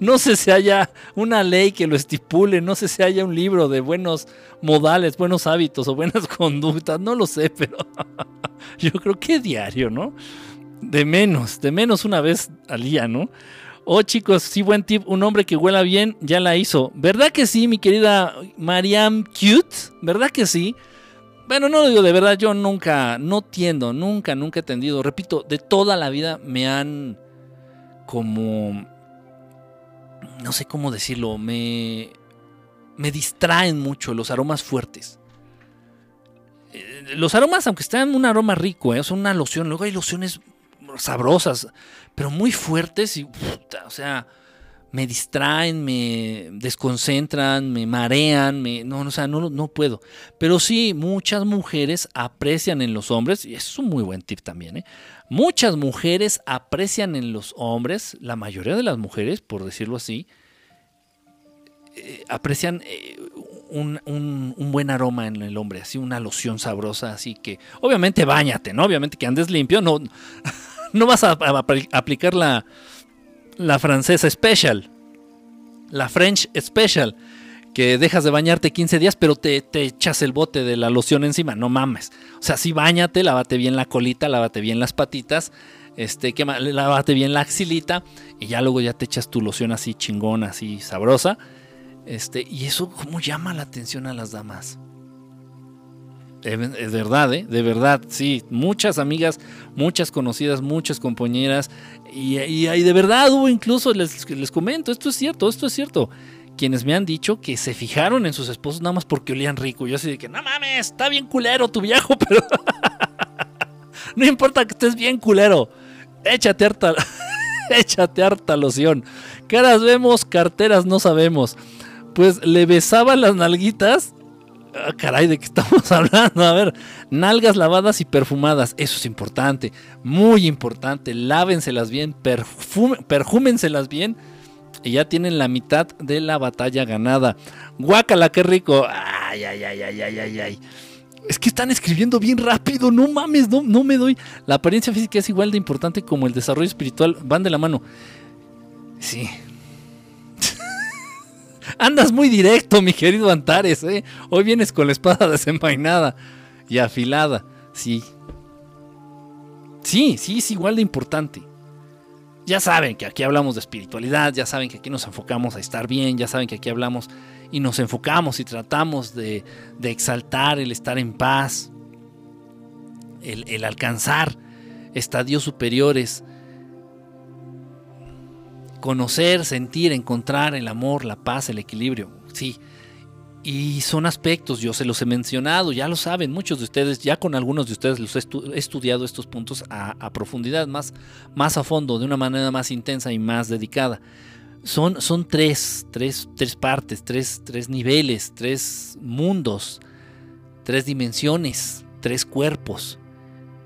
No sé si haya una ley que lo estipule, no sé si haya un libro de buenos modales, buenos hábitos o buenas [LAUGHS] conductas, no lo sé, pero [LAUGHS] yo creo que diario, ¿no? De menos, de menos una vez al día, ¿no? Oh chicos, sí, buen tip. Un hombre que huela bien ya la hizo. ¿Verdad que sí, mi querida Mariam Cute? ¿Verdad que sí? Bueno, no lo digo de verdad, yo nunca, no tiendo, nunca, nunca he tendido. Repito, de toda la vida me han como... No sé cómo decirlo, me, me distraen mucho los aromas fuertes. Eh, los aromas, aunque estén un aroma rico, son una loción. Luego hay lociones sabrosas, pero muy fuertes y, o sea, me distraen, me desconcentran, me marean, me, no, o sea, no, no puedo. Pero sí, muchas mujeres aprecian en los hombres, y eso es un muy buen tip también, ¿eh? muchas mujeres aprecian en los hombres, la mayoría de las mujeres, por decirlo así, eh, aprecian eh, un, buen aroma en el hombre, así una loción sabrosa, así que obviamente bañate, ¿no? Obviamente que andes limpio, no, no vas a, aplicar la, la francesa special, la French special, que dejas de bañarte 15 días, pero te, te, echas el bote de la loción encima, no mames. O sea, sí bañate, lávate bien la colita, lávate bien las patitas, este, que, lávate bien la axilita, y ya luego ya te echas tu loción así chingona, así sabrosa este, y eso, ¿cómo llama la atención a las damas? Es verdad, ¿eh? De verdad, sí. Muchas amigas, muchas conocidas, muchas compañeras. Y, y, de verdad hubo incluso, les, les, comento, esto es cierto, esto es cierto. Quienes me han dicho que se fijaron en sus esposos nada más porque olían rico. Yo así de que, no mames, está bien culero tu viejo, [LAUGHS] pero... [LAUGHS] no importa que estés bien culero. Échate harta, [LAUGHS] échate harta loción. Caras vemos, carteras no sabemos pues le besaba las nalguitas. Ah, caray, ¿de qué [LAUGHS] estamos hablando? A ver, nalgas lavadas y perfumadas. Eso es importante, muy importante. Lávenselas bien, perjúmenselas bien. Y ya tienen la mitad de la batalla ganada. Guácala, qué rico. Ay, ay, ay, ay, ay, ay, ay. Es que están escribiendo bien rápido, no mames, no, no me doy. La apariencia física es igual de importante como el desarrollo espiritual, van de la mano. Sí, Andas muy directo, mi querido Antares, ¿eh? Hoy vienes con la espada [LAUGHS] desenvainada y afilada. Sí. Sí, sí, es igual de importante. Ya saben que aquí hablamos de espiritualidad, ya saben que aquí nos enfocamos a estar bien, ya saben que aquí hablamos y nos enfocamos y tratamos de, exaltar el estar en paz, el, el alcanzar estadios superiores conocer, sentir, encontrar el amor, la paz, el equilibrio. Sí. Y son aspectos, yo se los he mencionado, ya lo saben, muchos de ustedes, ya con algunos de ustedes los he, estudiado estos puntos a, profundidad, más, más a fondo, de una manera más intensa y más dedicada. Son, son tres, tres, tres partes, tres, tres niveles, tres mundos, tres dimensiones, tres cuerpos.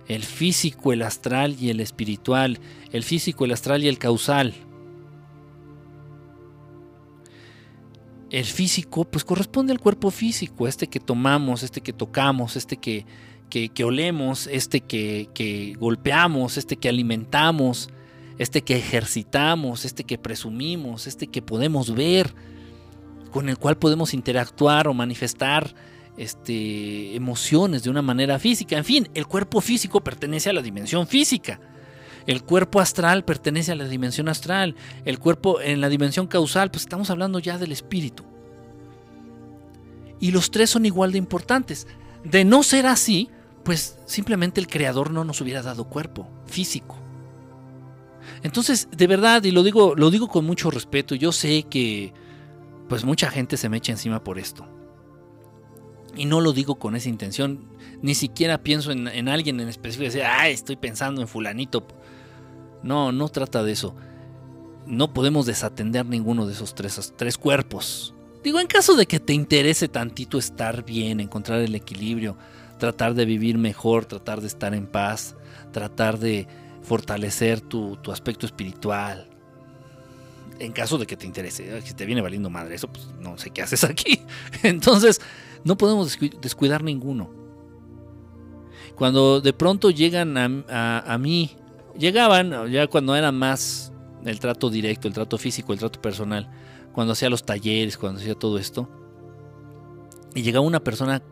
El físico, el astral y el espiritual. El físico, el astral y el causal. El físico pues corresponde al cuerpo físico, este que tomamos, este que tocamos, este que, que, olemos, este que, que, golpeamos, este que alimentamos, este que ejercitamos, este que presumimos, este que podemos ver, con el cual podemos interactuar o manifestar este, emociones de una manera física. En fin, el cuerpo físico pertenece a la dimensión física. El cuerpo astral pertenece a la dimensión astral. El cuerpo en la dimensión causal, pues estamos hablando ya del espíritu. Y los tres son igual de importantes. De no ser así, pues simplemente el creador no nos hubiera dado cuerpo físico. Entonces, de verdad, y lo digo, lo digo con mucho respeto, yo sé que pues mucha gente se me echa encima por esto. Y no lo digo con esa intención, ni siquiera pienso en, alguien en específico decir, ay, estoy pensando en fulanito. No, no trata de eso. No podemos desatender ninguno de esos tres, tres cuerpos. Digo, en caso de que te interese tantito estar bien, encontrar el equilibrio, tratar de vivir mejor, tratar de estar en paz, tratar de fortalecer tu, tu aspecto espiritual. En caso de que te interese, si te viene valiendo madre eso, pues no sé qué haces aquí. [LAUGHS] Entonces, no podemos descuidar ninguno. Cuando de pronto llegan a, a mí llegaban ya cuando era más el trato directo, el trato físico, el trato personal, cuando hacía los talleres, cuando hacía todo esto, y llegaba una persona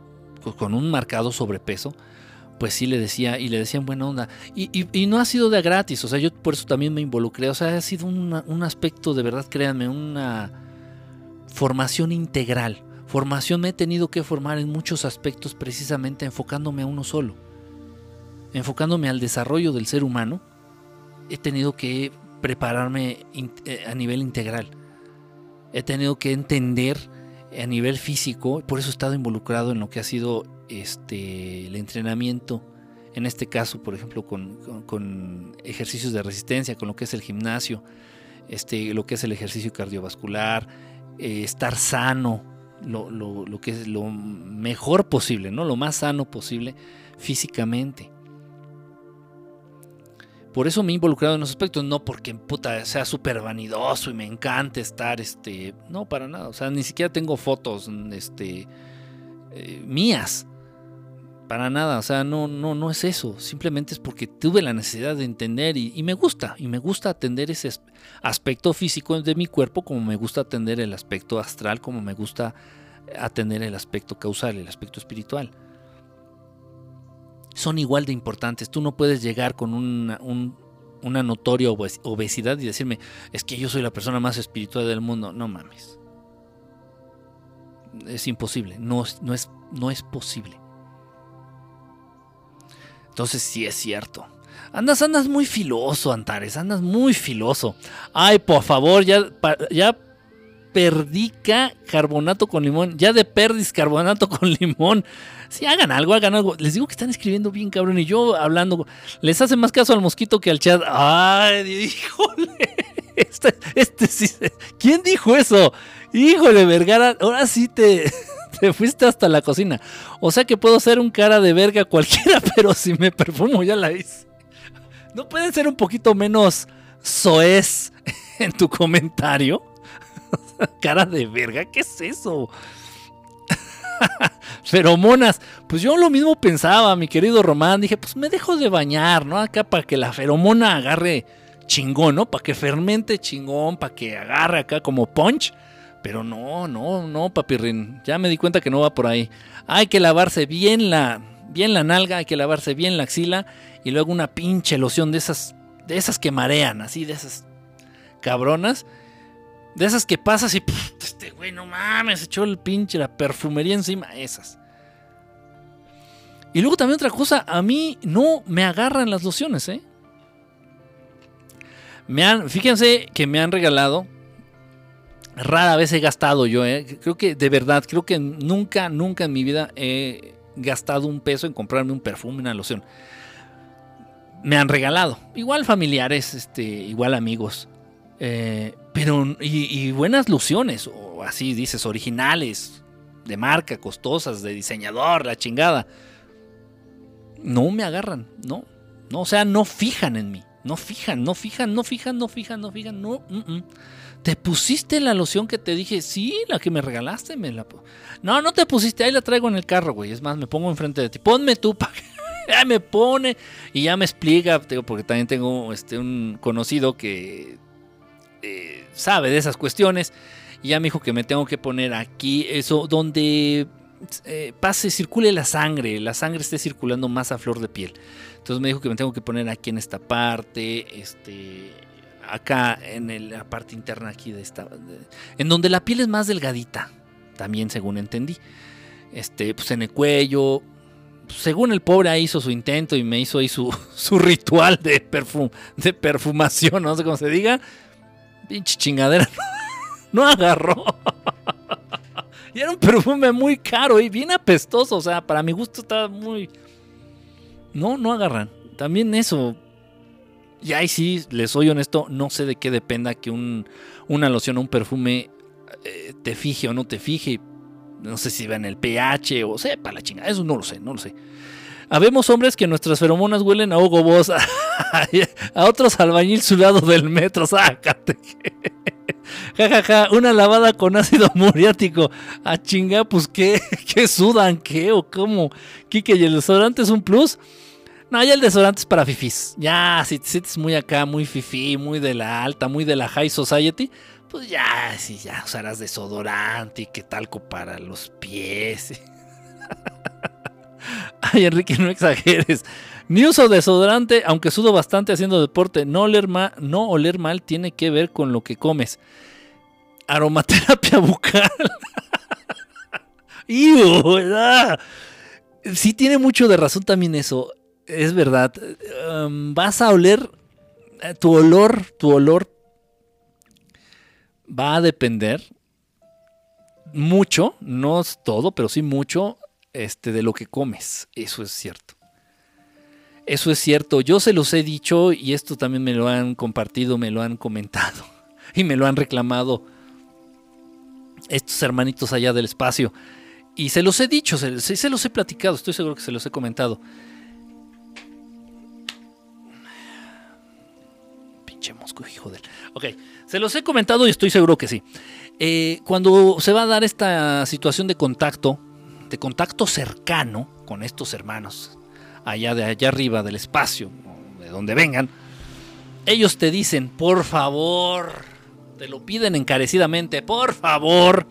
con un marcado sobrepeso, pues sí le decía, y le decían buena onda. Y, no ha sido de gratis, o sea, yo por eso también me involucré, o sea, ha sido un aspecto de verdad, créanme, una formación integral. Formación me he tenido que formar en muchos aspectos precisamente enfocándome a uno solo, enfocándome al desarrollo del ser humano he tenido que prepararme eh, a nivel integral. He tenido que entender a nivel físico, por eso he estado involucrado en lo que ha sido este, el entrenamiento, en este caso, por ejemplo, con, ejercicios de resistencia, con lo que es el gimnasio, este, lo que es el ejercicio cardiovascular, eh, estar sano, lo, lo, que es lo mejor posible, ¿no? lo más sano posible físicamente. Por eso me he involucrado en los aspectos, no porque puta sea súper vanidoso y me encante estar, este, no, para nada, o sea, ni siquiera tengo fotos, este, eh, mías, para nada, o sea, no, no, no es eso, simplemente es porque tuve la necesidad de entender y, y me gusta, y me gusta atender ese aspecto físico de mi cuerpo como me gusta atender el aspecto astral, como me gusta atender el aspecto causal, el aspecto espiritual son igual de importantes. Tú no puedes llegar con una, una notoria obesidad y decirme, es que yo soy la persona más espiritual del mundo. No mames. Es imposible, no, no, es, no es posible. Entonces sí es cierto. Andas, andas muy filoso, Antares, andas muy filoso. Ay, por favor, ya, ya perdica carbonato con limón. Ya de perdis carbonato con [LAUGHS] limón. Si hagan algo, hagan algo. Les digo que están escribiendo bien, cabrón. Y yo hablando. Les hace más caso al mosquito que al chat. Ay, híjole. [LAUGHS] Este, este sí. ¿Quién dijo eso? Híjole, Vergara. Ahora sí te, [LAUGHS] te fuiste hasta la cocina. O sea que puedo ser un cara de verga cualquiera, [LAUGHS] pero si me perfumo ya la hice. ¿No pueden ser un poquito menos soez en tu comentario? Cara de verga, ¿qué es eso? [LAUGHS] Feromonas. Pues yo lo mismo pensaba, mi querido Román. Dije, pues me dejo de bañar, ¿no? Acá para que la feromona agarre chingón, ¿no? Para que fermente chingón, para que agarre acá como punch. Pero no, no, no, papirrin. Ya me di cuenta que no va por ahí. Hay que lavarse bien la, bien la nalga, hay que lavarse bien la axila. Y luego una pinche loción de esas, de esas que marean, así, de esas cabronas de esas que pasas y este güey, no mames, echó el pinche la perfumería encima. Esas. Y luego también otra cosa, a mí no me agarran las lociones, ¿eh? Me han, fíjense que me han regalado. Rara vez he gastado yo, ¿eh? Creo que de verdad, creo que nunca, nunca en mi vida he gastado un peso en comprarme un perfume, una loción. Me han regalado. Igual familiares, este, igual amigos. Eh, pero, y, buenas lociones, o así dices, originales, de marca, costosas, de diseñador, la chingada. No me agarran, no. No, o sea, no fijan en mí. No fijan, no fijan, no fijan, no fijan, no fijan, no. ¿Te pusiste la loción que te dije? Sí, la que me regalaste. Me la... No, no te pusiste, ahí la traigo en el carro, güey. Es más, me pongo enfrente de ti. Ponme tú para [LAUGHS] ya me pone y ya me explica, porque también tengo este, un conocido que eh, sabe de esas cuestiones. Y ya me dijo que me tengo que poner aquí, eso, donde eh, pase, circule la sangre, la sangre esté circulando más a flor de piel. Entonces me dijo que me tengo que poner aquí en esta parte, este, acá en la parte interna aquí de esta, en donde la piel es más delgadita, también según entendí. Este, pues en el cuello, según el pobre hizo su intento y me hizo ahí su, [LAUGHS] su ritual de, perfum, de perfumación, no sé cómo se diga, Pinche chingadera. [LAUGHS] No, agarró. y era un perfume muy caro y bien apestoso. O sea, para mi gusto estaba muy. No, no agarran. También eso. Y ahí sí, les soy honesto, no sé de qué dependa que un, una loción o un perfume eh, te fije o no te fije. No sé si en el pH o sepa la chingada. Eso no lo sé, no lo sé. Habemos hombres que nuestras feromonas huelen a Hugo Boss, [LAUGHS] a, otros albañil sudado del metro, sácate. [LAUGHS] Ja, ja, ja, una lavada con ácido muriático. A ah, chinga, pues qué, [LAUGHS] qué sudan, qué o cómo. Kike, ¿y el desodorante es un plus? No, ya el desodorante es para fifis. Ya, si te sientes muy acá, muy fifi, muy de la alta, muy de la high society, pues ya, sí, ya usarás desodorante y qué talco para los pies. [LAUGHS] Ay, Enrique, no exageres. Ni uso desodorante, aunque sudo bastante haciendo deporte. No oler, no oler mal tiene que ver con lo que comes. Aromaterapia [LAUGHS] bucal. sí tiene mucho de razón también eso. Es verdad. Em, vas a oler. Eh, tu olor, tu olor va a depender mucho, no es todo, pero sí mucho este, de lo que comes. Eso es cierto. Eso es cierto. Yo se los he dicho y esto también me lo han compartido, me lo han comentado [LAUGHS] y me lo han reclamado estos hermanitos allá del espacio. Y se los he dicho, se, los he platicado, estoy seguro que se los he comentado. Pinche mosco, hijo de... Ok, se los he comentado y estoy seguro que sí. Eh, cuando se va a dar esta situación de contacto, de contacto cercano con estos hermanos, allá de allá arriba del espacio, de donde vengan, ellos te dicen, por favor, te lo piden encarecidamente, por favor,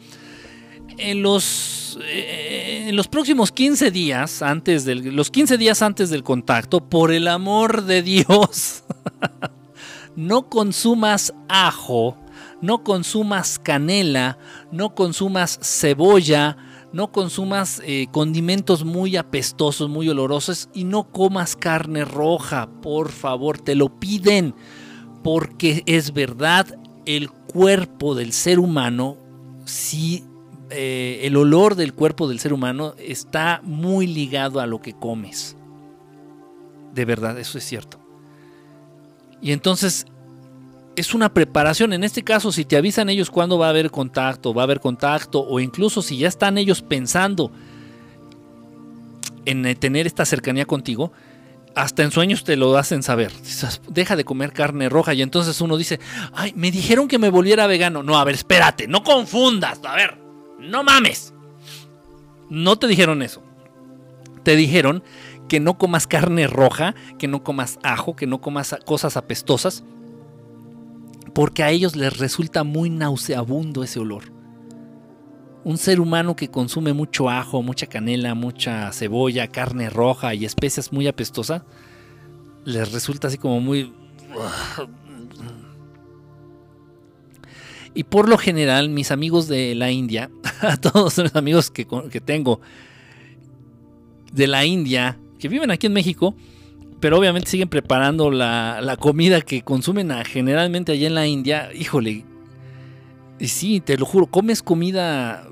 en los, eh, en los próximos 15 días, antes los 15 días antes del contacto, por el amor de Dios, [LAUGHS] no consumas ajo, no consumas canela, no consumas cebolla, no consumas eh, condimentos muy apestosos, muy olorosos y no comas carne roja, por favor, te lo piden, porque es verdad, el cuerpo del ser humano, si eh, el olor del cuerpo del ser humano está muy ligado a lo que comes. De verdad, eso es cierto. Y entonces es una preparación. En este caso, si te avisan ellos cuándo va a haber contacto, va a haber contacto, o incluso si ya están ellos pensando en eh, tener esta cercanía contigo, hasta en sueños te lo hacen saber. Deja de comer carne roja y entonces uno dice, ay, me dijeron que me volviera vegano. No, a ver, espérate, no confundas, a ver, no mames. No te dijeron eso. Te dijeron que no comas carne roja, que no comas ajo, que no comas cosas apestosas porque a ellos les resulta muy nauseabundo ese olor. Un ser humano que consume mucho ajo, mucha canela, mucha cebolla, carne roja y especias muy apestosas, les resulta así como muy... Y por lo general, mis amigos de la India, [LAUGHS] a todos los amigos que, que tengo de la India, que viven aquí en México, pero obviamente siguen preparando la, comida que consumen generalmente allá en la India. Híjole, y sí, te lo juro, comes comida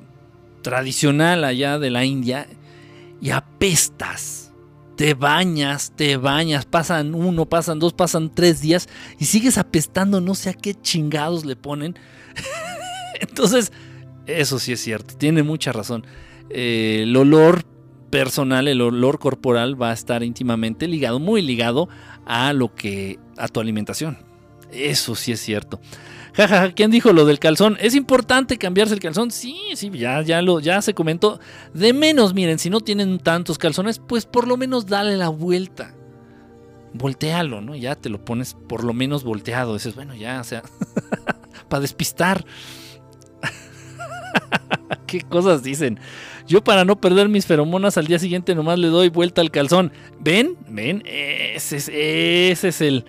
tradicional allá de la India y apestas. Te bañas, te bañas, pasan uno, pasan dos, pasan tres días y sigues apestando, no sé a qué chingados le ponen. [LAUGHS] Entonces, eso sí es cierto, tiene mucha razón. Eh, el olor personal, el olor corporal va a estar íntimamente ligado, muy ligado a lo que a tu alimentación. Eso sí es cierto. Jajaja, ¿quién dijo lo del calzón? ¿Es importante cambiarse el calzón? Sí, sí, ya, ya, lo, ya se comentó. De menos, miren, si no tienen tantos calzones, pues por lo menos dale la vuelta. Voltealo, ¿no? Ya te lo pones por lo menos volteado. Dices, bueno, ya, o sea, [LAUGHS] para despistar. [LAUGHS] ¿Qué cosas dicen? Yo para no perder mis feromonas al día siguiente nomás le doy vuelta al calzón. ¿Ven? ¿Ven? Ese es, ese es el,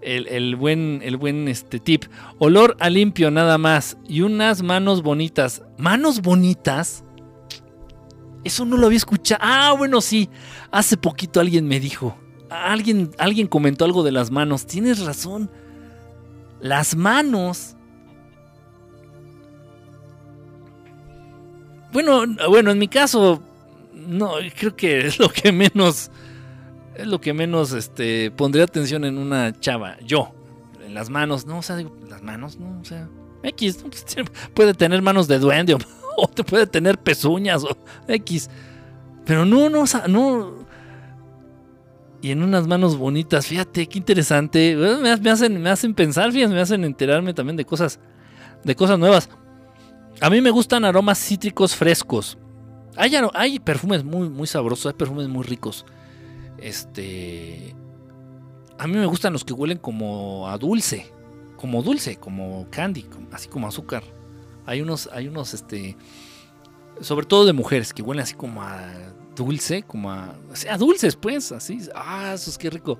el, buen, el buen este, tip. Olor a limpio nada más. Y unas manos bonitas. ¿Manos bonitas? Eso no lo había escuchado. Ah, bueno, sí. Hace poquito alguien me dijo. Alguien, alguien comentó algo de las manos. Tienes razón. Las manos Bueno, bueno, en mi caso, no, creo que [LAUGHS] es lo que menos, es lo que menos, este, pondría atención en una chava. Yo, en las manos, no, o sea, digo, las manos, no, o sea, X, pues, [LAUGHS] puede tener manos de duende [LAUGHS] o, te puede tener pezuñas o X, pero no, no, o sea, no. Y en unas manos bonitas, fíjate, qué interesante. Me, hacen, me hacen pensar, fíjate, me hacen enterarme también de cosas, de cosas nuevas. A mí me gustan aromas cítricos frescos. Hay, perfumes muy, muy sabrosos, hay perfumes muy ricos. Este. A mí me gustan los que huelen como a dulce. Como dulce, como candy, así como azúcar. Hay unos, hay unos, este. Sobre todo de mujeres que huelen así como a dulce, como a. O sea, dulces, pues, así. Ah, eso es que rico.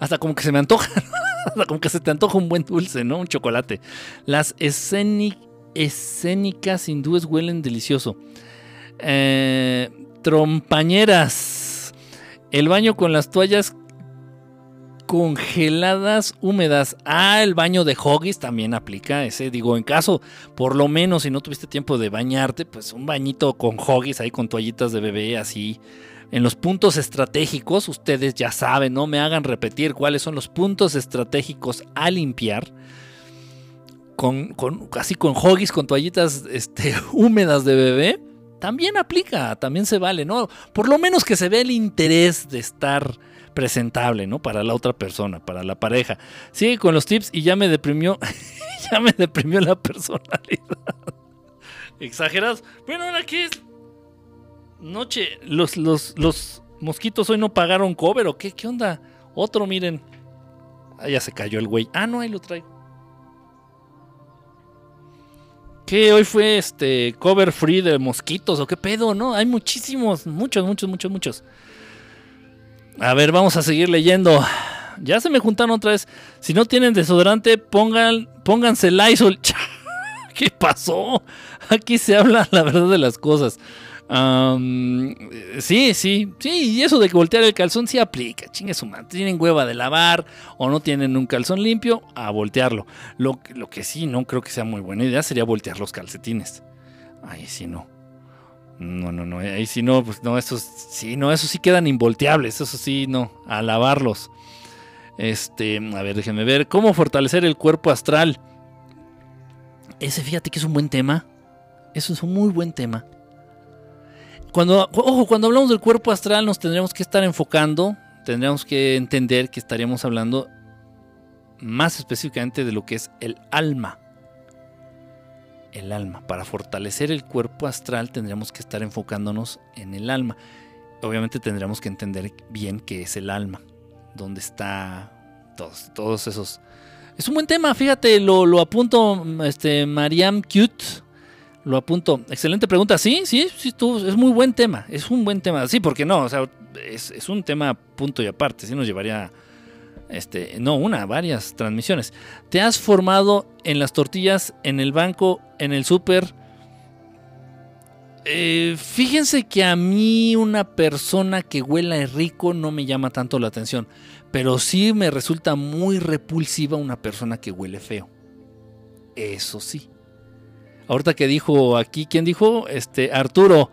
Hasta como que se me antoja. [LAUGHS] Hasta como que se te antoja un buen dulce, ¿no? Un chocolate. Las Scenic escénicas hindúes huelen delicioso. Eh, trompañeras. El baño con las toallas congeladas húmedas. Ah, el baño de Hoggies también aplica ese. Digo, en caso, por lo menos, si no tuviste tiempo de bañarte, pues un bañito con Hoggies ahí con toallitas de bebé así. En los puntos estratégicos, ustedes ya saben, no me hagan repetir cuáles son los puntos estratégicos a limpiar. Con, con así con Hoggies, con toallitas este, [LAUGHS] húmedas de bebé, también aplica, también se vale, ¿no? Por lo menos que se vea el interés de estar presentable, ¿no? Para la otra persona, para la pareja. Sigue con los tips y ya me deprimió, [LAUGHS] ya me deprimió la personalidad. [LAUGHS] Exagerados. Bueno, ahora qué es. Noche, los, los, los mosquitos hoy no pagaron cover o qué, qué onda. Otro, miren. Ah, ya se cayó el güey. Ah, no, ahí lo traigo. ¿Qué? Hoy fue este cover free de mosquitos o qué pedo, ¿no? Hay muchísimos, muchos, muchos, muchos, muchos. A ver, vamos a seguir leyendo. Ya se me juntaron otra vez. Si no tienen desodorante, pongan, pónganse Lysol. [LAUGHS] ¿Qué pasó? Aquí se habla la verdad de las cosas. Sí, sí, sí, y eso de voltear el calzón sí aplica. Chingue su madre. Tienen hueva de lavar o no tienen un calzón limpio, a voltearlo. Lo, lo que sí no creo que sea muy buena idea sería voltear los calcetines. Ahí sí no. No, no, no. Ahí sí no, pues no, esos sí, no, esos sí quedan involteables. Eso sí, no. A lavarlos. Este, a ver, déjenme ver. ¿Cómo fortalecer el cuerpo astral? Ese, fíjate que es un buen tema. Eso es un muy buen tema. Cuando, ojo, cuando hablamos del cuerpo astral nos tendríamos que estar enfocando, tendríamos que entender que estaríamos hablando más específicamente de lo que es el alma el alma. Para fortalecer el cuerpo astral tendríamos que estar enfocándonos en el alma. Obviamente tendríamos que entender bien qué es el alma, dónde está todos, todos esos. Es un buen tema, fíjate, lo, lo apunto, este, Mariam Cute, lo apunto. Excelente pregunta, sí, sí, sí, tú, es muy buen tema, es un buen tema, sí, porque no, o sea, es, un tema punto y aparte, sí nos llevaría este, no una, varias transmisiones. ¿Te has formado en las tortillas, en el banco, en el súper? Eh, fíjense que a mí una persona que huela rico no me llama tanto la atención, pero sí me resulta muy repulsiva una persona que huele feo. Eso sí. Ahorita que dijo aquí, ¿quién dijo? Este, Arturo,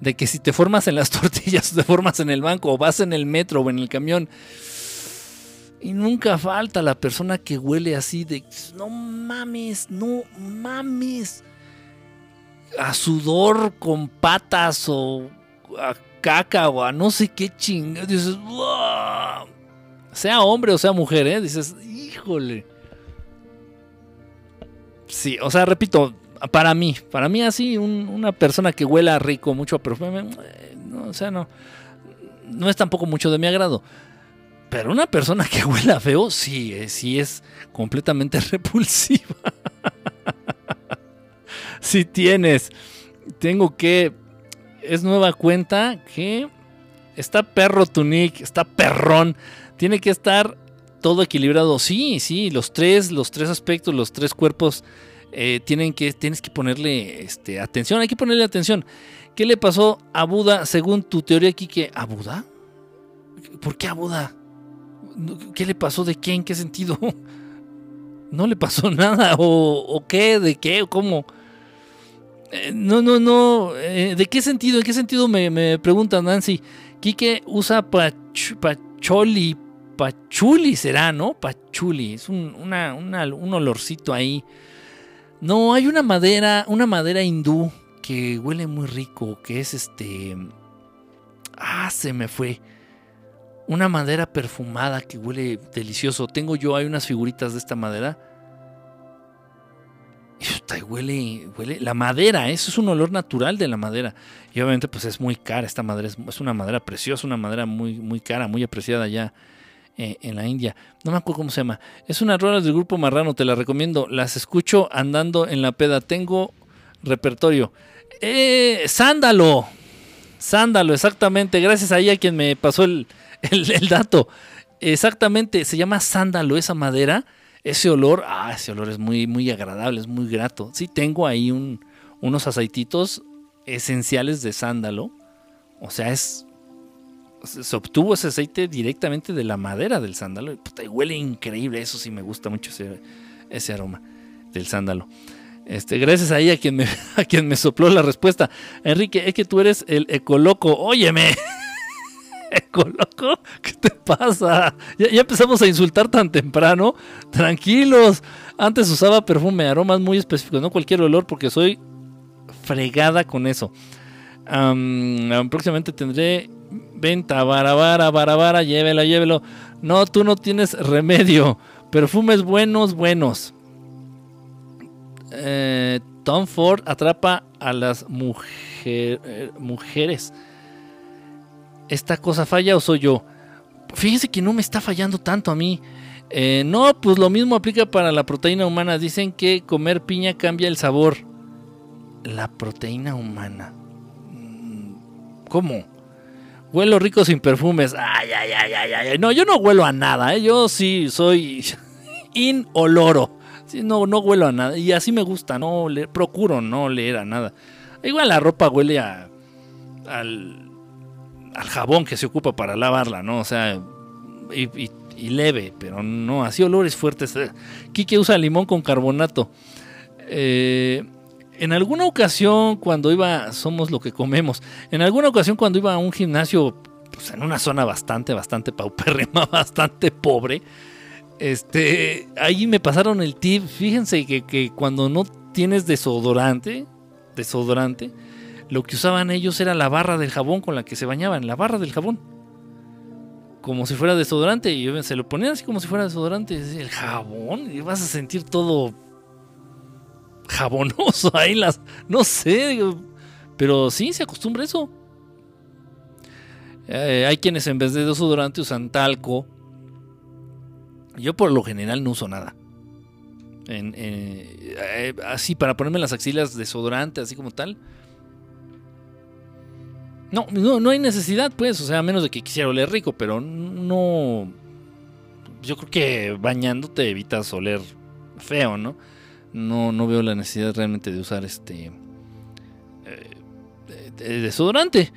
de que si te formas en las [LAUGHS] tortillas, te formas en el banco, o vas en el metro o en el camión, y nunca falta la persona que huele así de, no mames, no mames. A sudor con patas o a caca o a no sé qué chingados. Dices, sea hombre o sea mujer, ¿eh? Dices, híjole. Sí, o sea, repito, para mí, para mí así, una persona que huela rico, mucho perfume, eh, o sea, no, no es tampoco mucho de mi agrado. Pero una persona que huela feo, sí, eh, sí es completamente [LAUGHS] repulsiva. si tienes, tengo que, es nueva cuenta que está perro tu nick, está perrón, tiene que estar todo equilibrado. Sí, sí, los tres, los tres aspectos, los tres cuerpos eh, tienen que, tienes que ponerle este, atención, hay que ponerle atención. ¿Qué le pasó a Buda según tu teoría aquí a Buda? ¿Por qué a Buda? ¿Qué le pasó? ¿De qué? ¿En qué sentido? [LAUGHS] ¿No le pasó [LAUGHS] nada? ¿O, qué? ¿De qué? ¿Cómo? Eh, no, no, no. Eh, ¿De qué sentido? ¿En qué sentido me, me pregunta Nancy? Quique usa pacholi. Pachuli será, ¿no? Pachuli. Es un, un olorcito ahí. No, hay una madera, una madera hindú que huele muy rico, que es este... Ah, se me fue una madera perfumada que huele delicioso. Tengo yo, hay unas figuritas de esta madera. Y huele, huele, la madera, eso es un olor natural de la madera. Y obviamente pues es muy cara, esta madera es, una madera preciosa, una madera muy, muy cara, muy apreciada allá eh, en la India. No me acuerdo cómo se llama. Es una rueda del grupo Marrano, te la recomiendo. Las escucho andando en la peda. Tengo repertorio. Eh, sándalo. Sándalo, exactamente. Gracias a ella quien me pasó el, el, dato. Exactamente, se llama sándalo esa madera. Ese olor, ah, ese olor es muy, muy agradable, es muy grato. Sí, tengo ahí un, unos aceititos esenciales de sándalo. O sea, es se obtuvo ese aceite directamente de la madera del sándalo. y huele increíble, eso sí me gusta mucho ese, aroma del sándalo. Este, gracias ahí a quien, me, [LAUGHS] a quien me sopló la respuesta. Enrique, es que tú eres el ecoloco. Óyeme. [LAUGHS] ¿Ecoloco? ¿Qué te pasa? Ya, empezamos a insultar tan temprano. Tranquilos. Antes usaba perfume, aromas muy específicos, no cualquier olor, porque soy fregada con eso. próximamente tendré venta, barabara, barabara, llévelo, llévelo. No, tú no tienes remedio. Perfumes buenos, buenos. Eh, Tom Ford atrapa a las eh, mujeres. ¿Esta cosa falla o soy yo? Fíjense que no me está fallando tanto a mí. Eh, no, pues lo mismo aplica para la proteína humana. Dicen que comer piña cambia el sabor. La proteína humana. Mm, ¿Cómo? Huelo rico sin perfumes. Ay, ay, ay, ay, ay. No, yo no huelo a nada. Yo sí soy [LAUGHS] inoloro no, no huelo a nada. Y así me gusta, no le, procuro no leer a nada. Igual la ropa huele a, al, al jabón que se ocupa para lavarla, ¿no? O sea, y, leve, pero no, así olores fuertes. Kike usa limón con carbonato. Eh, en alguna ocasión, cuando iba, somos lo que comemos, en alguna ocasión cuando iba a un gimnasio, pues en una zona bastante, bastante paupérrima, [LAUGHS] bastante pobre, este, ahí me pasaron el tip. Fíjense que, cuando no tienes desodorante, desodorante, lo que usaban ellos era la barra del jabón con la que se bañaban, la barra del jabón. Como si fuera desodorante. Y se lo ponían así como si fuera desodorante. El jabón. Y vas a sentir todo jabonoso [LAUGHS] ahí las. No sé. Pero sí, se acostumbra eso. Eh, hay quienes en vez de desodorante usan talco yo por lo general no uso nada. Eh, así para ponerme las axilas desodorante, así como tal. No, no, hay necesidad, pues, o sea, a menos de que quisiera oler rico, pero no. Yo creo que bañándote evitas oler feo, ¿no? No, no veo la necesidad realmente de usar este. Eh, desodorante.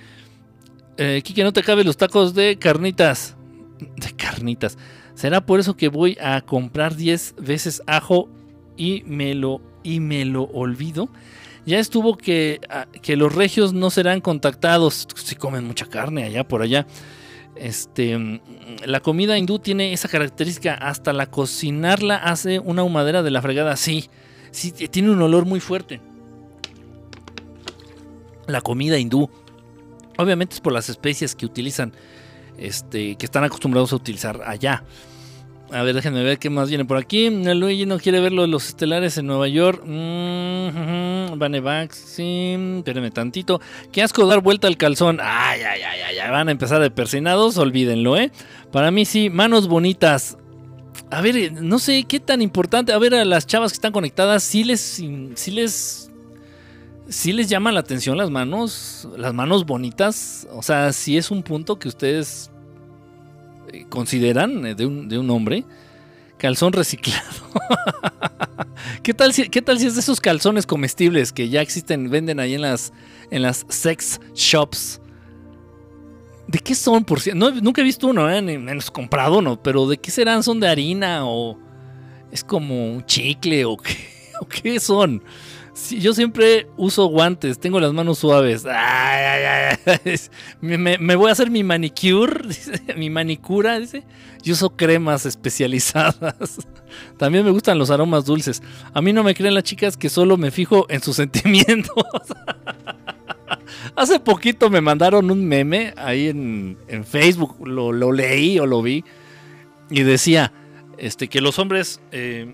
Eh, Kike, no te cabe los tacos de carnitas. De carnitas. ¿Será por eso que voy a comprar 10 veces ajo y me lo, y me lo olvido? Ya estuvo que, ah, que los regios no serán contactados si comen mucha carne allá por allá. Este, mm, la comida hindú tiene esa característica, hasta la cocinarla hace una humadera de la fregada, sí, sí, tiene un olor muy fuerte. La comida hindú, obviamente es por las especies que utilizan este, que están acostumbrados a utilizar allá. A ver, déjenme ver qué más viene por aquí. Luigi no quiere ver los estelares en Nueva York. Mm sí. Espérenme tantito. Qué asco dar vuelta al calzón. Ay, ay, ay, ay, Van a empezar de persinados. Olvídenlo, ¿eh? Para mí sí, manos bonitas. A ver, no sé qué tan importante. A ver, a las chavas que están conectadas, sí les. Sí les. Sí les llama la atención las manos. Las manos bonitas. O sea, si es un punto que ustedes consideran eh, de un, de un hombre. Calzón reciclado. [LAUGHS] ¿Qué, tal si, ¿Qué tal si es de esos calzones comestibles que ya existen, venden ahí en las, en las sex shops? ¿De qué son, por cierto? nunca he visto uno, ¿eh? ni menos comprado uno, pero ¿de qué serán? ¿Son de harina o es como un chicle o qué, [LAUGHS] son? yo siempre uso guantes, tengo las manos suaves. [LAUGHS] me, voy a hacer mi manicure, [LAUGHS] mi manicura, dice. Yo uso cremas especializadas. También me gustan los aromas dulces. A mí no me creen las chicas que solo me fijo en sus sentimientos. [LAUGHS] Hace poquito me mandaron un meme ahí en, Facebook, lo, leí o lo vi, y decía este, que los hombres... Eh,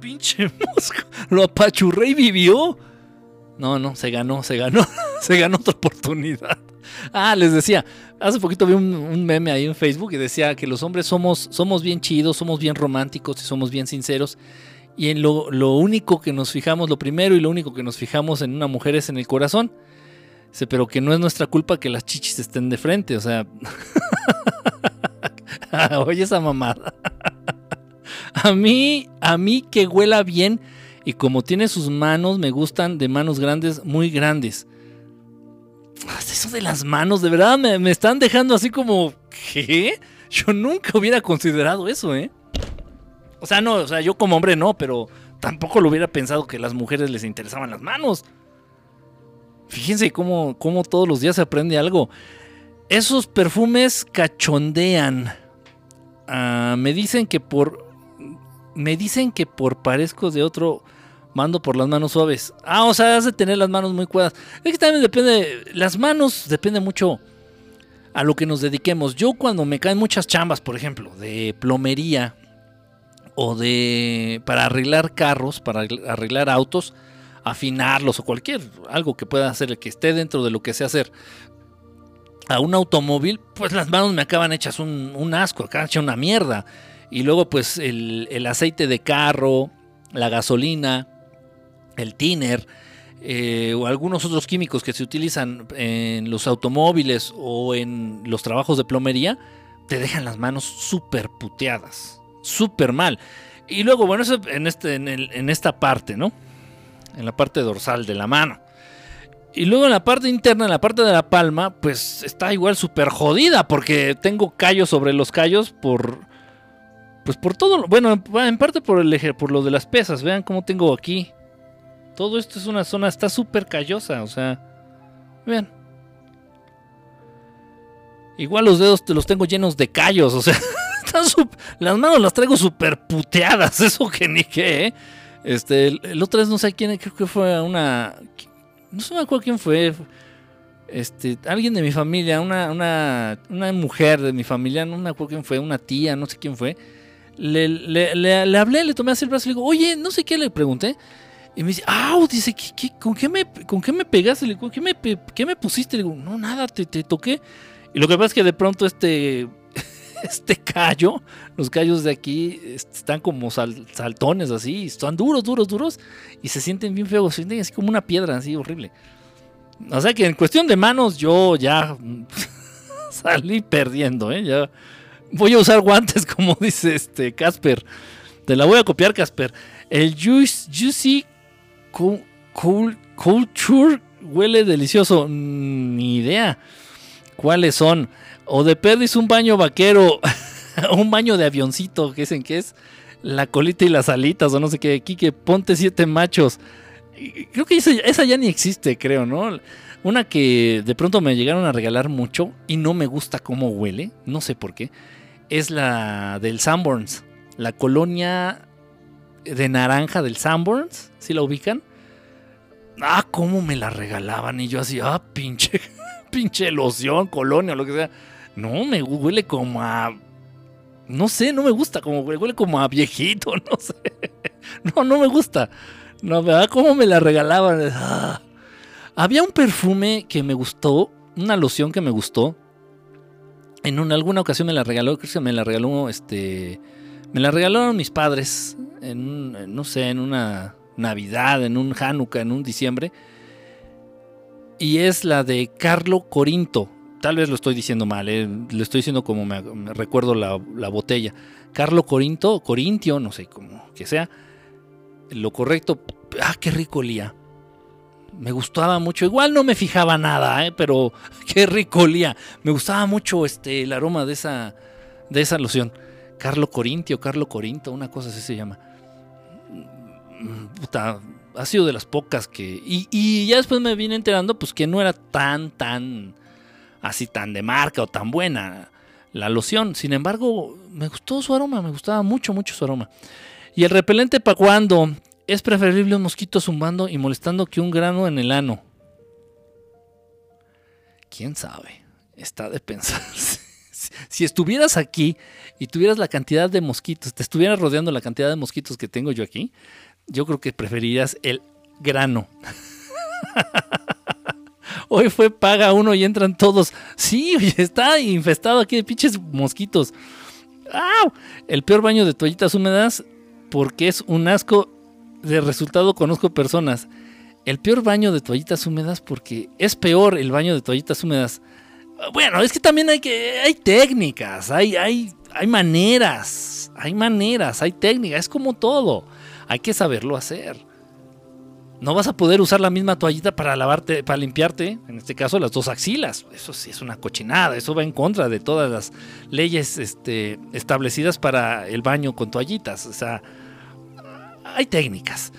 pinche [LAUGHS] mosco. Lo apachurré y vivió. No, no, se ganó, se ganó, [LAUGHS] se ganó otra oportunidad. Ah, les decía, hace poquito vi un, meme ahí en Facebook y decía que los hombres somos, somos bien chidos, somos bien románticos y somos bien sinceros. Y en lo, único que nos fijamos, lo primero y lo único que nos fijamos en una mujer es en el corazón. pero que no es nuestra culpa que las chichis estén de frente, o sea. [LAUGHS] Oye esa mamada. A mí, a mí que huela bien Y como tiene sus manos, me gustan de manos grandes, muy grandes. Eso de las manos, de verdad me, me están dejando así como... ¿Qué? Yo nunca hubiera considerado eso, ¿eh? O sea, no, o sea, yo como hombre no, pero tampoco lo hubiera pensado que las mujeres les interesaban las manos. Fíjense cómo, cómo todos los días se aprende algo. Esos perfumes cachondean. Ah, me dicen que por. Me dicen que por parezco de otro mando por las manos suaves. Ah, o sea, has de tener las manos muy cuadas. Es que también depende. Las manos depende mucho a lo que nos dediquemos. Yo cuando me caen muchas chambas, por ejemplo, de plomería o de para arreglar carros, para arreglar autos, afinarlos o cualquier algo que pueda hacer que esté dentro de lo que sé hacer a un automóvil, pues las manos me acaban hechas un, asco, acaban hechas una mierda. Y luego pues el, el aceite de carro, la gasolina, el tiner, eh, o algunos otros químicos que se utilizan en los automóviles o en los trabajos de plomería, te dejan las manos súper puteadas, súper mal. Y luego, bueno, eso en, este, en, esta parte, ¿no? En la parte dorsal de la mano. Y luego en la parte interna, en la parte de la palma, pues está igual súper jodida porque tengo callos sobre los callos por... Pues por todo, bueno, en parte por el por lo de las pesas, vean cómo tengo aquí todo esto es una zona, está súper callosa, o sea, vean. Igual los dedos te los tengo llenos de callos, o sea, [LAUGHS] las manos las traigo súper puteadas, [LAUGHS] eso que ni qué, ¿eh? Este, el, otro vez no sé quién, creo que fue una, no sé me acuerdo quién fue, este, alguien de mi familia, una, una, una mujer de mi familia, no me acuerdo quién fue, una tía, no sé quién fue, le, le, hablé, le tomé así el brazo y le digo, oye, no sé qué le pregunté, y me dice, ¡ah! Dice, con, qué me, ¿con qué me pegaste? Le ¿qué me, qué me pusiste? Le digo, no, nada, te, toqué. Y lo que pasa es que de pronto este, [LAUGHS] este callo, los callos de aquí están como saltones así, están duros, duros, duros, y se sienten bien feos, se sienten así como una piedra, así horrible. O sea que en cuestión de manos yo ya [LAUGHS] salí perdiendo, ¿eh? Ya voy a usar guantes [LAUGHS] como dice este Casper. Te la voy a copiar, Casper. El Juice, Juicy Culture huele delicioso. Ni idea cuáles son. O de perdis un baño vaquero. [LAUGHS] un baño de avioncito. Que dicen que es la colita y las alitas. O no sé qué. Aquí que ponte siete machos. Creo que esa, ya ni existe, creo, ¿no? Una que de pronto me llegaron a regalar mucho y no me gusta cómo huele, no sé por qué, es la del Sanborns, la colonia de naranja del Sanborns, si la ubican? Ah, cómo me la regalaban y yo así, ah, pinche, [LAUGHS] pinche loción, colonia, lo que sea. No, me huele como a... No sé, no me gusta, como huele como a viejito, [LAUGHS] no sé. No, no me gusta. No, ¿verdad? ¿Cómo me la regalaban? Ah. Había un perfume que me gustó, una loción que me gustó. En alguna ocasión me la regaló, creo que me la regaló este me la regalaron mis padres en, no sé, en una Navidad, en un Hanukkah, en un diciembre. Y es la de Carlo Corinto. Tal vez lo estoy diciendo mal, eh, lo estoy diciendo como me, recuerdo la, botella. Carlo Corinto, Corintio, no sé cómo que sea. Lo correcto. Ah, qué rico olía. Me gustaba mucho. Igual no me fijaba nada, eh, pero [LAUGHS] qué rico olía. Me gustaba mucho este, el aroma de esa, de esa loción. Carlo Corintio, Carlo Corinto, una cosa así se llama. Puta, ha sido de las pocas que. Y, ya después me vine enterando, pues que no era tan, tan. Así tan de marca o tan buena la loción. Sin embargo, me gustó su aroma, me gustaba mucho, mucho su aroma. Y el repelente para cuando es preferible un mosquito zumbando y molestando que un grano en el ano. ¿Quién sabe? Está de pensarse [LAUGHS] si estuvieras aquí y tuvieras la cantidad de mosquitos, te estuvieras rodeando la cantidad de mosquitos que tengo yo aquí, yo creo que preferirías el grano. [LAUGHS] Hoy fue paga uno y entran todos. Sí, está infestado aquí de pinches mosquitos. El peor baño de toallitas húmedas porque es un asco. De resultado conozco personas. El peor baño de toallitas húmedas porque es peor el baño de toallitas húmedas bueno, es que también hay que hay técnicas, hay, hay, hay maneras, hay maneras, hay técnicas, es como todo. Hay que saberlo hacer. No vas a poder usar la misma toallita para lavarte, para limpiarte, en este caso las dos axilas. Eso sí es una cochinada, eso va en contra de todas las leyes este, establecidas para el baño con toallitas. O sea, hay técnicas.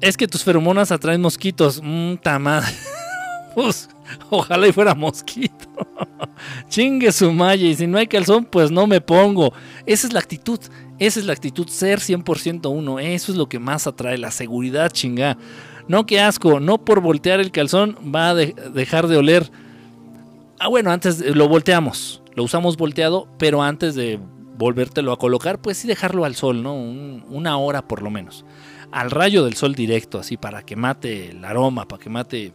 Es que tus feromonas atraen mosquitos. Mmm, madre. [LAUGHS] pues, [LAUGHS] ojalá y fuera mosquito. [LAUGHS] Chingue su malla. Y si no hay calzón, pues no me pongo. Esa es la actitud. Esa es la actitud, ser 100% uno. Eso es lo que más atrae, la seguridad chingá. No, que asco, no por voltear el calzón va a dejar de oler. Ah, bueno, antes lo volteamos, lo usamos volteado, pero antes de volvértelo a colocar, pues sí dejarlo al sol, ¿no? una hora por lo menos. Al rayo del sol directo, así, para que mate el aroma, para que mate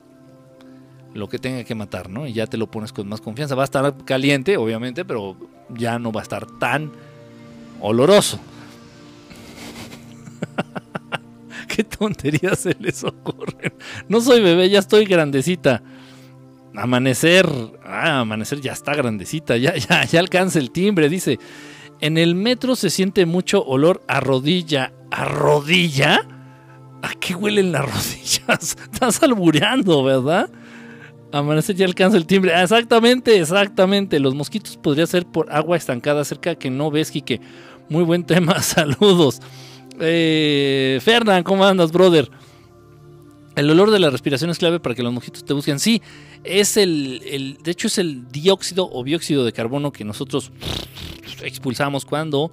lo que tenga que matar, ¿no? Y ya te lo pones con más confianza. Va a estar caliente, obviamente, pero ya no va a estar tan oloroso. [LAUGHS] ¿Qué tonterías se les ocurren? No soy bebé, ya estoy grandecita. Amanecer, ah, amanecer ya está grandecita, ya, ya, ya alcanza el timbre, dice. En el metro se siente mucho olor a rodilla. ¿A rodilla? ¿A qué huelen las [LAUGHS] rodillas? Estás albureando, ¿verdad? Amanecer ya alcanza el timbre. Ah, exactamente, exactamente. Los mosquitos podría ser por agua estancada cerca que no ves, que Muy buen [LAUGHS] tema, saludos. Eh, Fernán, ¿cómo andas, brother? El olor de la respiración es clave para que los mosquitos te busquen. Sí, es el, el, de hecho es el dióxido o bióxido de carbono que nosotros expulsamos cuando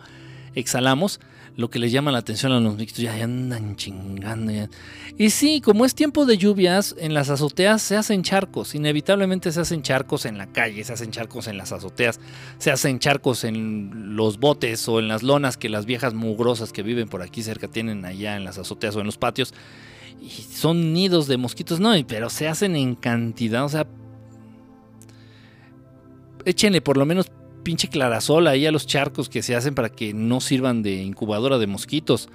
exhalamos lo que les llama la atención a los mosquitos, ya, andan chingando. Y sí, como es tiempo de lluvias, en las azoteas se hacen charcos, inevitablemente se hacen charcos en la calle, se hacen charcos en las azoteas, se hacen charcos en los botes o en las lonas que las viejas mugrosas que viven por aquí cerca tienen allá en las azoteas o en los patios. Y son nidos de mosquitos, no, pero se hacen en cantidad, o sea, échenle por lo menos pinche clarasol ahí a los charcos que se hacen para que no sirvan de incubadora de mosquitos.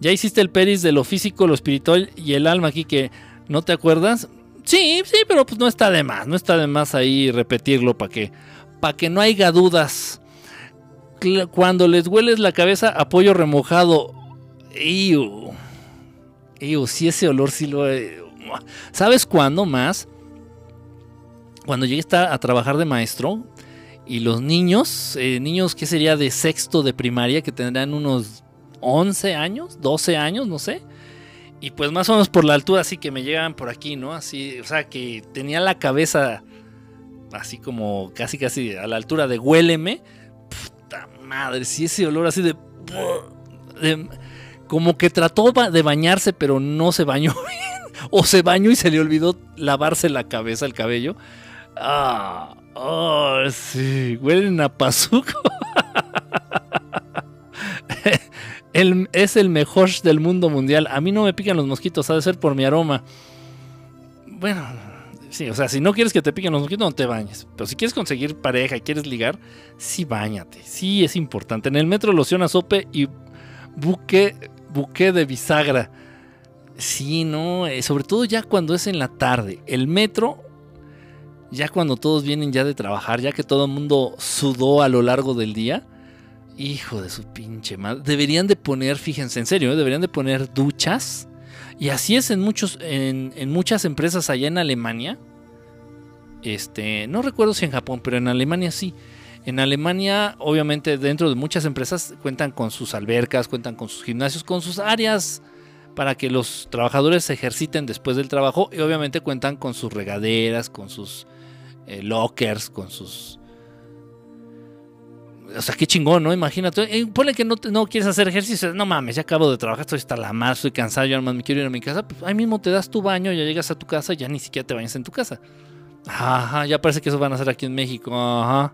Ya hiciste el peris de lo físico, lo espiritual y el alma aquí que no te acuerdas. Sí, sí, pero pues no está de más, no está de más ahí repetirlo para que, para que no haya dudas. Cuando les hueles la cabeza, apoyo remojado. Iu. Iu, si ese olor sí lo... ¿Sabes cuándo más? Cuando llegué a trabajar de maestro, y los niños, eh, niños que sería de sexto de primaria, que tendrán unos 11 años, 12 años, no sé. Y pues más o menos por la altura, así que me llegaban por aquí, ¿no? Así, o sea, que tenía la cabeza así como casi casi a la altura de huéleme. Puta madre, si ese olor así de, de como que trató de bañarse, pero no se bañó [LAUGHS] bien. O se bañó y se le olvidó lavarse la cabeza, el cabello. Ah, Oh, sí, huelen a pazuco. [LAUGHS] es el mejor del mundo mundial. A mí no me pican los mosquitos, ha de ser por mi aroma. Bueno, sí, o sea, si no quieres que te piquen los mosquitos, no te bañes. Pero si quieres conseguir pareja y quieres ligar, sí bañate. Sí es importante. En el metro loción a sope y buque, buque de bisagra. Sí, no, eh, sobre todo ya cuando es en la tarde. El metro ya cuando todos vienen ya de trabajar, ya que todo el mundo sudó a lo largo del día, hijo de su pinche madre, deberían de poner, fíjense, en serio, ¿eh? deberían de poner duchas. Y así es en, muchos, en, muchas empresas allá en Alemania. Este, no recuerdo si en Japón, pero en Alemania sí. En Alemania, obviamente, dentro de muchas empresas cuentan con sus albercas, cuentan con sus gimnasios, con sus áreas para que los trabajadores se ejerciten después del trabajo y obviamente cuentan con sus regaderas, con sus eh, lockers, con sus... O sea, qué chingón, ¿no? Imagínate. Eh, ponle que no, no quieres hacer ejercicio. No mames, ya acabo de trabajar, estoy hasta la más, estoy cansado, yo además me quiero ir a mi casa. Pues ahí mismo te das tu baño, ya llegas a tu casa, ya ni siquiera te bañas en tu casa. Ajá, ya parece que eso van a hacer aquí en México. Ajá.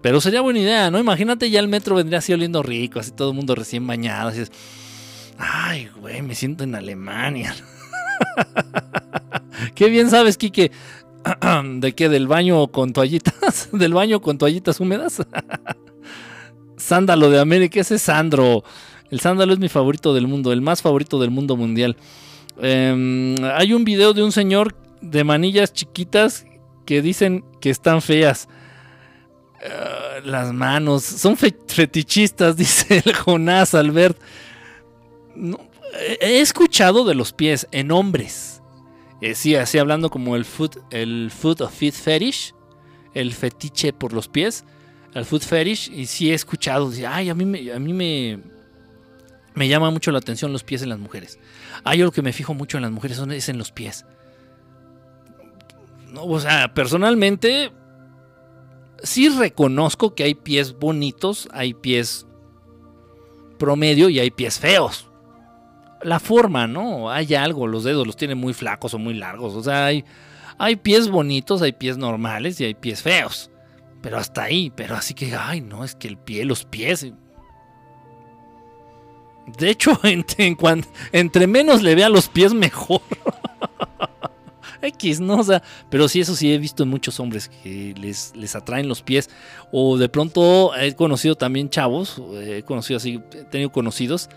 Pero sería buena idea, ¿no? Imagínate ya el metro vendría así oliendo rico, así todo el mundo recién bañado. Así es, Ay, güey, me siento en Alemania. [LAUGHS] Qué bien sabes, Kike. [CLEARS THROAT] ¿De qué? ¿Del baño con toallitas? [LAUGHS] ¿Del baño con toallitas húmedas? [LAUGHS] Sándalo de América, ese es Sandro. El sándalo es mi favorito del mundo, el más favorito del mundo mundial. Em, hay un video de un señor de manillas chiquitas que dicen que están feas. Ah, las manos, son fetichistas, [LAUGHS] dice el Jonás Albert. he escuchado de los pies en hombres. Eh, sí, así hablando como el foot, el foot of feet fetish, el fetiche por los pies, el foot fetish, y sí he escuchado, ay, a mí me, a mí me, me llama mucho la atención los pies en las mujeres. Hay algo que me fijo mucho en las mujeres son, es en los pies. O sea, personalmente sí reconozco que hay pies bonitos, hay pies promedio y hay pies feos. La forma, ¿no? Hay algo, los dedos los tienen muy flacos o muy largos. O sea, hay, hay pies bonitos, hay pies normales y hay pies feos. Pero hasta ahí, pero así que, ay, no, es que el pie, los pies. De hecho, [LAUGHS] entre, entre menos le vea los pies, mejor. [LAUGHS] X, ¿no? O sea, pero sí, eso sí he visto en muchos hombres que les, les atraen los pies. O de pronto he conocido también chavos, he conocido así, he tenido conocidos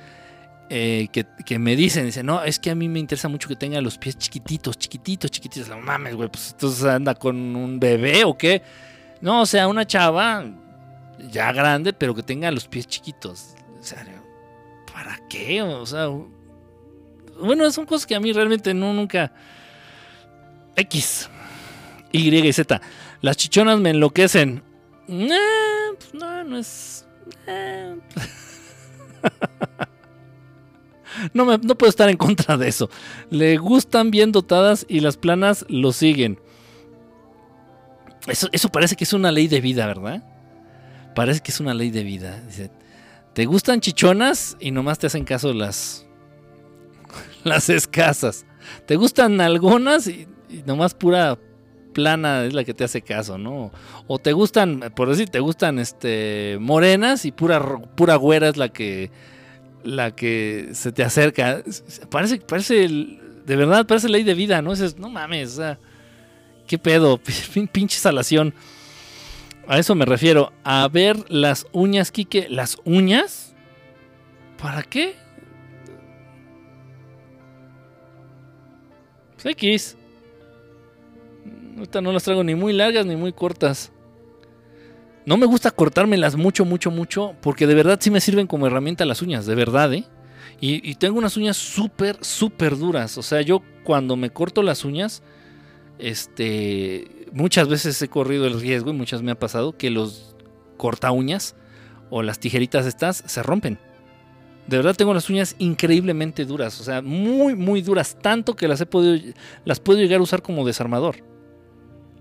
eh, que, me dicen, dicen, no, es que a mí me interesa mucho que tenga los pies chiquititos, chiquititos, chiquititos. No mames, güey, pues entonces anda con un bebé o qué. No, o sea, una chava ya grande, pero que tenga los pies chiquitos. O sea, ¿para qué? O sea, bueno, son cosas que a mí realmente no, nunca X, Y y Z. Las chichonas me enloquecen. Pues no, no es. [LAUGHS] no, me, no puedo estar en contra de eso. Le gustan bien dotadas y las planas lo siguen. Eso, eso parece que es una ley de vida, ¿verdad? Parece que es una ley de vida. Te gustan chichonas y nomás te hacen caso las, [LAUGHS] las escasas. Te gustan algunas y y nomás pura plana es la que te hace caso, ¿no? O te gustan, por decir, te gustan este morenas y pura pura güera es la que la que se te acerca. Parece parece de verdad parece ley de vida, ¿no? Es, no mames, qué pedo, [LAUGHS] pinche salación. A eso me refiero, a ver las uñas, Quique, las uñas. ¿Para qué? Pues X. Ahorita no las traigo ni muy largas ni muy cortas. No me gusta cortármelas mucho, mucho, mucho, porque de verdad sí me sirven como herramienta las uñas, de verdad, ¿eh? Y, tengo unas uñas súper, súper duras. O sea, yo cuando me corto las uñas, este, muchas veces he corrido el riesgo y muchas me ha pasado que los corta uñas o las tijeritas estas se rompen. De verdad tengo las uñas increíblemente duras, o sea, muy, muy duras, tanto que las he podido, las puedo llegar a usar como desarmador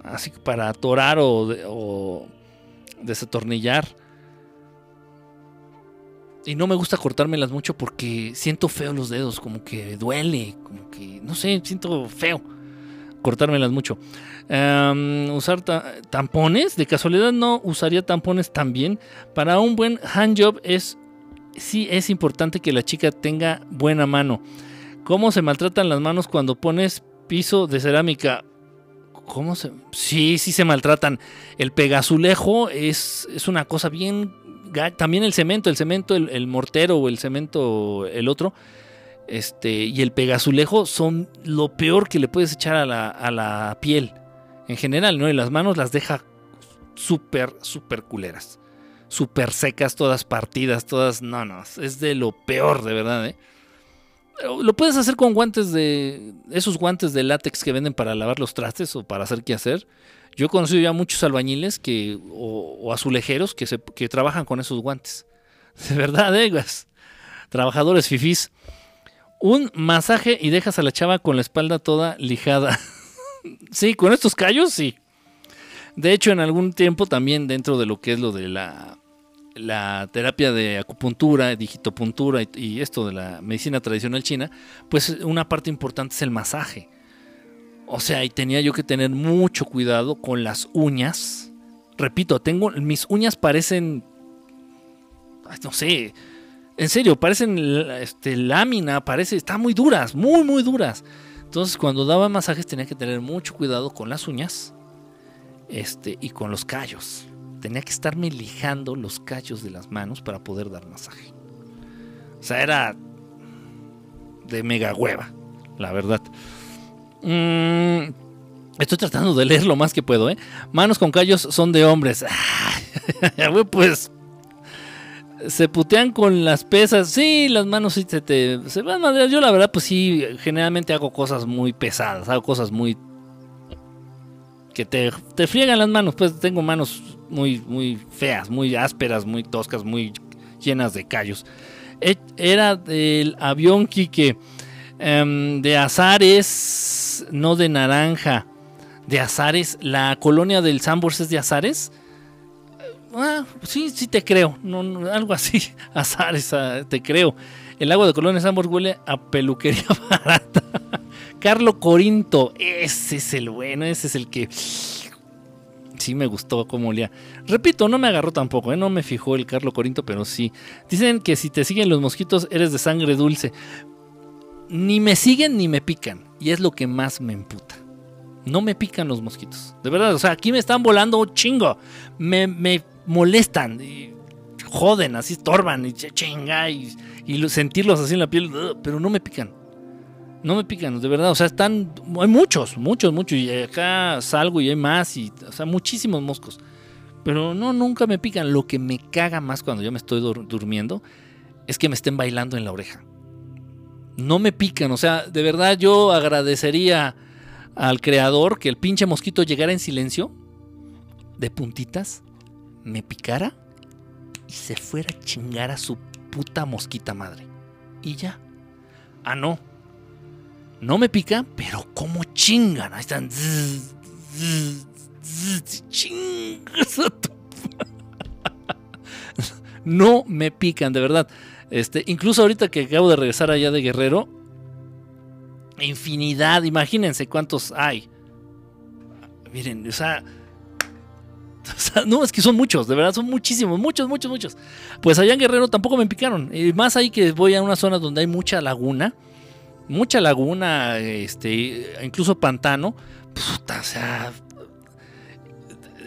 así para atorar o, desatornillar. Y no me gusta cortármelas mucho porque siento feo los dedos, como que duele, como que, no sé, siento feo cortármelas mucho. usar tampones, de casualidad no usaría tampones también. Para un buen handjob es, sí es importante que la chica tenga buena mano. ¿Cómo se maltratan las manos cuando pones piso de cerámica? ¿Cómo se.? Sí, sí se maltratan. El pegazulejo es, es una cosa bien. También el cemento, el cemento, el, mortero o el cemento, el otro. Este, y el pegazulejo son lo peor que le puedes echar a la, a la piel. En general, ¿no? Y las manos las deja súper, súper culeras. Súper secas, todas partidas, todas. No, no. Es de lo peor, de verdad, ¿eh? Lo puedes hacer con guantes de. Esos guantes de látex que venden para lavar los trastes o para hacer qué hacer. Yo he conocido ya muchos albañiles que, o, azulejeros que, que trabajan con esos guantes. [LAUGHS] De verdad, eh, Trabajadores fifís. Un masaje y dejas a la chava con la espalda toda lijada. [LAUGHS] sí, con estos callos, sí. De hecho, en algún tiempo también dentro de lo que es lo de la la terapia de acupuntura, digitopuntura y, esto de la medicina tradicional china, pues una parte importante es el masaje. O sea, y tenía yo que tener mucho cuidado con las uñas. Repito, tengo mis uñas parecen no sé, en serio, parecen este, lámina, parece, están muy duras, muy muy duras. Entonces, cuando daba masajes tenía que tener mucho cuidado con las uñas este y con los callos tenía que estarme lijando los cachos de las manos para poder dar masaje. O sea, era de mega hueva, la verdad. Mm, estoy tratando de leer lo más que puedo, ¿eh? Manos con callos son de hombres. [LAUGHS] pues. se putean con las pesas. Sí, las manos sí se te se van madrear. Yo la verdad pues sí, generalmente hago cosas muy pesadas, hago cosas muy que te, te friegan las manos. Pues tengo manos muy, muy feas, muy ásperas, muy toscas, muy llenas de callos. E, era del avión Quique, em, de azares, no de naranja, de azares. La colonia del Sambors es de azares. Ah, sí, sí te creo. No, algo así. [LAUGHS] Azares, ah, te creo. El agua de Colonia Sambors huele a peluquería [LAUGHS] barata. Carlo Corinto, ese es el bueno, ese es el que sí me gustó cómo olía. Repito, no me agarró tampoco, ¿eh? no me fijó el Carlo Corinto, pero sí. Dicen que si te siguen los mosquitos eres de sangre dulce. Ni me siguen ni me pican. Y es lo que más me emputa. No me pican los mosquitos. De verdad, o sea, aquí me están volando chingo. Me, me molestan. Y joden, así estorban. Y chinga. Y, y sentirlos así en la piel. Pero no me pican. No me pican, de verdad. O sea, están. Hay muchos, muchos, muchos. Y acá salgo y hay más. Y, o sea, muchísimos moscos. Pero no, nunca me pican. Lo que me caga más cuando yo me estoy durmiendo es que me estén bailando en la oreja. No me pican. O sea, de verdad yo agradecería al creador que el pinche mosquito llegara en silencio, de puntitas, me picara y se fuera a chingar a su puta mosquita madre. Y ya. Ah, no no me pica, pero como chingan. Ahí están. No me pican, de verdad. Este, incluso ahorita que acabo de regresar allá de Guerrero, infinidad, imagínense cuántos hay. Miren, o sea, o sea, no, es que son muchos, de verdad, son muchísimos, muchos, muchos, muchos. Pues allá en Guerrero tampoco me picaron. Y más ahí que voy a una zona donde hay mucha laguna mucha laguna, este, incluso pantano. Puta, o sea,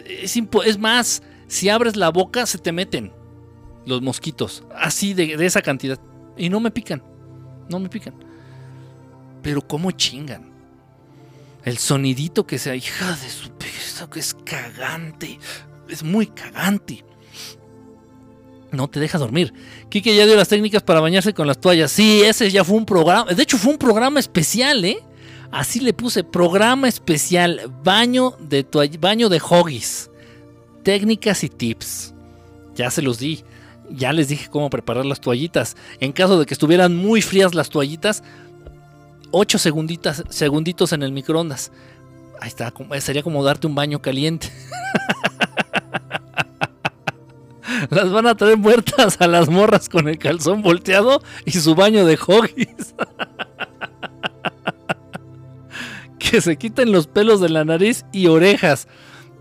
es, es, más, si abres la boca se te meten los mosquitos, así de, esa cantidad. Y no me pican, no me pican. Pero cómo chingan. El sonidito que sea, hija de su peso, que es cagante. Es muy cagante no te deja dormir. Kike ya dio las técnicas para bañarse con las toallas. Sí, ese ya fue un programa. De hecho, fue un programa especial, ¿eh? Así le puse, programa especial, baño de, baño de hoggies. Técnicas y tips. Ya se los di. Ya les dije cómo preparar las toallitas. En caso de que estuvieran muy frías las toallitas, 8 segunditas, segunditos en el microondas. Ahí está, sería como darte un baño caliente. [LAUGHS] Las van a traer muertas a las morras con el calzón volteado y su baño de hoggies. [LAUGHS] que se quiten los pelos de la nariz y orejas.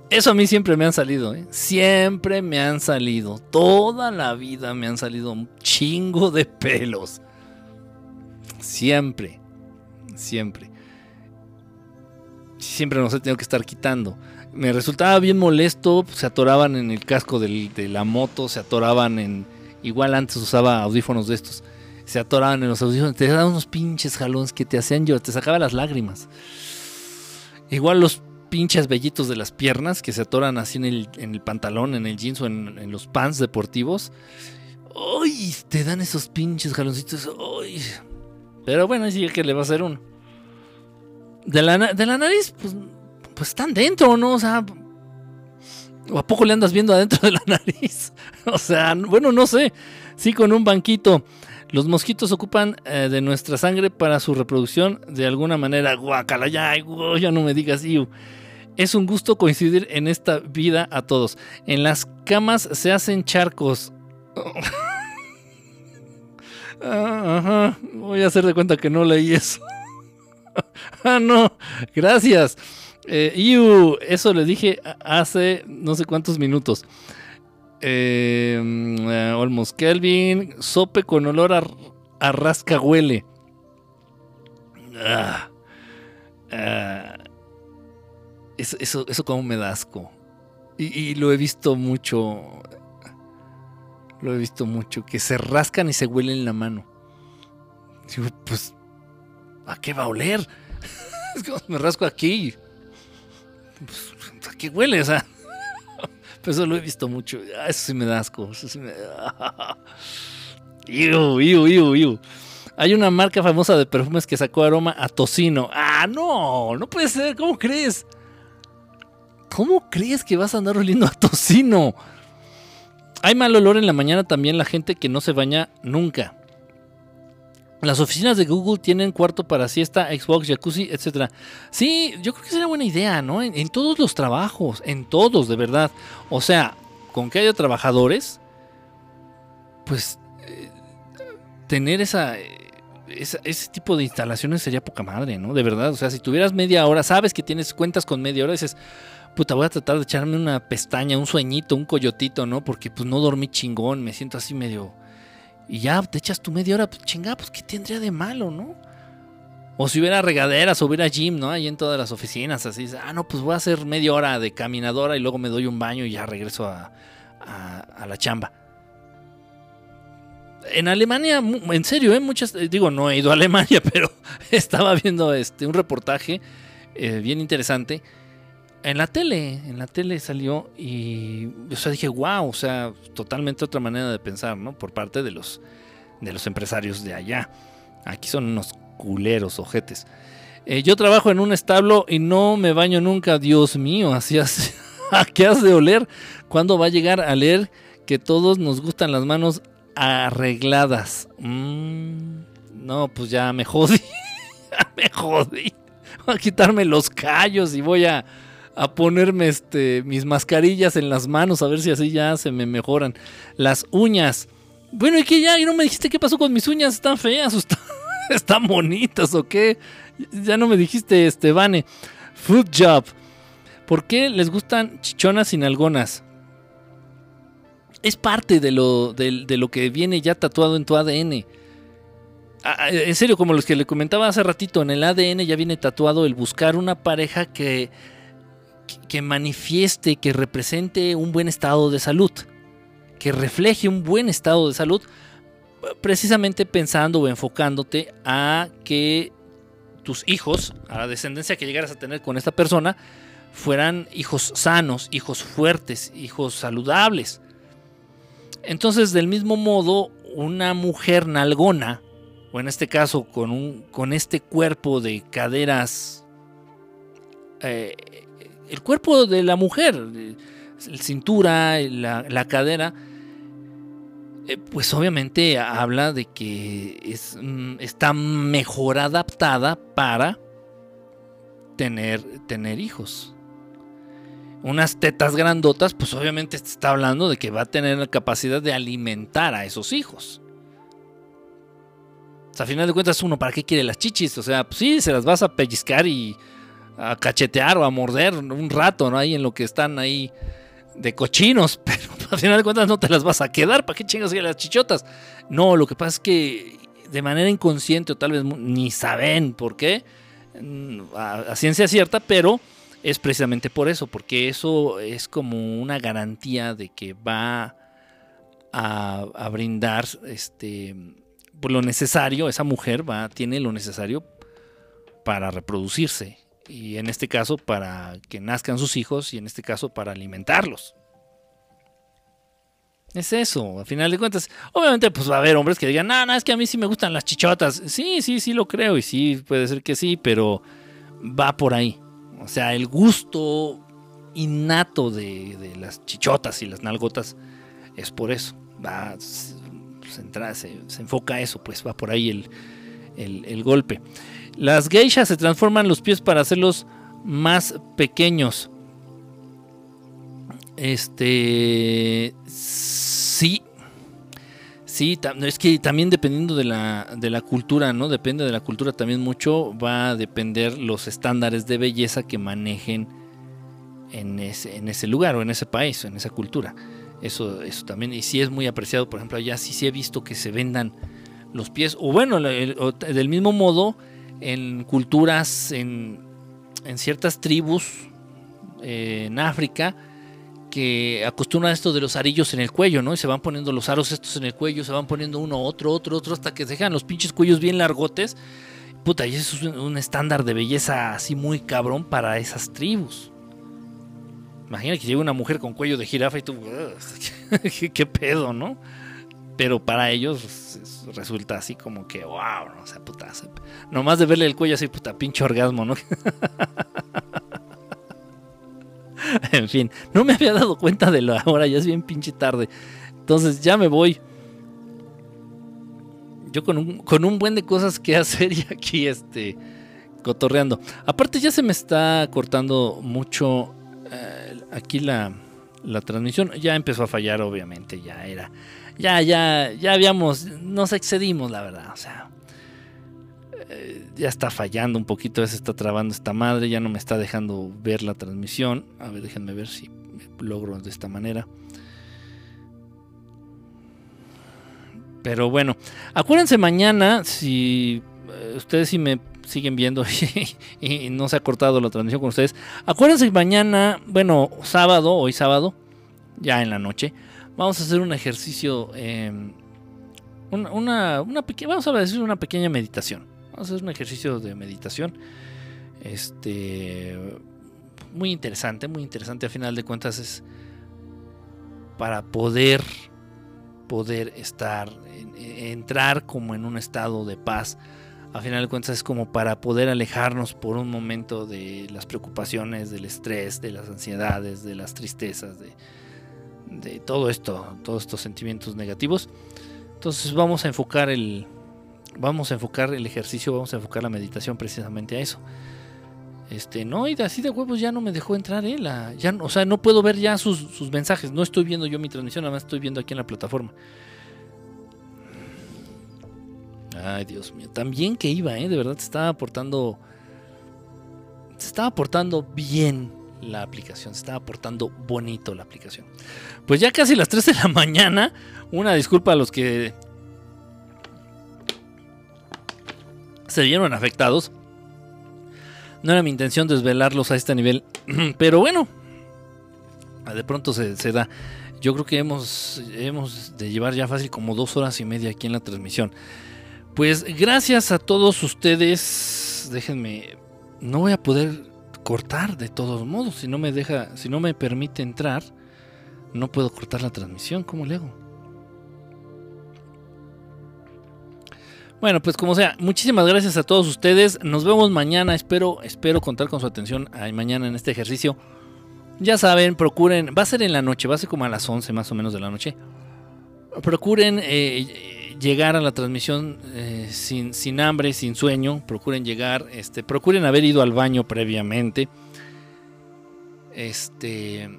Eso a mí siempre me han salido, ¿eh? Siempre me han salido. Toda la vida me han salido un chingo de pelos. Siempre. Siempre. Siempre nos he tenido que estar quitando me resultaba bien molesto, se atoraban en el casco de la moto, se atoraban en... Igual antes usaba audífonos de estos. Se atoraban en los audífonos, te daban unos pinches jalones que te hacían llorar, te sacaba las lágrimas. Igual los pinches vellitos de las piernas que se atoran así en el, pantalón, en el jeans o en, los pants deportivos. ¡Uy! Te dan esos pinches jaloncitos. ¡Uy! Pero bueno, sí que le va a hacer uno. De la, de la nariz, pues pues están dentro, ¿no? O sea, ¿o a poco le andas viendo adentro de la [LAUGHS] nariz? o sea, bueno, no sé. Sí, con un banquito. Los mosquitos ocupan eh, de nuestra sangre para su reproducción de alguna manera. Guacala, ya, ya no me digas, iu. Es un gusto coincidir en esta vida a todos. En las camas se hacen charcos. [LAUGHS] Ah, voy a hacer de cuenta que no leí eso. [LAUGHS] ah, no, gracias. Eh, eso le dije hace no sé cuántos minutos. Eh, Olmos Kelvin, sope con olor a, rasca huele. Ah, ah, eso, eso, como me da asco. Y, lo he visto mucho. Lo he visto mucho. Que se rascan y se huelen la mano. pues, ¿a qué va a oler? [LAUGHS] me rasco aquí. Pues, ¿A qué huele? [LAUGHS] Eso lo he visto mucho. Ah, eso sí me da asco. Eso sí me [LAUGHS] Iu, iu, iu, iu. Hay una marca famosa de perfumes que sacó aroma a tocino. Ah, no, no puede ser. ¿Cómo crees? ¿Cómo crees que vas a andar oliendo a tocino? Hay mal olor en la mañana también la gente que no se baña nunca. Las oficinas de Google tienen cuarto para siesta, Xbox, jacuzzi, etc. Sí, yo creo que sería buena idea, ¿no? En, todos los trabajos, en todos, de verdad. O sea, con que haya trabajadores, pues eh, tener esa, ese tipo de instalaciones sería poca madre, ¿no? De verdad, o sea, si tuvieras media hora, sabes que tienes cuentas con media hora, dices, puta, voy a tratar de echarme una pestaña, un sueñito, un coyotito, ¿no? Porque pues no dormí chingón, me siento así medio y ya te echas tu media hora, pues chinga, pues qué tendría de malo, ¿no? O si hubiera regaderas o hubiera gym, ¿no? Ahí en todas las oficinas, así, ah, no, pues voy a hacer media hora de caminadora y luego me doy un baño y ya regreso a, a, la chamba. En Alemania, en serio, ¿eh? Muchas, eh, digo, no he ido a Alemania, [LAUGHS] pero estaba viendo este, un reportaje eh, bien interesante en la tele, en la tele salió y, o sea, dije, wow, o sea, totalmente otra manera de pensar, ¿no? Por parte de los, de los empresarios de allá. Aquí son unos culeros, ojetes. Eh, yo trabajo en un establo y no me baño nunca, Dios mío, así hace. [LAUGHS] ¿A qué has de oler? ¿Cuándo va a llegar a leer que todos nos gustan las manos arregladas? Mm, no, pues ya me jodí. [LAUGHS] ya me jodí. Voy a quitarme los callos y voy a a ponerme este, mis mascarillas en las manos, a ver si así ya se me mejoran. Las uñas. Bueno, ¿y qué ya? ¿Y no me dijiste qué pasó con mis uñas? ¿Están feas [LAUGHS] o están, bonitas o qué? Ya no me dijiste, este, Vane. Food job. ¿Por qué les gustan chichonas sin algonas? Es parte de lo, de, lo que viene ya tatuado en tu ADN. Ah, en serio, como los que le comentaba hace ratito, en el ADN ya viene tatuado el buscar una pareja que que manifieste, que represente un buen estado de salud, que refleje un buen estado de salud, precisamente pensando o enfocándote a que tus hijos, a la descendencia que llegaras a tener con esta persona, fueran hijos sanos, hijos fuertes, hijos saludables. Entonces, del mismo modo, una mujer nalgona, o en este caso con, un, con este cuerpo de caderas eh, el cuerpo de la mujer, la cintura, la, cadera, eh, pues obviamente habla de que es, mm, está mejor adaptada para tener, tener hijos. Unas tetas grandotas, pues obviamente está hablando de que va a tener la capacidad de alimentar a esos hijos. O sea, a final de cuentas, uno, ¿para qué quiere las chichis? O sea, pues sí, se las vas a pellizcar y, a cachetear o a morder un rato, ¿no? Ahí en lo que están ahí de cochinos, [LAUGHS] pero al final de cuentas no te las vas a quedar, ¿para qué chingas las chichotas? No, lo que pasa es que de manera inconsciente o tal vez ni saben por qué, mm, a, ciencia cierta, pero es precisamente por eso, porque eso es como una garantía de que va a, brindar este lo necesario, esa mujer va, tiene lo necesario para reproducirse y en este caso para que nazcan sus hijos y en este caso para alimentarlos. Es eso, al final de cuentas. Obviamente, pues va a haber hombres que digan, no, no, es que a mí sí me gustan las chichotas. Sí, sí, sí lo creo y sí, puede ser que sí, pero va por ahí. O sea, el gusto innato de, las chichotas y las nalgotas es por eso. Va, se, se, enfoca a eso, pues va por ahí el, el golpe. Las geishas se transforman los pies para hacerlos más pequeños. Este. Sí. Sí, es que también dependiendo de la, de la cultura, ¿no? Depende de la cultura también mucho. Va a depender los estándares de belleza que manejen en ese, en ese lugar o en ese país o en esa cultura. Eso, eso también. Y sí es muy apreciado, por ejemplo, allá sí, sí he visto que se vendan los pies. O bueno, del mismo modo en culturas, en, ciertas tribus eh, en África, que acostumbran esto de los arillos en el cuello, ¿no? Y se van poniendo los aros estos en el cuello, se van poniendo uno, otro, otro, otro, hasta que se dejan los pinches cuellos bien largotes. Puta, y eso es un, estándar de belleza así muy cabrón para esas tribus. Imagina que llega una mujer con cuello de jirafa y tú, [LAUGHS] ¿qué, qué pedo, ¿no? Pero para ellos resulta así como que, wow, no o sea, puta, nomás de verle el cuello así, puta, pinche orgasmo, ¿no? [LAUGHS] en fin, no me había dado cuenta de lo ahora, ya es bien pinche tarde. Entonces ya me voy. Yo con un, con un buen de cosas que [LAUGHS] hacer y aquí este cotorreando. Aparte ya se me está cortando mucho eh, aquí la, la transmisión. Ya empezó a fallar, obviamente, ya era ya, ya, ya habíamos, nos excedimos, la verdad. O sea, eh, ya está fallando un poquito, se está trabando esta madre, ya no me está dejando ver la transmisión. A ver, déjenme ver si logro de esta manera. Pero bueno, acuérdense mañana, si eh, ustedes si me siguen viendo [LAUGHS] y, no se ha cortado la transmisión con ustedes, acuérdense mañana, bueno, sábado, hoy sábado, ya en la noche, Vamos a hacer un ejercicio, em, una, vamos a decir una pequeña meditación. Vamos a hacer un ejercicio de meditación. Este, muy interesante, muy interesante. A final de cuentas es para poder, poder estar, entrar como en un estado de paz. A final de cuentas es como para poder alejarnos por un momento de las preocupaciones, del estrés, de las ansiedades, de las tristezas, de, de todo esto, todos estos sentimientos negativos. Entonces vamos a enfocar el vamos a enfocar el ejercicio, vamos a enfocar la meditación precisamente a eso. Este, no, y así de huevos ya no me dejó entrar, ¿eh? Ya, o sea, no puedo ver ya sus, sus, mensajes. No estoy viendo yo mi transmisión, nada más estoy viendo aquí en la plataforma. Ay, Dios mío. También que iba, ¿eh? De verdad se estaba aportando. Se estaba aportando bien la aplicación. Se estaba portando bonito la aplicación. Pues ya casi las 3 de la mañana. Una disculpa a los que se vieron afectados. No era mi intención desvelarlos a este nivel. [CLEARS THROAT] Pero bueno, de pronto se, da. Yo creo que hemos, hemos de llevar ya fácil como dos horas y media aquí en la transmisión. Pues gracias a todos ustedes. Déjenme. No voy a poder cortar de todos modos. Si no me deja, si no me permite entrar, no puedo cortar la transmisión. ¿Cómo le hago? Bueno, pues como sea, muchísimas gracias a todos ustedes. Nos vemos mañana. Espero, espero contar con su atención mañana en este ejercicio. Ya saben, procuren, va a ser en la noche, va a ser como a las 11 más o menos de la noche. Procuren eh, llegar a la transmisión eh, sin, sin, hambre, sin sueño. Procuren llegar, este, procuren haber ido al baño previamente. Este,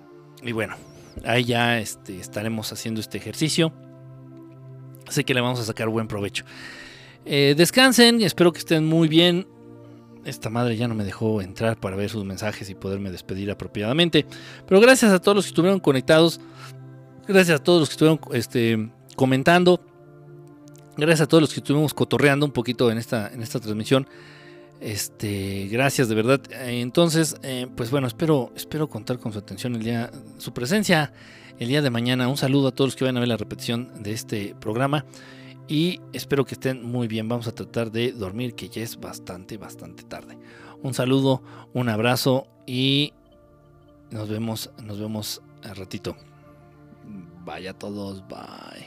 y bueno, ahí ya este, estaremos haciendo este ejercicio. Sé que le vamos a sacar buen provecho. Eh, descansen, espero que estén muy bien. Esta madre ya no me dejó entrar para ver sus mensajes y poderme despedir apropiadamente. Pero gracias a todos los que estuvieron conectados. Gracias a todos los que estuvieron este, comentando. Gracias a todos los que estuvimos cotorreando un poquito en esta transmisión. Este, gracias de verdad. Entonces, eh, pues bueno, espero, espero contar con su atención el día, su presencia el día de mañana. Un saludo a todos los que vayan a ver la repetición de este programa y espero que estén muy bien. Vamos a tratar de dormir, que ya es bastante, bastante tarde. Un saludo, un abrazo y nos vemos, nos vemos al ratito. Vaya todos, bye.